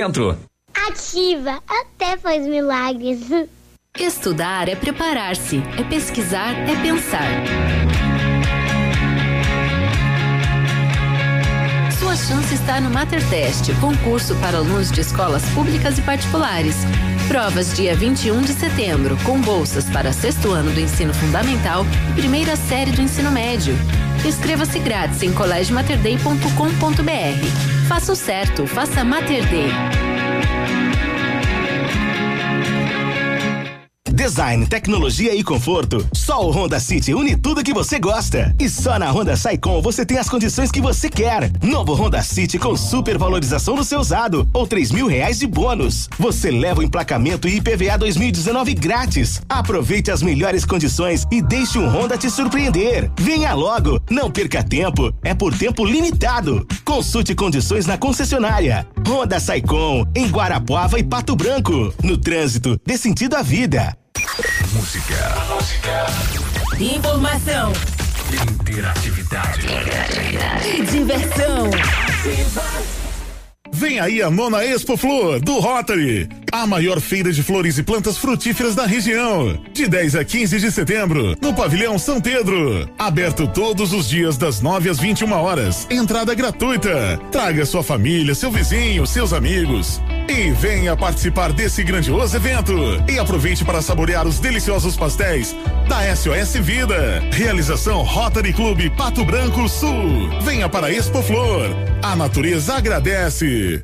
Centro. Ativa, até faz milagres. Estudar é preparar-se, é pesquisar, é pensar. Sua chance está no Mater Test, concurso para alunos de escolas públicas e particulares. Provas dia 21 de setembro, com bolsas para sexto ano do ensino fundamental e primeira série do ensino médio. Inscreva-se grátis em colégiomaterday.com.br. Faça o certo, faça Mater Day. Design, tecnologia e conforto. Só o Honda City une tudo que você gosta. E só na Honda Saicom você tem as condições que você quer. Novo Honda City com super valorização no seu usado ou três mil reais de bônus. Você leva o emplacamento e IPVA 2019 grátis. Aproveite as melhores condições e deixe um Honda te surpreender. Venha logo, não perca tempo. É por tempo limitado. Consulte condições na concessionária. Honda Saicom em Guarapuava e Pato Branco. No trânsito, dê sentido à vida. Música. Música. Informação Interatividade. e diversão. Vem aí a nona Expo Flor do Rotary, a maior feira de flores e plantas frutíferas da região. De 10 a 15 de setembro, no Pavilhão São Pedro. Aberto todos os dias das 9 às 21 horas. Entrada gratuita. Traga sua família, seu vizinho, seus amigos. E venha participar desse grandioso evento. E aproveite para saborear os deliciosos pastéis da SOS Vida. Realização Rotary Clube Pato Branco Sul. Venha para a Expo Flor. A natureza agradece.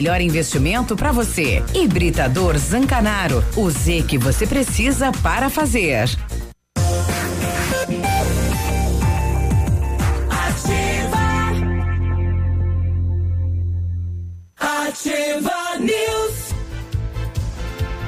investimento para você. Hibridador Zancanaro. O Z que você precisa para fazer. Ativa News.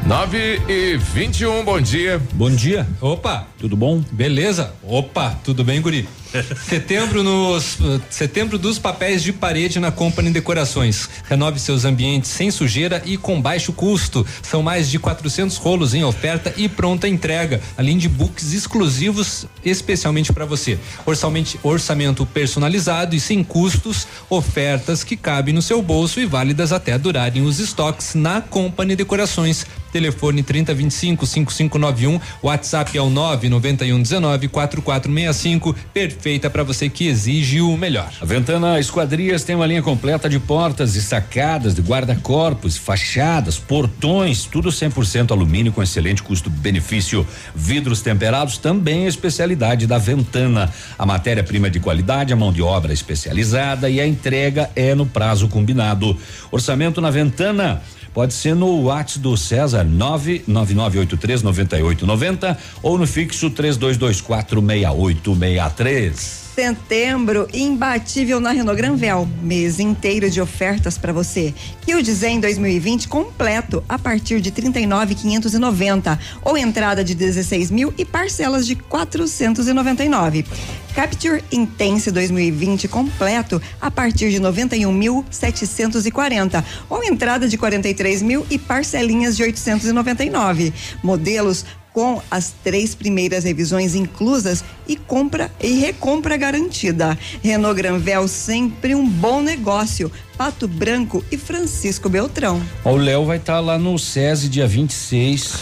9 e 21, bom dia. Bom dia. Opa. Tudo bom? Beleza. Opa, tudo bem, guri? setembro nos setembro dos papéis de parede na Company Decorações. Renove seus ambientes sem sujeira e com baixo custo. São mais de 400 rolos em oferta e pronta entrega, além de books exclusivos especialmente para você. Orçamento, orçamento personalizado e sem custos, ofertas que cabem no seu bolso e válidas até durarem os estoques na Company Decorações. Telefone 3025 5591, WhatsApp é o 99119 4465. Perfeita para você que exige o melhor. A Ventana Esquadrias tem uma linha completa de portas e sacadas, de guarda-corpos, fachadas, portões, tudo 100% alumínio com excelente custo-benefício. Vidros temperados também é especialidade da Ventana. A matéria-prima de qualidade, a mão de obra especializada e a entrega é no prazo combinado. Orçamento na Ventana Pode ser no WhatsApp do César 999839890 ou no fixo 32246863. Setembro imbatível na Renault Granvel. Mês inteiro de ofertas para você. Que o Zen 2020 completo a partir de 39.590 ou entrada de 16 mil e parcelas de 499. Capture Intense 2020 completo a partir de 91.740 ou entrada de 43 mil e parcelinhas de 899. Modelos com as três primeiras revisões inclusas e compra e recompra garantida. Renault Granvel sempre um bom negócio. Pato Branco e Francisco Beltrão. Ó, O Léo vai estar lá no SESI dia 26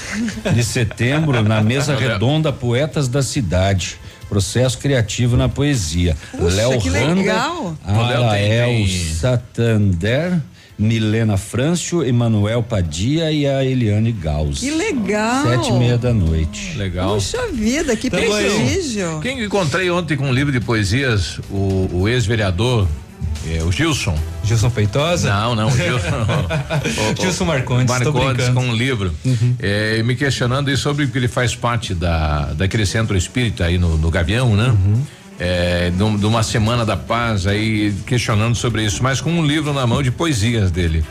de setembro, na mesa redonda Poetas da Cidade. Processo criativo na poesia. Léo que Randa, Léo Arael Satander, Milena Frâncio, Emanuel Padia e a Eliane Gauss. Que legal. Sete e meia da noite. Legal. Puxa vida, que prestígio. Quem encontrei ontem com um livro de poesias, o, o ex-vereador, eh, o Gilson. Gilson Feitosa? Não, não, o Gilson. o- Gilson Marcondes, Marcondes com um livro. eh, me questionando aí sobre que ele faz parte da, daquele centro espírita aí no, no Gavião, né? Eh, de, um- de uma semana da paz aí, questionando sobre isso, mas com um livro na mão de poesias dele.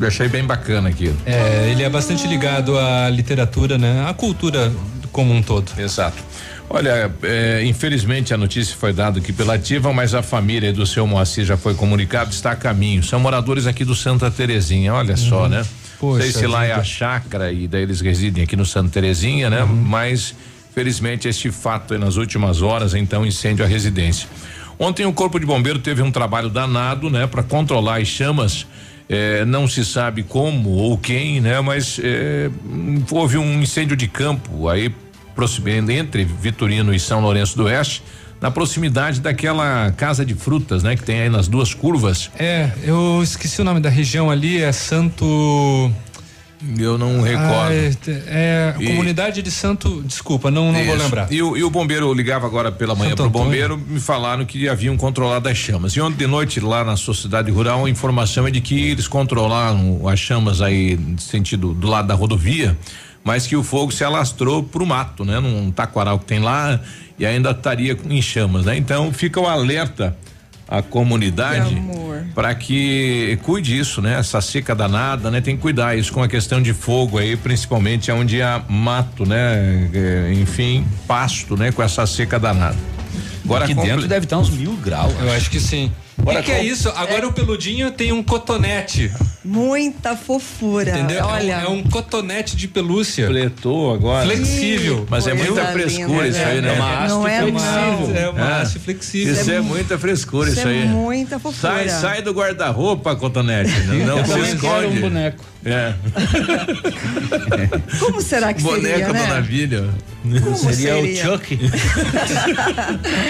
Eu achei bem bacana aquilo. É, ele é bastante ligado à literatura, né? À cultura como um todo. Exato. Olha, é, infelizmente a notícia foi dada aqui pela Ativa, mas a família do seu Moacir já foi comunicado, está a caminho. São moradores aqui do Santa Terezinha, olha só, né? Não sei Poxa se lá é a vida. chácara e daí eles residem aqui no Santa Terezinha, né? Mas, felizmente, este fato nas últimas horas, então, incêndio à residência. Ontem o Corpo de Bombeiro teve um trabalho danado, né? Para controlar as chamas. É, não se sabe como ou quem, né? Mas é, houve um incêndio de campo aí entre Vitorino e São Lourenço do Oeste, na proximidade daquela casa de frutas, né? Que tem aí nas duas curvas. É, eu esqueci o nome da região ali, é Santo. Eu não recordo. Ah, é, é E- comunidade de Santo. Desculpa, não, não vou lembrar. E o, e o bombeiro eu ligava agora pela manhã pro Antônio. bombeiro, me falaram que haviam controlado as chamas. E ontem de noite lá na sociedade rural a informação é de que eles controlaram as chamas aí sentido do lado da rodovia, mas que o fogo se alastrou pro mato, né? Num taquaral que tem lá e ainda estaria em chamas, né? Então fica o alerta à comunidade para que cuide isso, né? Essa seca danada, né? Tem que cuidar isso com a questão de fogo aí, principalmente onde há mato, né? É, enfim, pasto, né? Com essa seca danada. Agora Aqui dentro deve estar uns mil graus. Eu acho que sim. O que, que é isso? Agora o peludinho tem um cotonete. Muita fofura. Entendeu? É um- Olha. É, um, cotonete de pelúcia. Fletou agora. Flexível. Mas é muita frescura linda, isso aí, né? né? É, não é flexível. É uma Ah, haste flexível. Isso é muita frescura Isso isso, é aí. muita fofura. Sai, sai do guarda-roupa, cotonete. Não, não Eu se esconde. um boneco. É. Como será que Boneco seria, do né? navilho. Como Seria, seria? o Chuck.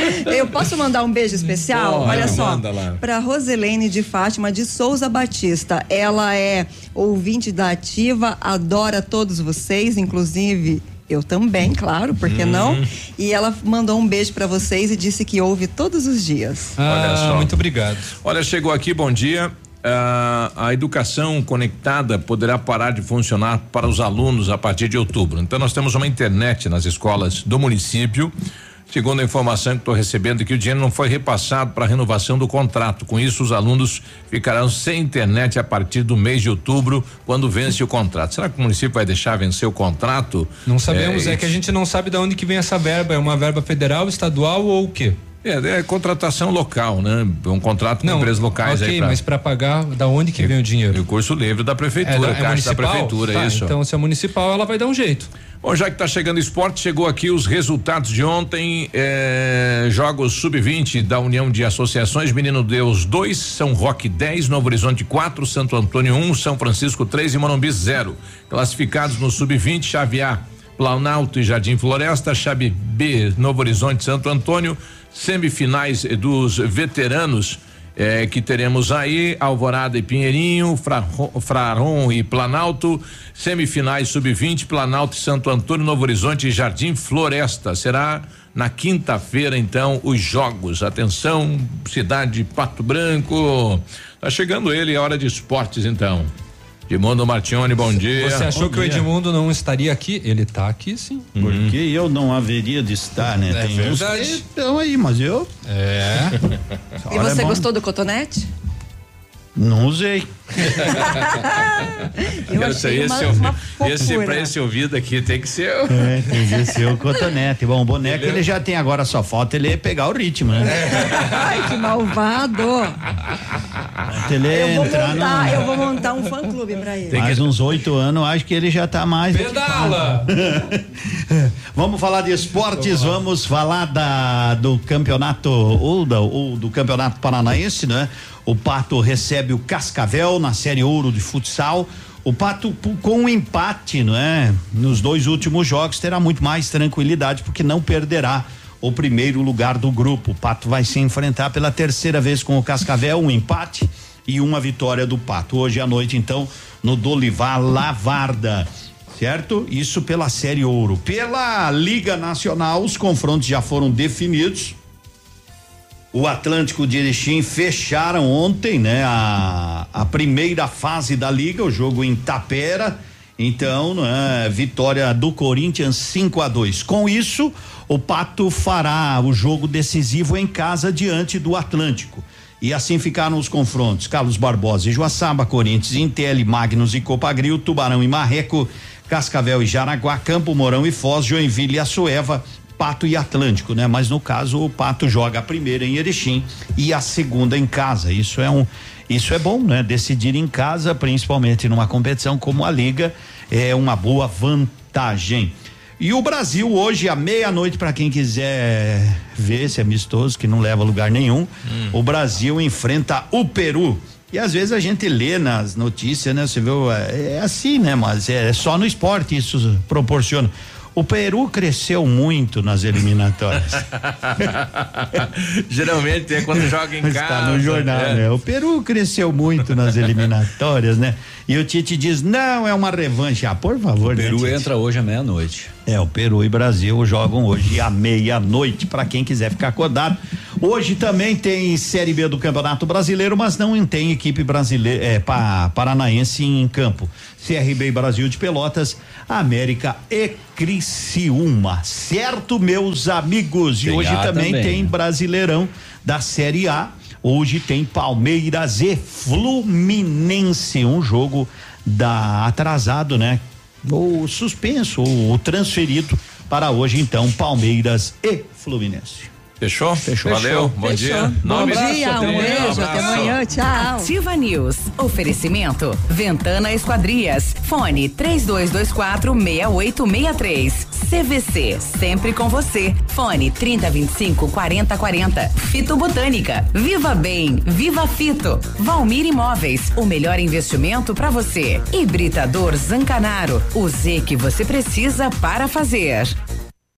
Eu posso mandar um beijo especial? Olha só. Para Roselene de Fátima de Souza Batista. Ela é ouvinte da Ativa, adora todos vocês, inclusive eu também, claro, por que Uhum. não? E ela mandou um beijo para vocês e disse que ouve todos os dias. Olha Ah, só. muito obrigado. Olha, chegou aqui, bom dia. Ah, a educação conectada poderá parar de funcionar para os alunos a partir de outubro. Então, nós temos uma internet nas escolas do município. Segundo a informação que estou recebendo, que o dinheiro não foi repassado para a renovação do contrato. Com isso, os alunos ficarão sem internet a partir do mês de outubro, quando vence o contrato. Será que o município vai deixar vencer o contrato? Não sabemos, é, que a gente não sabe de onde que vem essa verba. É uma verba federal, estadual ou o quê? É, é contratação local, né? É um contrato com Não, empresas locais ok, aí pra- mas para pagar, da onde que vem o dinheiro? Recurso livre da prefeitura, da- caixa da prefeitura, Tá, isso. Então, se é municipal, ela vai dar um jeito. Bom, já que está chegando o esporte, chegou aqui os resultados de ontem. eh, jogos sub-20 da União de Associações. Menino Deus 2, São Roque 10, Novo Horizonte 4, Santo Antônio 1, São Francisco 3 e Morumbi 0. Classificados no sub-20, chave A, Planalto e Jardim Floresta, chave B, Novo Horizonte Santo Antônio. Semifinais dos veteranos. eh, que teremos aí Alvorada e Pinheirinho, Fraron, e Planalto, semifinais sub-20, Planalto e Santo Antônio, Novo Horizonte e Jardim Floresta. Será na quinta-feira, então, os jogos. Atenção, cidade de Pato Branco. Tá chegando ele, é hora de esportes, então. Edmundo Martione, bom dia. Você achou Bom que o dia. Edmundo não estaria aqui? Ele tá aqui sim. Porque eu não haveria de estar, né? É Tem uns verdade. que estão aí, mas eu. É. E você gostou do cotonete? Não usei. Eu Quero achei saber uma- esse, uma esse pra esse ouvido aqui tem que ser. o- É, tem que ser o cotonete. Bom, o boneco ele já tem agora, só falta ele pegar o ritmo, né? Ai, que malvado. Ele Eu vou entrar montar, no. eu vou montar um fã clube pra ele. Mais uns oito anos, acho que ele já tá mais. Pedala! vamos falar de esportes, vamos falar da, do campeonato, ou, da, ou do campeonato paranaense, né? O Pato recebe o Cascavel na Série Ouro de futsal. O Pato, com um empate, não é? Nos dois últimos jogos, terá muito mais tranquilidade, porque não perderá o primeiro lugar do grupo. O Pato vai se enfrentar pela terceira vez com o Cascavel, um empate e uma vitória do Pato. Hoje à noite, então, no Dolivar Lavarda. Certo? Isso pela Série Ouro. Pela Liga Nacional, os confrontos já foram definidos. O Atlântico de Erechim fecharam ontem, né? A, a primeira fase da liga, o jogo em Tapera. Então, né, vitória do Corinthians 5 a 2. Com isso, o Pato fará o jogo decisivo em casa diante do Atlântico. E assim ficaram os confrontos: Carlos Barbosa e Joaçaba, Corinthians, Intel, Magnus e Copagril, Tubarão e Marreco, Cascavel e Jaraguá, Campo Mourão e Foz, Joinville e Açoeva, Pato e Atlântico, né? Mas no caso o Pato joga a primeira em Erechim e a segunda em casa. Isso é um isso é bom, né? Decidir em casa, principalmente numa competição como a Liga, é uma boa vantagem. E o Brasil hoje à meia-noite para quem quiser ver esse amistoso que não leva a lugar nenhum, o Brasil enfrenta o Peru. E às vezes a gente lê nas notícias, né? Você vê, é, é assim, né? Mas é só no esporte isso proporciona. O Peru cresceu muito nas eliminatórias. Geralmente é quando joga em casa. Está no jornal, é. né? O Peru cresceu muito nas eliminatórias, né? E o Tite diz: não, é uma revanche. Ah, por favor, O Peru né, entra hoje à meia-noite. É, o Peru e Brasil jogam hoje à meia-noite, para quem quiser ficar acordado. Hoje também tem Série B do Campeonato Brasileiro, mas não tem equipe brasileira, é, pa, paranaense em campo. CRB Brasil de Pelotas, América e Criciúma. Certo, meus amigos? E Tem hoje também, também, tem né? Brasileirão da Série A. Hoje tem Palmeiras e Fluminense, um jogo da atrasado, né? ou suspenso, ou transferido para hoje, então, Palmeiras e Fluminense. Fechou? Fechou. Valeu, bom Fechou. dia. Bom Nome- dia, um beijo, até amanhã, tchau. Ativa News. Oferecimento. Ventana Esquadrias. Fone 3224 6863. CVC. Sempre com você. Fone 3025 4040. Fito Botânica. Viva Bem. Viva Fito. Valmir Imóveis. O melhor investimento para você. Hibridador Zancanaro. O Z que você precisa para fazer.